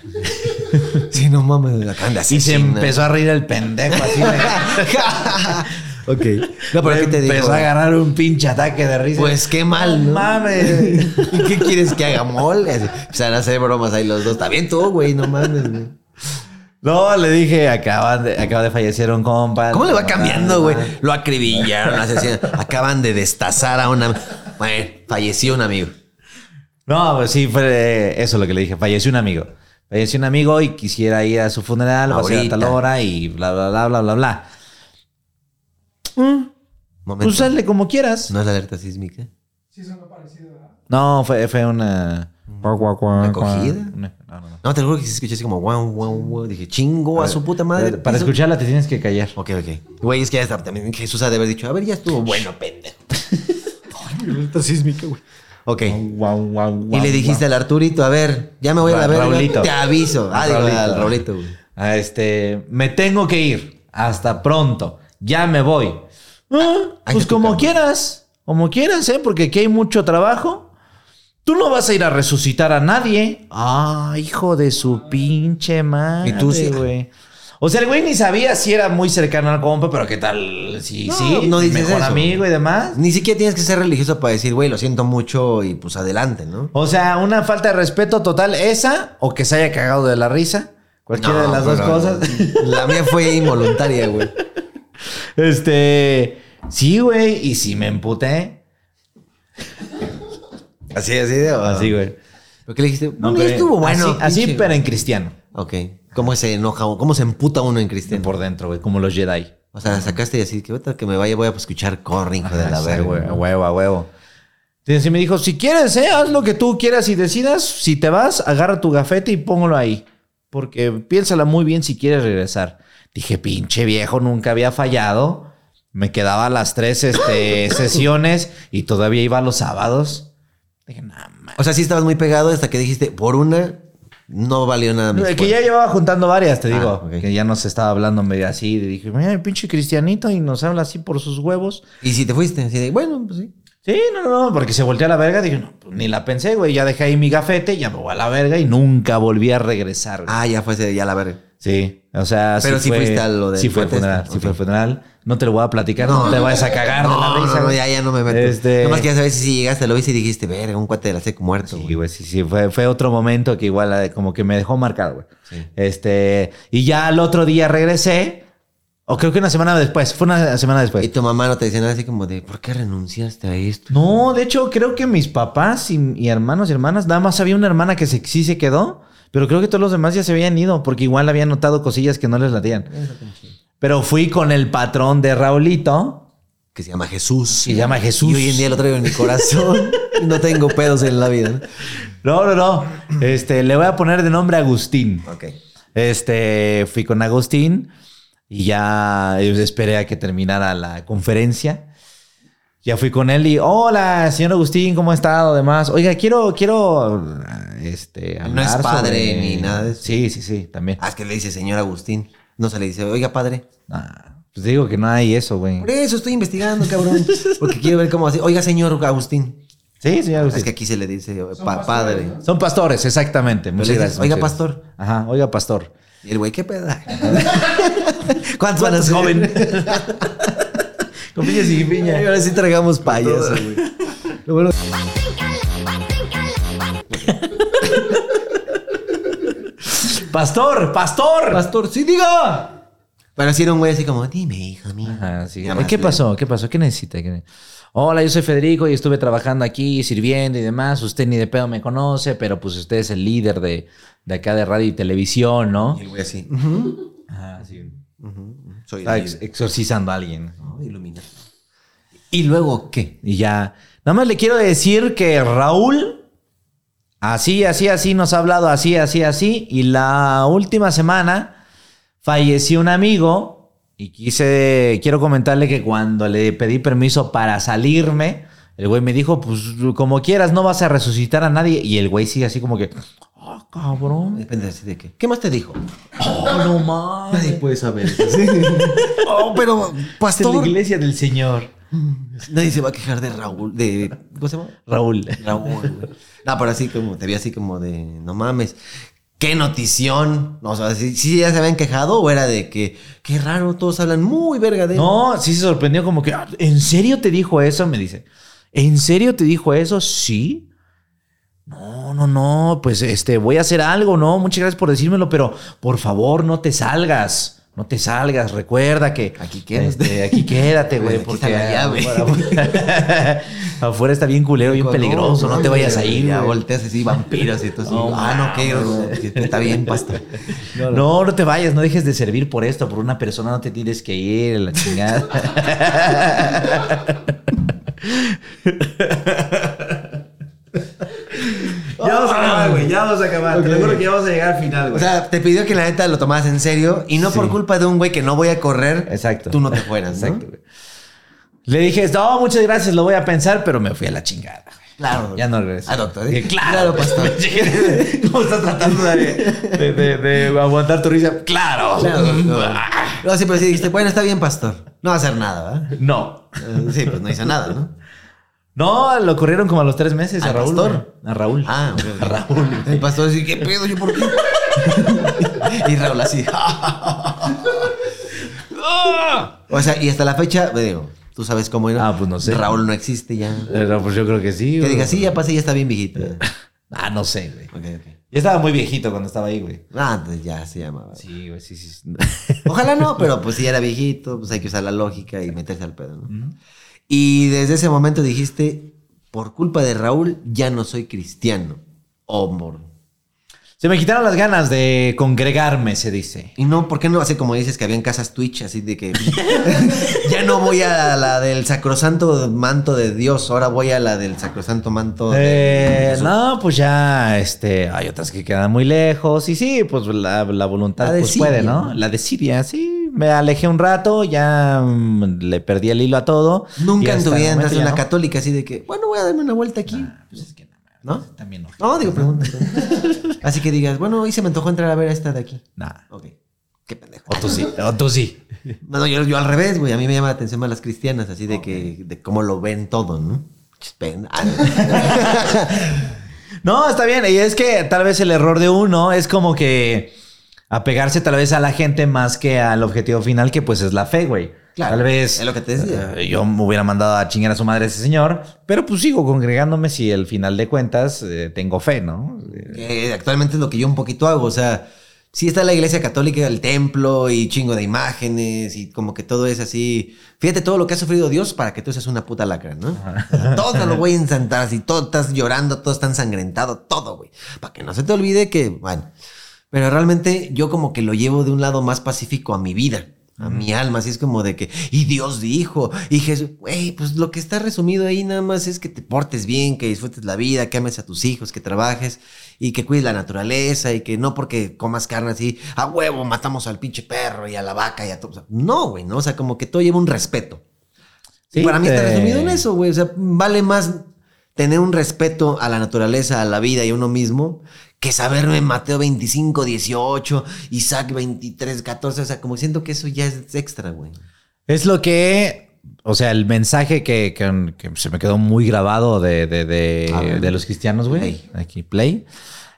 Sí, no mames, acaban de y se asesinar. empezó a reír el pendejo así. ok. No, pero ¿qué te dijo? Empezó a agarrar un pinche ataque de risa. Pues qué mal, ¿no? Mames. ¿Y qué quieres que haga mole? Empezaron a hacer bromas ahí los dos. Está bien tú, güey, no mames, güey. No, le dije, acaban de, acaba de fallecer un compa. ¿Cómo le va cambiando, güey? Lo acribillaron, asesinan. Acaban de destazar a una. Bueno, falleció un amigo. No, pues sí, fue eso lo que le dije. Falleció un amigo. Falleció un amigo y quisiera ir a su funeral, va a ser a tal hora y bla, bla, bla, bla, bla, bla. Momento. Pues como quieras. ¿No es la alerta sísmica? Sí, son parecido, ¿verdad? No, fue, fue una... ¿Una acogida? Una- no, no, no. No, te lo juro que se escuché así como guau, guau, guau. Dije, chingo a su puta madre. Para escucharla te tienes que callar. Ok, ok. Güey, es que ya está. También Jesús ha de haber dicho, a ver, ya estuvo bueno, pendejo. Alerta sísmica, güey. Ok. Guau, guau, Y le dijiste al Arturito, a ver, ya me voy a la verga. Raulito. Te aviso. Ah, digo, Raulito. al Raulito, güey. Ah, este, me tengo que ir. Hasta pronto. Ya me voy. Ah, pues como quieras. Como quieras, ¿eh? Porque aquí hay mucho trabajo. Tú no vas a ir a resucitar a nadie. Ah, hijo de su pinche madre. Y tú sí. güey. O sea, el güey ni sabía si era muy cercano al compa, pero qué tal. Sí, No, sí. no dices mejor eso. amigo y demás. Ni siquiera tienes que ser religioso para decir, güey, lo siento mucho y pues adelante, ¿no? O sea, una falta de respeto total, esa, o que se haya cagado de la risa. Cualquiera No, de las dos cosas. La mía fue involuntaria, güey. Este. Sí, güey. Y si me emputé. Así, así de. Así, güey. ¿Por qué le dijiste? No, pero- estuvo bueno. Así, así, pinche- pero en cristiano. Ok. ¿Cómo se enoja? o ¿Cómo se emputa uno en cristiano? Por dentro, güey. Como los Jedi. O sea, sacaste y así, que ahorita que me vaya voy a escuchar Corre, hijo de la sí, verga. güey, A huevo, a huevo. Entonces me dijo, si quieres, eh, haz lo que tú quieras y decidas. Si te vas, agarra tu gafete y póngalo ahí. Porque piénsala muy bien si quieres regresar. Dije, pinche viejo, nunca había fallado. Me quedaba las tres este, sesiones y todavía iba los sábados. Dije, nada más. O sea, sí estabas muy pegado hasta que dijiste, por una, no valió nada más. que ya llevaba juntando varias, te digo. Ah, ok. Que ya nos estaba hablando medio así. Y dije, mira, el pinche cristianito y nos habla así por sus huevos. Y si te fuiste, así de, bueno, pues sí. Sí, no, no, no, porque se volteó a la verga. Dije, no, pues ni la pensé, güey. Ya dejé ahí mi gafete, ya me voy a la verga y nunca volví a regresar. güey. Ah, ya fue ese, ya la verga. Sí, o sea, Pero sí fue- fuiste a lo del Sí fue funeral, este. sí fue al funeral. No te lo voy a platicar, no, te vayas a cagar de la risa. no, no, ya, ya no me meto. Este- Nomás quería saber si sí llegaste, lo viste y dijiste, verga, un cuate de la SEC muerto, Sí, güey. güey, sí, sí. Fue, fue otro momento que igual eh, como que me dejó marcado, güey. Sí. Este, y ya al otro día regresé, o creo que una semana después, fue una semana después. Y tu mamá no te decía nada así como de, ¿por qué renunciaste a esto? No, de hecho, creo que mis papás y, y hermanos y hermanas, nada más había una hermana que se, sí se quedó, pero creo que todos los demás ya se habían ido, porque igual habían notado cosillas que no les latían. Pero fui con el patrón de Raulito, Que se llama Jesús. Se llama Jesús. Y hoy en día lo traigo en mi corazón. y no tengo pedos en la vida. No, no, no. Este, le voy a poner de nombre Agustín. Ok. Este, fui con Agustín y ya esperé a que terminara la conferencia. Ya fui con él y, hola, señor Agustín, ¿cómo ha estado? Demás. Oiga, quiero, quiero, este, No es padre sobre- ni nada de eso. Sí, sí, sí, también. Ah, es que le dice señor Agustín. No se le dice, oiga, padre. Ah, pues digo que no hay eso, güey. Por eso estoy investigando, cabrón. Porque quiero ver cómo así. Oiga, señor Agustín. Sí, señor Agustín. Es que aquí se le dice Son pa- pastores, padre. ¿no? Son pastores, exactamente. Muchas gracias. "Oiga, muchas pastor". gracias. Ajá, oiga, pastor. Y el güey, ¿qué peda? ¿Cuántos van a ¿Cuántos, ser? joven? Con piñas y piña. Ay, Ahora sí tragamos payaso, güey. Lo bueno- Pastor, pastor. Pastor, sí, diga. Pero sí era un güey así como, dime, hijo mío. Ajá, sí. ¿Qué pasó? ¿Qué pasó? ¿Qué necesita? ¿Qué- Hola, yo soy Federico y estuve trabajando aquí, sirviendo y demás. Usted ni de pedo me conoce, pero pues usted es el líder de, de acá de radio y televisión, ¿no? Y el güey así. ujú, Ajá, sí. ujú, Soy Está el ex- líder. exorcizando a alguien. Ilumina. ¿Y luego qué? Y ya. Nada más le quiero decir que Raúl, así, así, así, nos ha hablado así, así, así. Y la última semana falleció un amigo. Y quise, quiero comentarle que cuando le pedí permiso para salirme, el güey me dijo, pues como quieras, no vas a resucitar a nadie. Y el güey sigue así como que, cabrón. Depende así de qué. ¿Qué más te dijo? Oh, no mames. Nadie puede saber eso. ¿sí? oh, pero, Esta es la pastor. iglesia del Señor. Nadie se va a quejar de Raúl. De, ¿Cómo se llama? Raúl. Raúl. güey. No, pero así como, te vi así como de, no mames. ¡Qué notición! O sea, ¿sí, sí ya se habían quejado o era de que, qué raro, todos hablan muy verga de él? No, sí se sorprendió como que, "Ah, ¿en serio te dijo eso? Me dice, ¿en serio te dijo eso? Sí. No, no, no, pues este, voy a hacer algo, ¿no? Muchas gracias por decírmelo, pero por favor no te salgas. No te salgas, recuerda que Aquí quédate. este, aquí quédate, güey, porque está la llave. afuera, afuera está bien culero, bien peligroso, no te vayas a ir. Ya volteas así, vampiros y todo así. No, ah, no, qué. Está bien, pastor. No, no te vayas, no dejes de servir por esto, por una persona no te tienes que ir, la chingada. ya vamos a acabar, güey, ya vamos a acabar. Te lo juro que ya vamos a llegar al final, O güey. sea, te pidió que la neta lo tomaras en serio y no por culpa de un güey que no voy a correr, Exacto. tú no te fueras, ¿no? Exacto, güey. Le dije, no, muchas gracias, lo voy a pensar, pero me fui a la chingada. Claro. Ya no regresé. Ah, doctor. Dije, claro, Claro, pastor. ¿Cómo estás tratando de, de- de- de aguantar tu risa? Claro. Claro. No, sí, pero sí dijiste, bueno, está bien, pastor. No va a hacer nada, ¿verdad? No. Sí, pues no hizo nada, ¿no? No, lo corrieron como a los tres meses a ¿Al Raúl. pastor? A Raúl. Ah, ok, ok. A Raúl. El pastor así, ¿qué pedo? ¿Yo por qué? y Raúl así. o sea, y hasta la fecha, digo, tú sabes cómo era. Ah, pues no sé. Raúl no existe ya. Pero pues yo creo que sí. Que diga, sí, ya pasé, ya está bien viejito. Ah, no sé, güey. Ok, ok. Yo estaba muy viejito cuando estaba ahí, güey. Ah, entonces ya se llamaba. Sí, güey, sí, sí. Ojalá no, pero pues si era viejito, pues hay que usar la lógica y meterse al pedo, ¿no? Y desde ese momento dijiste, por culpa de Raúl, ya no soy cristiano. Oh, mor. Se me quitaron las ganas de congregarme, se dice. Y no, ¿por qué no? Así como dices que había en casas Twitch, así de que ya no voy a la del sacrosanto manto de Dios, ahora voy a la del sacrosanto manto de Eh, no, pues ya, este, hay otras que quedan muy lejos y sí, pues la, la voluntad La pues puede, ¿no? ¿no? La de Siria, sí, me alejé un rato, ya mm, le perdí el hilo a todo. Nunca en tu vida entras en católica así de que, bueno, voy a darme una vuelta aquí. Pues es que no, ¿No? también no. No, digo, pregunta. Así que digas, bueno, hoy se me antojó entrar a ver a esta de aquí. Nah. Ok. Qué pendejo. O tú sí, o tú sí. No, yo, yo al revés, güey. A mí me llama la atención más las cristianas, así de que, de cómo lo ven todo, ¿no? Ah, No, está bien. Y es que tal vez el error de uno es como que apegarse tal vez a la gente más que al objetivo final, que pues es la fe, güey. Claro, tal vez es lo que te decía. eh, yo me hubiera mandado a chingar a su madre a ese señor, pero pues sigo congregándome si al final de cuentas eh, tengo fe, ¿no? Eh, actualmente es lo que yo un poquito hago, o sea, sí está la iglesia católica, el templo y chingo de imágenes y como que todo es así. Fíjate todo lo que ha sufrido Dios para que tú seas una puta lacra, ¿no? O sea, todo lo voy a ensantar, así todo estás llorando, todo está ensangrentado, todo, güey. Para que no se te olvide que, bueno, pero realmente yo como que lo llevo de un lado más pacífico a mi vida. A mi alma, así es como de que, y Dios dijo, y Jesús, güey, pues lo que está resumido ahí nada más es que te portes bien, que disfrutes la vida, que ames a tus hijos, que trabajes y que cuides la naturaleza y que no porque comas carne así, a huevo matamos al pinche perro y a la vaca y a todo. O sea, no, güey, ¿no? O sea, como que todo lleva un respeto. Sí, y para mí está resumido en eso, güey. O sea, vale más tener un respeto a la naturaleza, a la vida y a uno mismo que saberme Mateo 25, 18, Isaac 23, 14. O sea, como siento que eso ya es extra, güey. Es lo que, o sea, el mensaje que, que- que se me quedó muy grabado de, de, de- A de los cristianos, güey. Aquí, play.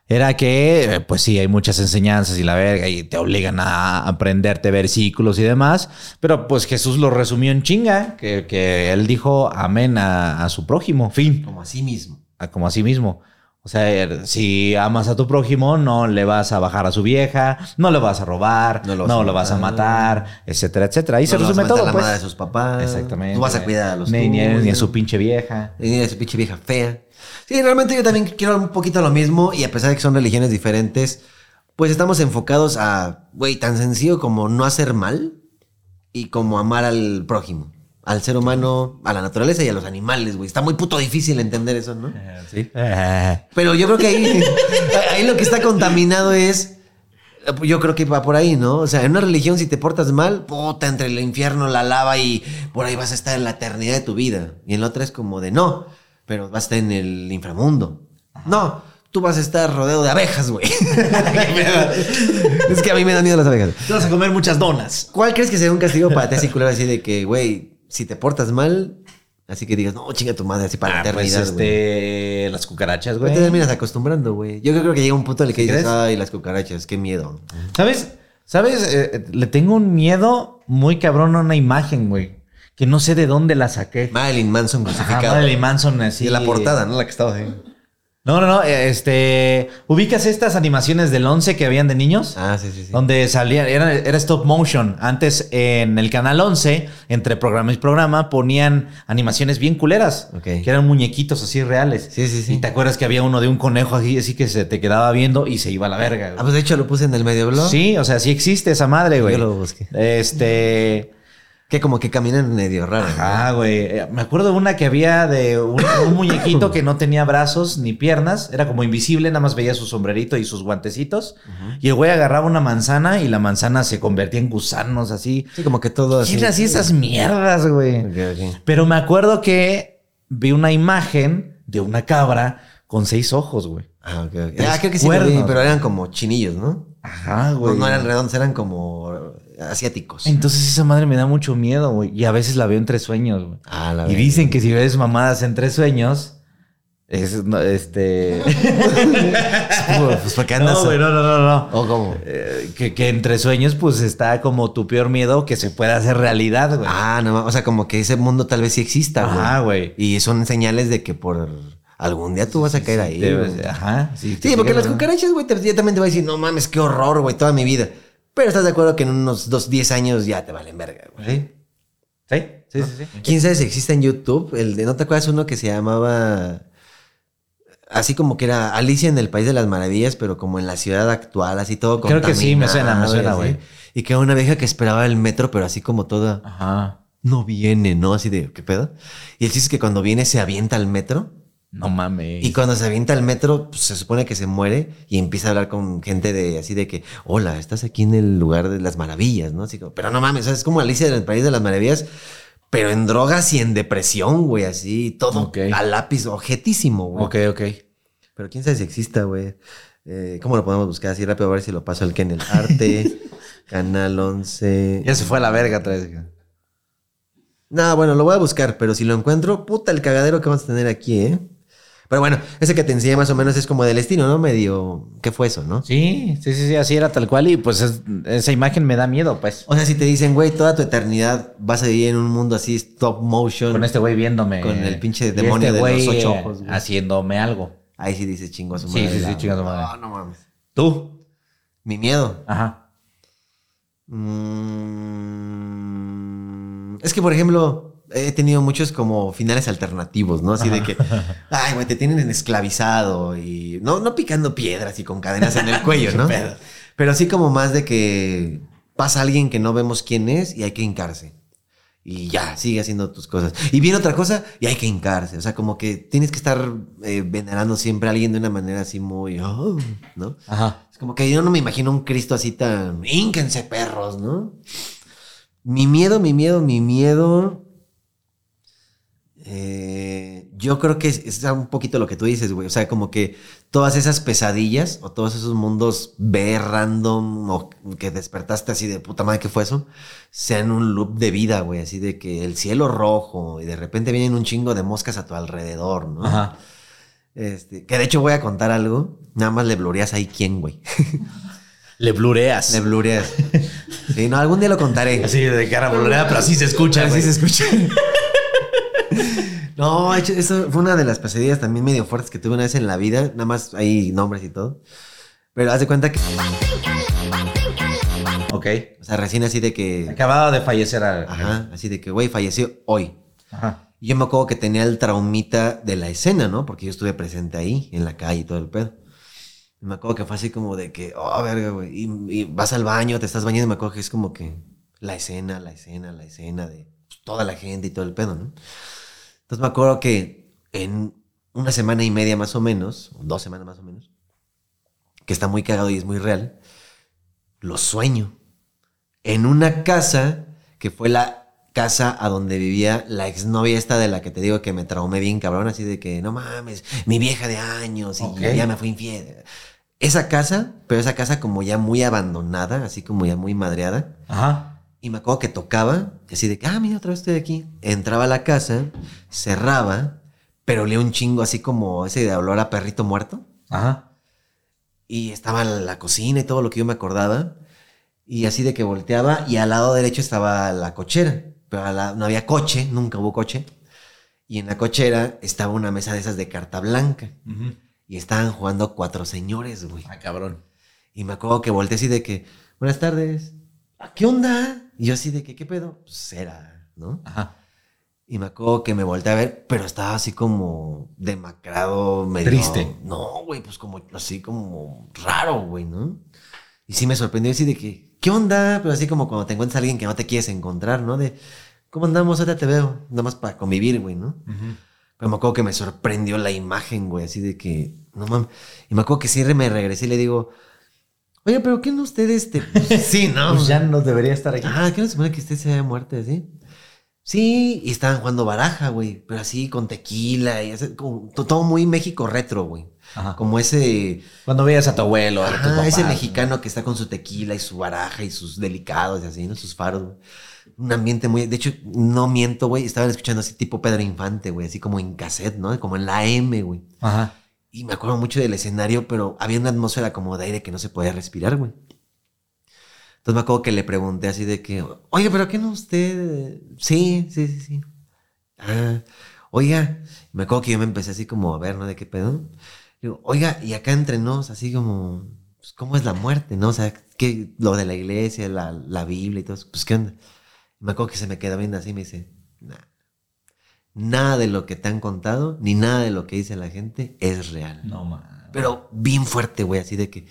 Era que, eh, pues sí, hay muchas enseñanzas y la verga, y te obligan a aprenderte versículos y demás. Pero pues Jesús lo resumió en chinga, que, que él dijo amén a, a su prójimo, fin, Como así mismo. a- como a sí mismo. O sea, er, si amas a tu prójimo, no le vas a bajar a su vieja, no le vas a robar, No no lo lo, vas a vas a matar. etcétera, etcétera. Ahí se No le vas a resume todo, la pues. madre de sus papás. Exactamente. Tú vas a cuidar a los Ni, ni, ni a su pinche vieja. Ni a su pinche vieja fea. Sí, realmente yo también quiero un poquito lo mismo y a pesar de que son religiones diferentes, pues estamos enfocados a, güey, tan sencillo como no hacer mal y como amar al prójimo, al ser humano, a la naturaleza y a los animales, güey. Está muy puto difícil entender eso, ¿no? Sí. Pero yo creo que ahí, ahí lo que está contaminado es. Yo creo que va por ahí, ¿no? O sea, en una religión, si te portas mal, puta, entre el infierno, la lava y por ahí vas a estar en la eternidad de tu vida. Y en la otra es como de no, pero vas a estar en el inframundo. No, tú vas a estar rodeado de abejas, güey. es que a mí me dan miedo las abejas. Te vas a comer muchas donas. ¿Cuál crees que sea un castigo para ti así culero así de que, güey, si te portas mal, así que digas, no, chinga tu madre, así para la Ah, pues eternidad, güey? este, las cucarachas, Güey, te terminas acostumbrando, güey. Yo creo que llega un punto en el que ¿Sí dices, crees? ay, las cucarachas, qué miedo. ¿Sabes? ¿Sabes? Eh, le tengo un miedo muy cabrón a una imagen, güey. Que no sé de dónde la saqué. Marilyn Manson Ajá, crucificado. Marilyn Manson así. Y la portada, ¿no? La que estaba ahí. No, no, no. eh, Este. ¿Ubicas estas animaciones del 11 que habían de niños? Ah, sí, sí, sí. Donde salía, era, era stop motion. Antes en el canal 11, entre programa y programa, ponían animaciones bien culeras. Ok. Que eran muñequitos así reales. Sí, sí, sí. Y te acuerdas que había uno de un conejo así, así que se te quedaba viendo y se iba a la verga. güey. Ah, pues de hecho lo puse en el medio blog. Sí, o sea, sí existe esa madre, güey. Yo lo busqué. Este. Que como que caminan medio raro. ¿no? Ah, güey. Eh, Me acuerdo de una que había de un, un muñequito que no tenía brazos ni piernas. Era como invisible, nada más veía su sombrerito y sus guantecitos. Y el güey agarraba una manzana y la manzana se convertía en gusanos así. Sí, como que todo así. ¿Qué era así esas mierdas, güey? Ok, ok. Pero me acuerdo que vi una imagen de una cabra con seis ojos, güey. Ah, ok, Ah, creo que sí vi, pero eran como chinillos, ¿no? Ajá, No, güey. no eran redondos, eran como asiáticos. Entonces esa madre me da mucho miedo, güey. Y a veces la veo entre sueños, güey. Ah, la Y dicen que si ves mamadas entre sueños, es no, este. Pues porque andas. no, güey, no, no, no, no. ¿O cómo? Eh, que, que entre sueños, pues está como tu peor miedo que se pueda hacer realidad, güey. Ah, no, o sea, como que ese mundo tal vez sí exista, güey. Ajá, güey. Y son señales de que por algún día tú vas a caer ahí. Debes- güey. ajá. Sí, Sí, porque las cucarachas, güey, te, también te voy a decir, no mames, qué horror, güey, toda mi vida. Pero estás de acuerdo que en unos dos, 10 años ya te valen verga, güey. Sí. Sí, sí, sí. sí. ¿Quién sabe si existe en YouTube? El de, ¿no te acuerdas uno que se llamaba... Así como que era Alicia en el País de las Maravillas, pero como en la ciudad actual, así todo Creo que sí, me suena, me suena, güey. Y que era una vieja que esperaba el metro, pero así como toda... Ajá. No viene, ¿no? Así de, ¿qué pedo? Y el chiste es que cuando viene se avienta al metro. No mames. Y cuando se avienta al metro, pues, se supone que se muere y empieza a hablar con gente de así de que, hola, estás aquí en el lugar de las maravillas, ¿no? Así como, pero no mames, es como Alicia del País de las Maravillas, pero en drogas y en depresión, güey, así, todo a lápiz, objetísimo, güey. Ok, ok. Pero quién sabe si exista, güey. Eh, ¿Cómo lo podemos buscar así rápido? A ver si lo paso al que en el arte. Canal 11. Ya se fue a la verga otra vez. No, bueno, lo voy a buscar, pero si lo encuentro, puta el cagadero que vamos a tener aquí, ¿eh? Pero bueno, ese que te enseñé más o menos es como del estilo, ¿no? Medio. ¿Qué fue eso, no? Sí, sí, sí, sí, así era tal cual. Y pues es- esa imagen me da miedo, pues. O sea, si te dicen, güey, toda tu eternidad vas a vivir en un mundo así, stop motion. Con este güey viéndome. Con el pinche Y demonio de los ocho eh, ojos, güey. Haciéndome algo. Ahí sí dices chingo a su Sí, madre. sí, sí, la- chinga a su madre. No, no mames. ¿Tú? Mi miedo. Ajá. Mm, es que, por ejemplo, he tenido muchos como finales alternativos, ¿no? Así de que, ay, güey, te tienen esclavizado y no, no picando piedras y con cadenas en el cuello, ¿no? Pero así como más de que pasa alguien que no vemos quién es y hay que hincarse. Y ya, sigue haciendo tus cosas. Y viene otra cosa y hay que hincarse. O sea, como que tienes que estar eh, venerando siempre a alguien de una manera así muy, oh, ¿no? Ajá. Es como que yo no me imagino un Cristo así tan. ¡Ínquense, perros! ¿no? Mi miedo, mi miedo, mi miedo. Eh, yo creo que es, es un poquito lo que tú dices, güey. O sea, como que todas esas pesadillas o todos esos mundos B random o que despertaste así de puta madre, ¿qué fue eso? Sean un loop de vida, güey. Así de que el cielo rojo y de repente vienen un chingo de moscas a tu alrededor, ¿no? Ajá. Este, que de hecho voy a contar algo. Nada más le blureas ahí quién, güey. Le blureas. Le blureas. Sí, no, algún día lo contaré. Así de cara blureada, pero así se escucha. Así se escucha. No, eso fue una de las pesadillas también medio fuertes que tuve una vez en la vida. Nada más hay nombres y todo. Pero haz de cuenta que, Ok. o sea, recién así de que, Acababa de fallecer a... ajá, así de que, güey, falleció hoy. Ajá. Y yo me acuerdo que tenía el traumita de la escena, ¿no? Porque yo estuve presente ahí, en la calle y todo el pedo. Y me acuerdo que fue así como de que, oh, verga, güey. Y, y vas al baño, te estás bañando y me acuerdo que es como que la escena, la escena, la escena de toda la gente y todo el pedo, ¿no? Entonces me acuerdo que en una semana y media más o menos, dos semanas más o menos, que está muy cagado y es muy real, lo sueño. En una casa que fue la casa a donde vivía la exnovia esta de la que te digo que me traumé bien cabrón, así de que no mames, mi vieja de años y ya me fui infiel. Esa casa, pero esa casa como ya muy abandonada, así como ya muy madreada. Ajá. Y me acuerdo que tocaba, así de que, ah, mira, otra vez estoy aquí. Entraba a la casa, cerraba, pero olía un chingo así como ese de olor a perrito muerto. Ajá. Y estaba la cocina y todo lo que yo me acordaba. Y así de que volteaba y al lado derecho estaba la cochera. Pero a la- no había coche, nunca hubo coche. Y en la cochera estaba una mesa de esas de carta blanca. Y estaban jugando cuatro señores, güey. Ah, cabrón. Y me acuerdo que volteé así de que, buenas tardes. "¿Ah, ¿Qué onda? Y yo así de que, ¿qué pedo? Pues era, ¿no? Ajá. Y me acuerdo que me volteé a ver, pero estaba así como demacrado, medio... Triste. No, güey, pues como así como raro, güey, ¿no? Y sí me sorprendió así de que, ¿qué onda? Pero así como cuando te encuentras a alguien que no te quieres encontrar, ¿no? De, ¿cómo andamos? Ahorita te veo. Nada más para convivir, güey, ¿no? Pero me acuerdo que me sorprendió la imagen, güey, así de que, no mames. Y me acuerdo que sí me regresé y le digo, oye, pero ¿qué no ustedes te...? sí, ¿no? Pues ya no debería estar aquí. Ah, ¿qué no se supone que usted se haya muerto así? Sí, y estaban jugando baraja, güey, pero así con tequila y así, como, to- todo muy México retro, güey. Ajá. Como ese, Cuando veías a tu abuelo, a ese mexicano que está con su tequila y su baraja y sus delicados y así, ¿no? Sus faros, güey. Un ambiente muy, de hecho, no miento, güey, estaban escuchando así tipo Pedro Infante, güey, así como en cassette, ¿no? Como en la M, güey. Ajá. Y me acuerdo mucho del escenario, pero había una atmósfera como de aire que no se podía respirar, güey. Entonces me acuerdo que le pregunté así de que, oye, pero ¿qué no usted? Sí, sí, sí, sí. Ah, oiga, me acuerdo que yo me empecé así como a ver, ¿no? ¿De qué pedo? Digo, oiga, y acá entre nos, así como, pues, ¿cómo es la muerte, no? O sea, ¿qué, lo de la iglesia, la, la Biblia y todo pues, ¿qué onda? Me acuerdo que se me queda viendo así y me dice, nah, nada de lo que te han contado, ni nada de lo que dice la gente es real. No, man. Pero bien fuerte, güey, así de que,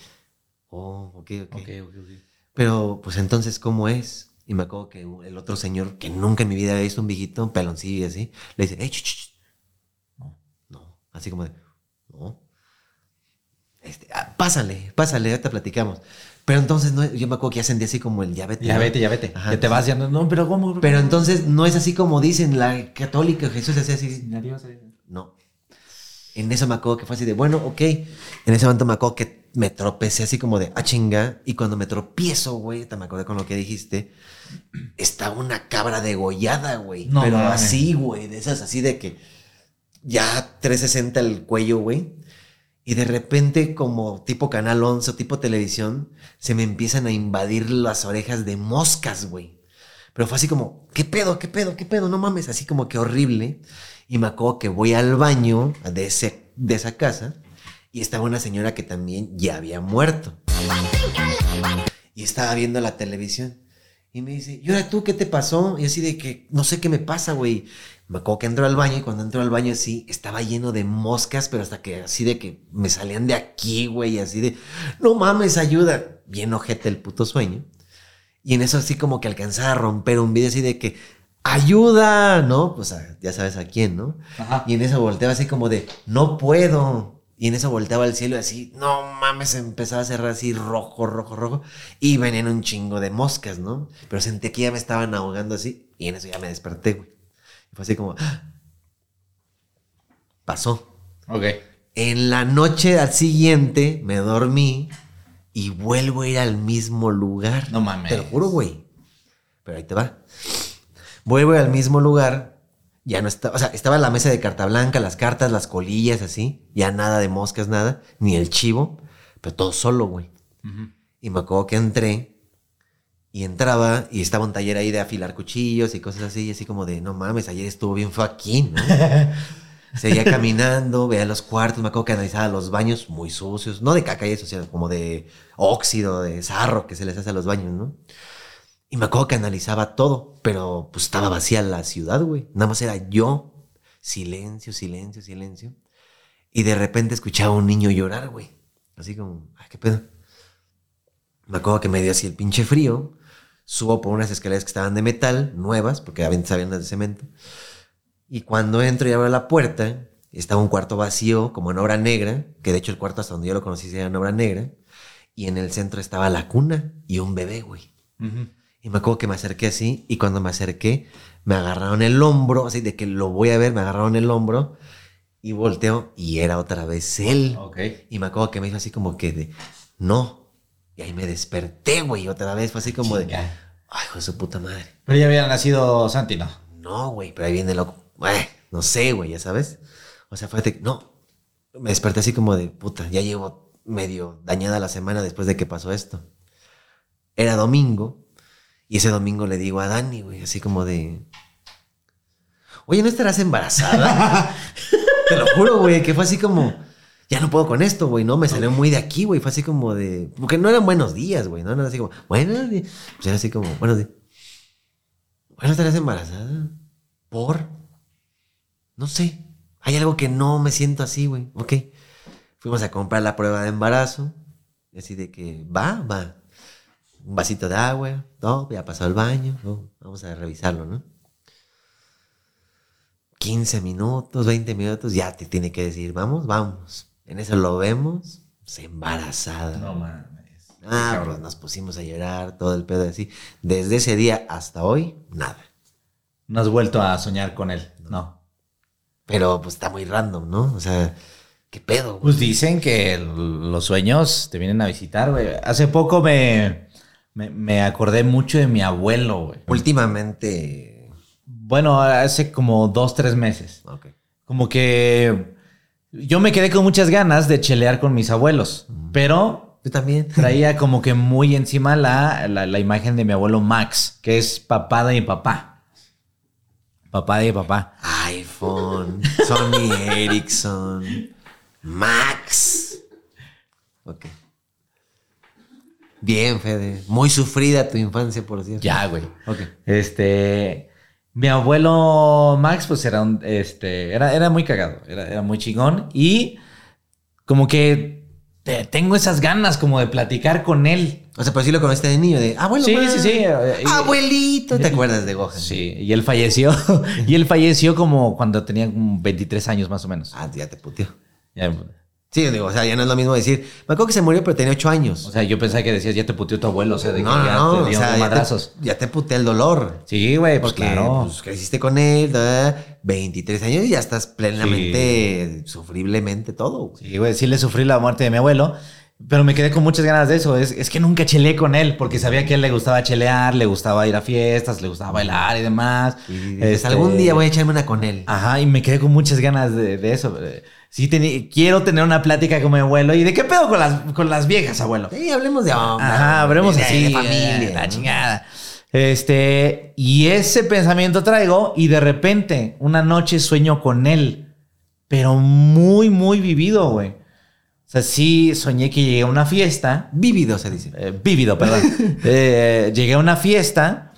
oh, ok, ok. Ok, ok, ok. Pero, pues entonces, ¿cómo es? Y me acuerdo que el otro señor, que nunca en mi vida había visto un viejito, un peloncillo y así, le dice, ¡eh, ch, ch, ch". No, no. Así como de, no. Este, ah, pásale, pásale, ahorita platicamos. Pero entonces, no, yo me acuerdo que ya sentí así como el ya vete. Ya ¿no? vete, ya vete. Ajá, que te vas ya. No, no, pero ¿cómo? Pero entonces no es así como dicen la católica, Jesús hacía así. Adiós. eh. No. En eso me acuerdo que fue así de, bueno, ok. En ese momento me acuerdo que me tropecé así como de, ah, chinga. Y cuando me tropiezo, güey, te me acordé con lo que dijiste, estaba una cabra degollada, güey. No Pero así, güey, de esas así de que ya 360 el cuello, güey. Y de repente, como tipo Canal 11 o tipo televisión, se me empiezan a invadir las orejas de moscas, güey. Pero fue así como, ¿qué pedo, qué pedo, qué pedo? No mames, así como que horrible. Y me acuerdo que voy al baño de, ese, de esa casa y estaba una señora que también ya había muerto. Y estaba viendo la televisión. Y me dice, ¿y ahora tú qué te pasó? Y así de que, no sé qué me pasa, güey. Me acuerdo que entró al baño y cuando entró al baño así, estaba lleno de moscas, pero hasta que así de que me salían de aquí, güey, así de, no mames, ayuda. Bien ojete el puto sueño. Y en eso así como que alcanzaba a romper un video así de que, ayuda, ¿no? Pues a- ya sabes a quién, ¿no? Ajá. Y en eso volteaba así como de, no puedo. Y en eso volteaba al cielo y así, no mames, empezaba a cerrar así rojo, rojo, rojo. Y venían un chingo de moscas, ¿no? Pero sentí que ya me estaban ahogando así. Y en eso ya me desperté, güey. Fue así como, ¡ah! Pasó. Ok. En la noche al siguiente me dormí y vuelvo a ir al mismo lugar. No mames. Te lo juro, güey. Pero ahí te va. Vuelvo al mismo lugar. Ya no estaba, o sea, estaba la mesa de carta blanca, las cartas, las colillas, así. Ya nada de moscas, nada. Ni el chivo. Pero todo solo, güey. Y me acuerdo que entré y entraba y estaba un taller ahí de afilar cuchillos y cosas así. Y así como de, no mames, ayer estuvo bien aquí, ¿no? Seguía caminando, veía los cuartos, me acuerdo que analizaba los baños muy sucios, no de caca y eso, sino como de óxido, de sarro que se les hace a los baños, ¿no? Y me acuerdo que analizaba todo, pero pues estaba vacía la ciudad, güey. Nada más era yo, silencio, silencio, silencio. Y de repente escuchaba a un niño llorar, güey. Así como, ay, qué pedo. Me acuerdo que me dio así el pinche frío. Subo por unas escaleras que estaban de metal, nuevas, porque antes habían las de cemento. Y cuando entro y abro la puerta, estaba un cuarto vacío, como en obra negra, que de hecho el cuarto hasta donde yo lo conocí era en obra negra. Y en el centro estaba la cuna y un bebé, güey. Y me acuerdo que me acerqué así, y cuando me acerqué, me agarraron el hombro, así de que lo voy a ver, me agarraron el hombro, y volteo, y era otra vez él. Y me acuerdo que me dijo así como que de, no. Y ahí me desperté, güey, otra vez, fue así como de, ay, hijo de su puta madre. Pero ya había nacido Santi, ¿no? No, güey, pero ahí viene lo. eh, no sé, güey, ya sabes. O sea, fíjate, no. Me desperté así como de puta, ya llevo medio dañada la semana después de que pasó esto. Era domingo, y ese domingo le digo a Dani, güey, así como de. Oye, ¿no estarás embarazada? Te lo juro, güey, que fue así como. Ya no puedo con esto, güey, no, me salió muy de aquí, güey. Fue así como de. Porque no eran buenos días, güey, no era así como, buenos días. Pues era así como, buenos días. Bueno, estarás embarazada. ¿Por? No sé. Hay algo que no me siento así, güey. Ok. Fuimos a comprar la prueba de embarazo. Así de que, va, va. Un vasito de agua. No, ya pasó al baño. no, vamos a revisarlo, ¿no? 15 minutos, 20 minutos. Ya te tiene que decir, vamos, vamos. En eso lo vemos. Se embarazada. No mames. Ah, pues nos pusimos a llorar, todo el pedo así. Desde ese día hasta hoy, nada. No has vuelto a soñar con él. No. Pero pues está muy random, ¿no? O sea, ¿qué pedo? güey? Pues dicen que los sueños te vienen a visitar, güey. Hace poco me, me, me acordé mucho de mi abuelo, güey. Últimamente. Bueno, hace como dos, tres meses. Ok. Como que yo me quedé con muchas ganas de chelear con mis abuelos, pero Yo también. traía como que muy encima la, la, la imagen de mi abuelo Max, que es papá de mi papá. Papá de mi papá. iPhone, Sony Ericsson, Max. Ok. Bien, Fede. Muy sufrida tu infancia, por cierto. Ya, güey. Ok. Este, mi abuelo Max, pues era un, este, era, era muy cagado, era, era muy chingón y como que te- tengo esas ganas como de platicar con él. O sea, pero sí lo conociste de niño, de abuelo. Sí, sí, sí. eh, y- Abuelito. ¿Te acuerdas de Gohan? Sí, y él falleció, y él falleció como cuando tenía como 23 años más o menos. Ah, ya te puteó. Ya, Sí, digo, o sea, ya no es lo mismo decir, me acuerdo que se murió, pero tenía ocho años. o sea, yo pensaba que decías, ya te puteó tu abuelo, o sea, de que no, ya no, te o dio sea, ya madrazos. te, ya te putea el dolor. Sí, güey, pues Porque claro. pues, creciste con él, da, 23 años y ya estás plenamente, sufriblemente todo. güey. Sí, güey, sí le sufrí la muerte de mi abuelo, pero me quedé con muchas ganas de eso. Es, es que nunca cheleé con él, porque sabía que a él le gustaba chelear, le gustaba ir a fiestas, le gustaba bailar y demás. Y dices, Este, algún día voy a echarme una con él. Ajá, y me quedé con muchas ganas de, de eso. Eh, Sí, quiero tener una plática con mi abuelo. ¿Y de qué pedo con las, con las viejas, abuelo? Sí, hablemos de hombre, Ajá, hablemos de, así. de familia. La ¿no? chingada. Este, y ese pensamiento traigo, y de repente, una noche sueño con él, pero muy, muy vivido, güey. O sea, sí soñé que llegué a una fiesta, Vívido se dice. eh, vívido, perdón. Eh, llegué a una fiesta,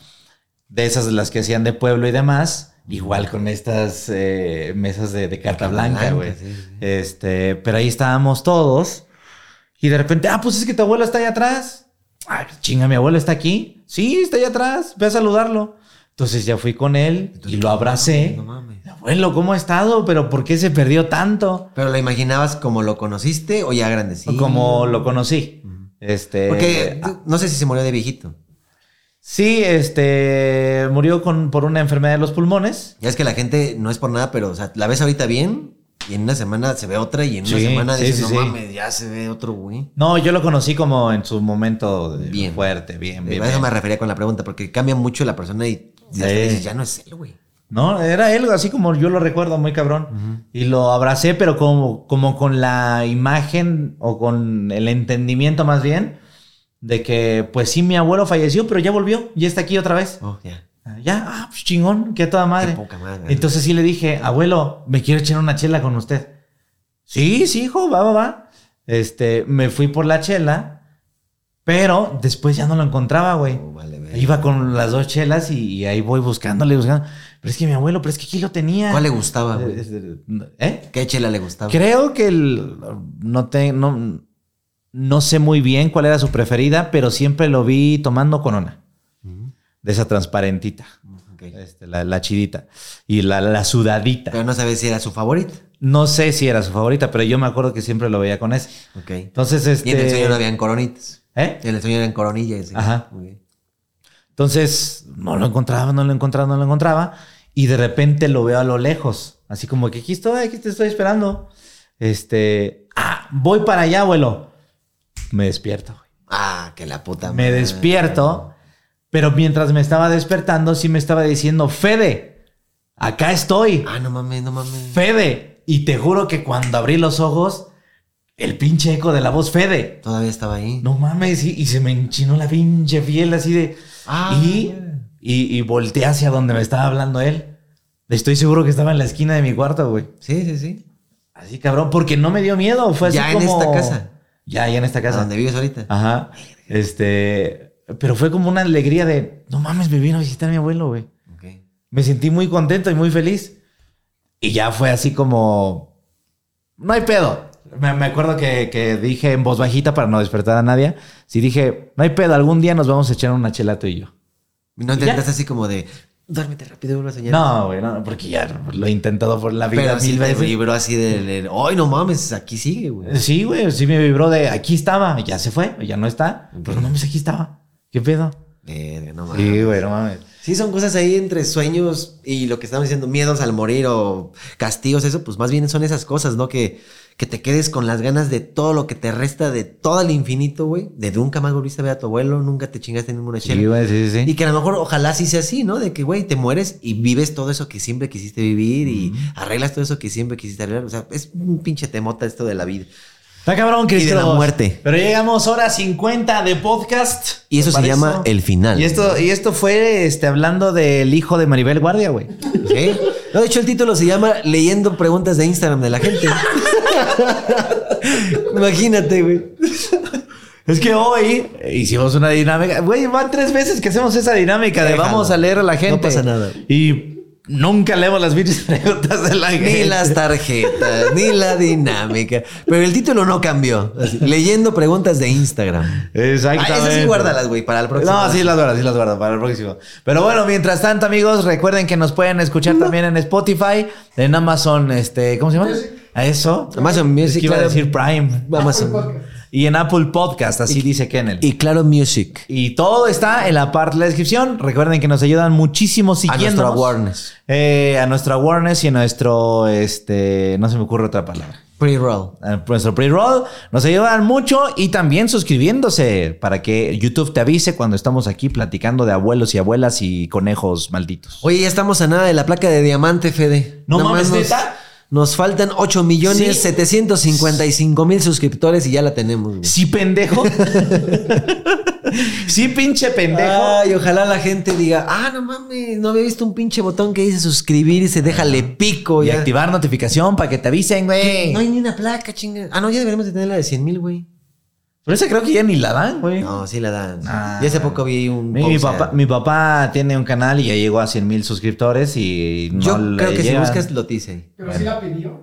de esas de las que hacían de pueblo y demás, igual con estas eh, mesas de, de carta Carta blanca, güey. sí, sí. Este, pero ahí estábamos todos. Y de repente, ah, pues es que tu abuelo está allá atrás. Ay, chinga, mi abuelo está aquí. Sí, está allá atrás. Ve a saludarlo. Entonces ya fui con él y lo abracé. No mames. Abuelo, ¿cómo ha estado? ¿Pero por qué se perdió tanto? ¿Pero lo imaginabas como lo conociste o ya grandecito? Como lo conocí. Este. Porque no sé si se murió de viejito. Sí, este. Murió con, por una enfermedad de los pulmones. Ya es que la gente no es por nada, pero o sea, la ves ahorita bien Y en una semana se ve otra y en una semana sí, dices, sí, no mames, ya se ve otro, güey. No, yo lo conocí como en su momento Bien. fuerte, bien, bien. a eso bien. me refería con la pregunta, porque cambia mucho la persona y dices, ya no es él, güey. No, era él, así como yo lo recuerdo, muy cabrón. Y lo abracé, pero como, como con la imagen o con el entendimiento más bien de que, pues sí, mi abuelo falleció, pero ya volvió, ya está aquí otra vez. Oh, ya. Ah, Ya, ah, pues chingón, que a toda madre. Qué poca madre. Entonces sí le dije, abuelo, me quiero echar una chela con usted. Sí, sí, hijo, va, va, va. Este, me fui por la chela, pero después ya no lo encontraba, güey. Oh, vale, verga. Iba con las dos chelas y, y ahí voy buscándole, buscando. Pero es que mi abuelo, pero es que aquí lo tenía. ¿Cuál le gustaba, güey? ¿Eh? ¿Qué chela le gustaba? Creo que el, no, te, no, no sé muy bien cuál era su preferida, pero siempre lo vi tomando corona. De esa transparentita. Este, la, la chidita. Y la, la sudadita. Pero no sabes si era su favorita. No sé si era su favorita, pero yo me acuerdo que siempre lo veía con ese. Ok. Entonces, este. Y en el sueño no habían coronitas. ¿Eh? En el sueño eran coronillas. sí. Ajá. Entonces, no lo encontraba, no lo encontraba, no lo encontraba. Y de repente lo veo a lo lejos. Así como que aquí estoy, aquí te estoy esperando. Este. Ah, voy para allá, abuelo. Me despierto. Ah, que la puta Me madre. despierto. Pero mientras me estaba despertando, sí me estaba diciendo, Fede, acá estoy. Ah, no mames, no mames. Fede. Y te juro que cuando abrí los ojos, el pinche eco de la voz Fede. Todavía estaba ahí. No mames, y, y se me enchinó la pinche piel así de. Ah, y, y, y volteé hacia donde me estaba hablando él. Estoy seguro que estaba en la esquina de mi cuarto, güey. Sí, sí, sí. Así cabrón, porque no me dio miedo. Fue así Ya en esta casa. Ya, ya en esta ¿A casa. dónde vives ahorita? Ajá. Este. Pero fue como una alegría de. No mames, me vino a visitar mi abuelo, güey. Ok. Me sentí muy contento y muy feliz. Y ya fue así como. No hay pedo. Me, me acuerdo que, que dije en voz bajita para no despertar a nadie. Sí dije, no hay pedo, algún día nos vamos a echar una chela tú y yo. No intentaste así como de, duérmete rápido vuelve a soñar. No, güey, no, porque ya lo he intentado por la vida Pero sí mil te veces. vibró así de, ay, no mames, aquí sigue, güey. Sí, güey, sí me vibró de aquí estaba, ya se fue, ya no está. Pero no mames, aquí estaba. ¿Qué pedo? No mames. Sí, güey, no mames. Sí, son cosas ahí entre sueños y lo que estamos diciendo, miedos al morir o castigos, eso, pues más bien son esas cosas, ¿no? Que, que te quedes con las ganas de todo lo que te resta, de todo el infinito, güey. De nunca más volviste a ver a tu abuelo, nunca te chingaste ninguna chela. Sí, sí. Y que a lo mejor ojalá sí sea así, ¿no? De que, güey, te mueres y vives todo eso que siempre quisiste vivir y arreglas todo eso que siempre quisiste arreglar. O sea, es un pinche temota esto de la vida. Está cabrón, Y de la Cristo. muerte. Pero llegamos hora 50 de podcast. Y eso ¿Te se parece? llama el final. Y esto, y esto fue este, hablando del hijo de Maribel Guardia, güey. ¿Sí? No, de hecho, el título se llama Leyendo preguntas de Instagram de la gente. Imagínate, güey. Es que hoy hicimos una dinámica. Güey, van tres veces que hacemos esa dinámica de vamos a leer a la gente. No pasa nada. Y nunca leemos las pinches preguntas de la gente. Ni las tarjetas, ni la dinámica. Pero el título no cambió. Así, leyendo preguntas de Instagram. Ah, Exactamente. esas sí guárdalas, güey, para el próximo. No, sí las guardo, sí las guardo para el próximo. Pero bueno, mientras tanto, amigos, recuerden que nos pueden escuchar también en Spotify, en Amazon, este, ¿cómo se llama? A eso. Amazon Music. que iba a decir Prime. Amazon. Podcast. Y en Apple Podcast, así dice Kennel. Y claro, Music. Y todo está en la parte de la descripción. Recuerden que nos ayudan muchísimo A siguiendo. nuestro awareness. a nuestro awareness y a nuestro, este, no se me ocurre otra palabra. Pre-roll. A nuestro pre-roll. Nos ayudan mucho y también suscribiéndose para que YouTube te avise cuando estamos aquí platicando de abuelos y abuelas y conejos malditos. Oye, ya estamos a nada de la placa de diamante, Fede. No Nada mames, ¿neta? Nos faltan 8 millones Sí. 755 mil suscriptores y ya la tenemos. güey. Sí, pendejo. sí, pinche pendejo. Ay, ojalá la gente diga, ah, no mames, no había visto un pinche botón que dice suscribir y se déjale pico y ya. activar notificación para que te avisen, güey. No hay ni una placa, chinga. Ah, no, ya deberíamos de tener la de 100 mil, güey. Pero esa creo que ya ni la dan, güey. No, sí la dan. Ah. ya hace poco vi un Mi, papá, mi papá tiene un canal y ya llegó a 100 mil suscriptores y no Yo le creo que si buscas lo dice. Pero sí la pidió,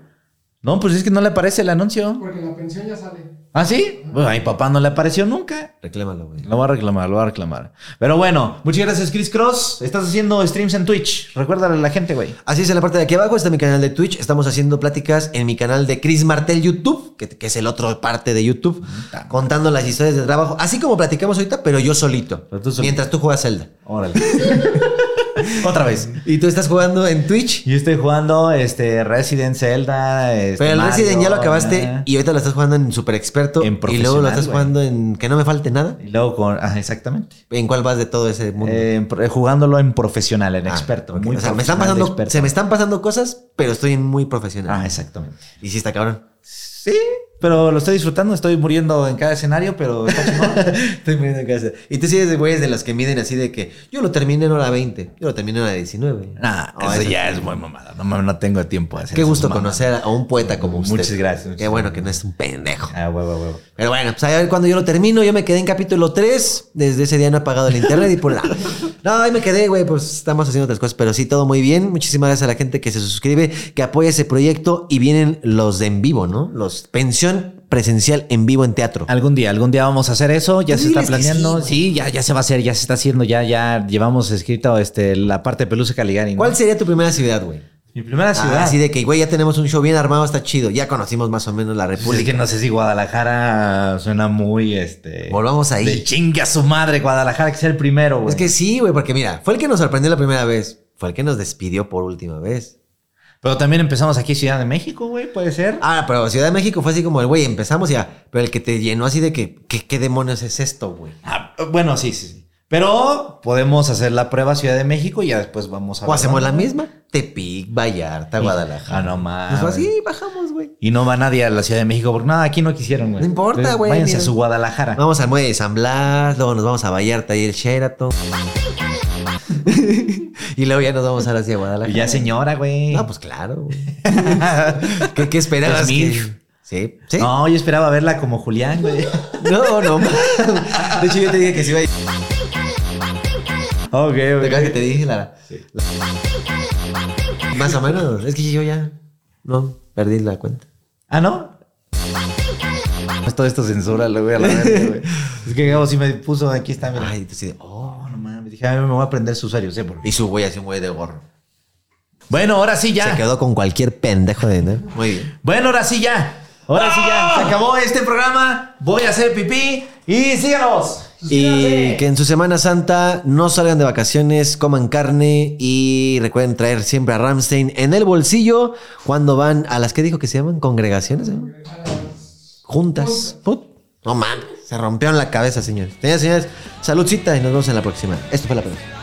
No, pues es que no le aparece el anuncio. porque la pensión ya sale. ¿Ah, sí? Bueno, a mi papá no le apareció nunca. Reclámalo, güey. Lo voy a reclamar, lo voy a reclamar. Pero bueno, muchas gracias, Chris Cross. Estás haciendo streams en Twitch. Recuérdale a la gente, güey. Así es, en la parte de aquí abajo está mi canal de Twitch. Estamos haciendo pláticas en mi canal de Chris Martel YouTube, que, que es el otro parte de YouTube, contando las historias de trabajo. Así como platicamos ahorita, pero yo solito. Pero tú solito. Mientras tú juegas Zelda. Órale. Otra vez. ¿Y tú estás jugando en Twitch? Yo estoy jugando este Resident Zelda. Este, Pero el Mario, Resident ya lo acabaste ah. y ahorita lo estás jugando en Super Experto. En y luego lo estás jugando en Que no me falte nada. Y luego con. Ajá, exactamente. ¿En cuál vas de todo ese mundo? Eh, pro- jugándolo en profesional, en Ah, experto. Muy o sea, me están pasando, se me están pasando cosas, pero estoy en muy profesional. Ah, exactamente. Y sí está cabrón. Sí, pero lo estoy disfrutando. Estoy muriendo en cada escenario, pero está chingón. Estoy muriendo en casa. Y tú sí eres de güeyes de los que miden así de que yo lo terminé en hora 20, yo lo terminé en hora 19. Nah, Oh, eso eso- ya es muy mamada. No, no tengo tiempo de hacer Qué gusto mamadas. conocer a un poeta como usted. Muchas gracias, muchas Qué bueno que no es un pendejo. Ah, huevo, huevo. Pero bueno, pues a ver cuando yo lo termino. Yo me quedé en capítulo 3. Desde ese día no he apagado el internet y por la. No, ahí me quedé, güey. Pues estamos haciendo otras cosas. Pero sí, todo muy bien. Muchísimas gracias a la gente que se suscribe, que apoya ese proyecto. Y vienen los de en vivo, ¿no? Los presencial en vivo en teatro. Algún día, algún día vamos a hacer eso. Ya Pues se está planeando. sí, Sí, ya, ya se va a hacer, ya se está haciendo. Ya, ya llevamos escrito este, la parte de Pelusa Caligari. ¿no? ¿Cuál sería tu primera ciudad, güey? Mi primera ciudad. Ah, así de que, güey, ya tenemos un show bien armado, está chido. Ya conocimos más o menos la Pues es República. que no sé si Guadalajara suena muy este. Volvamos ahí. De chinga su madre, Guadalajara, que sea el primero, güey. Es que sí, güey, porque mira, fue el que nos sorprendió la primera vez. Fue el que nos despidió por última vez. Pero también empezamos aquí Ciudad de México, güey, puede ser. Ah, pero Ciudad de México fue así como el güey, empezamos ya. Pero el que te llenó así de que, ¿qué, qué demonios es esto, güey? Ah, bueno, sí, sí, sí. Pero podemos hacer la prueba Ciudad de México y ya después vamos a. O ver hacemos la misma. Tepic, Vallarta, Guadalajara. Ah, no mames. Pues así bajamos, güey. Y no va nadie a la Ciudad de México porque nada, aquí no quisieron, güey. No importa, güey, Váyanse mira. a su Guadalajara. Vamos al muelle de San Blas, luego nos vamos a Vallarta y el Sheraton. y luego ya nos vamos ahora hacia Guadalajara. Y ya señora, güey. No, pues claro, güey. ¿Qué, qué esperabas? Que-. Sí, sí. No, yo esperaba verla como Julián, güey. No, no. De hecho, yo te dije que sí iba a ir. ok, ¿Te ok. acuerdas que te dije, Lara? Más o menos. Es que yo ya no perdí la cuenta. Ah, ¿no? Pues Todo esto censura, voy a la güey. Es que Gabo sí me puso, aquí está, mira. Ay, entonces, oh. Dije, a mí me voy a aprender su usuario, qué. Y su güey así un güey de gorro. Bueno, ahora sí ya. Se quedó con cualquier pendejo de ¿no? Muy bien. Bueno, ahora sí ya. Ahora sí ya. Se acabó este programa. Voy a hacer pipí. Y síganos. Y que en su Semana Santa no salgan de vacaciones, coman carne y recuerden traer siempre a Ramstein en el bolsillo cuando van a las que dijo que se llaman congregaciones. eh? Juntas. Put. No mames, se rompieron la cabeza, señores. Señores, señores, saludcita y nos vemos en la próxima. Esto fue la próxima.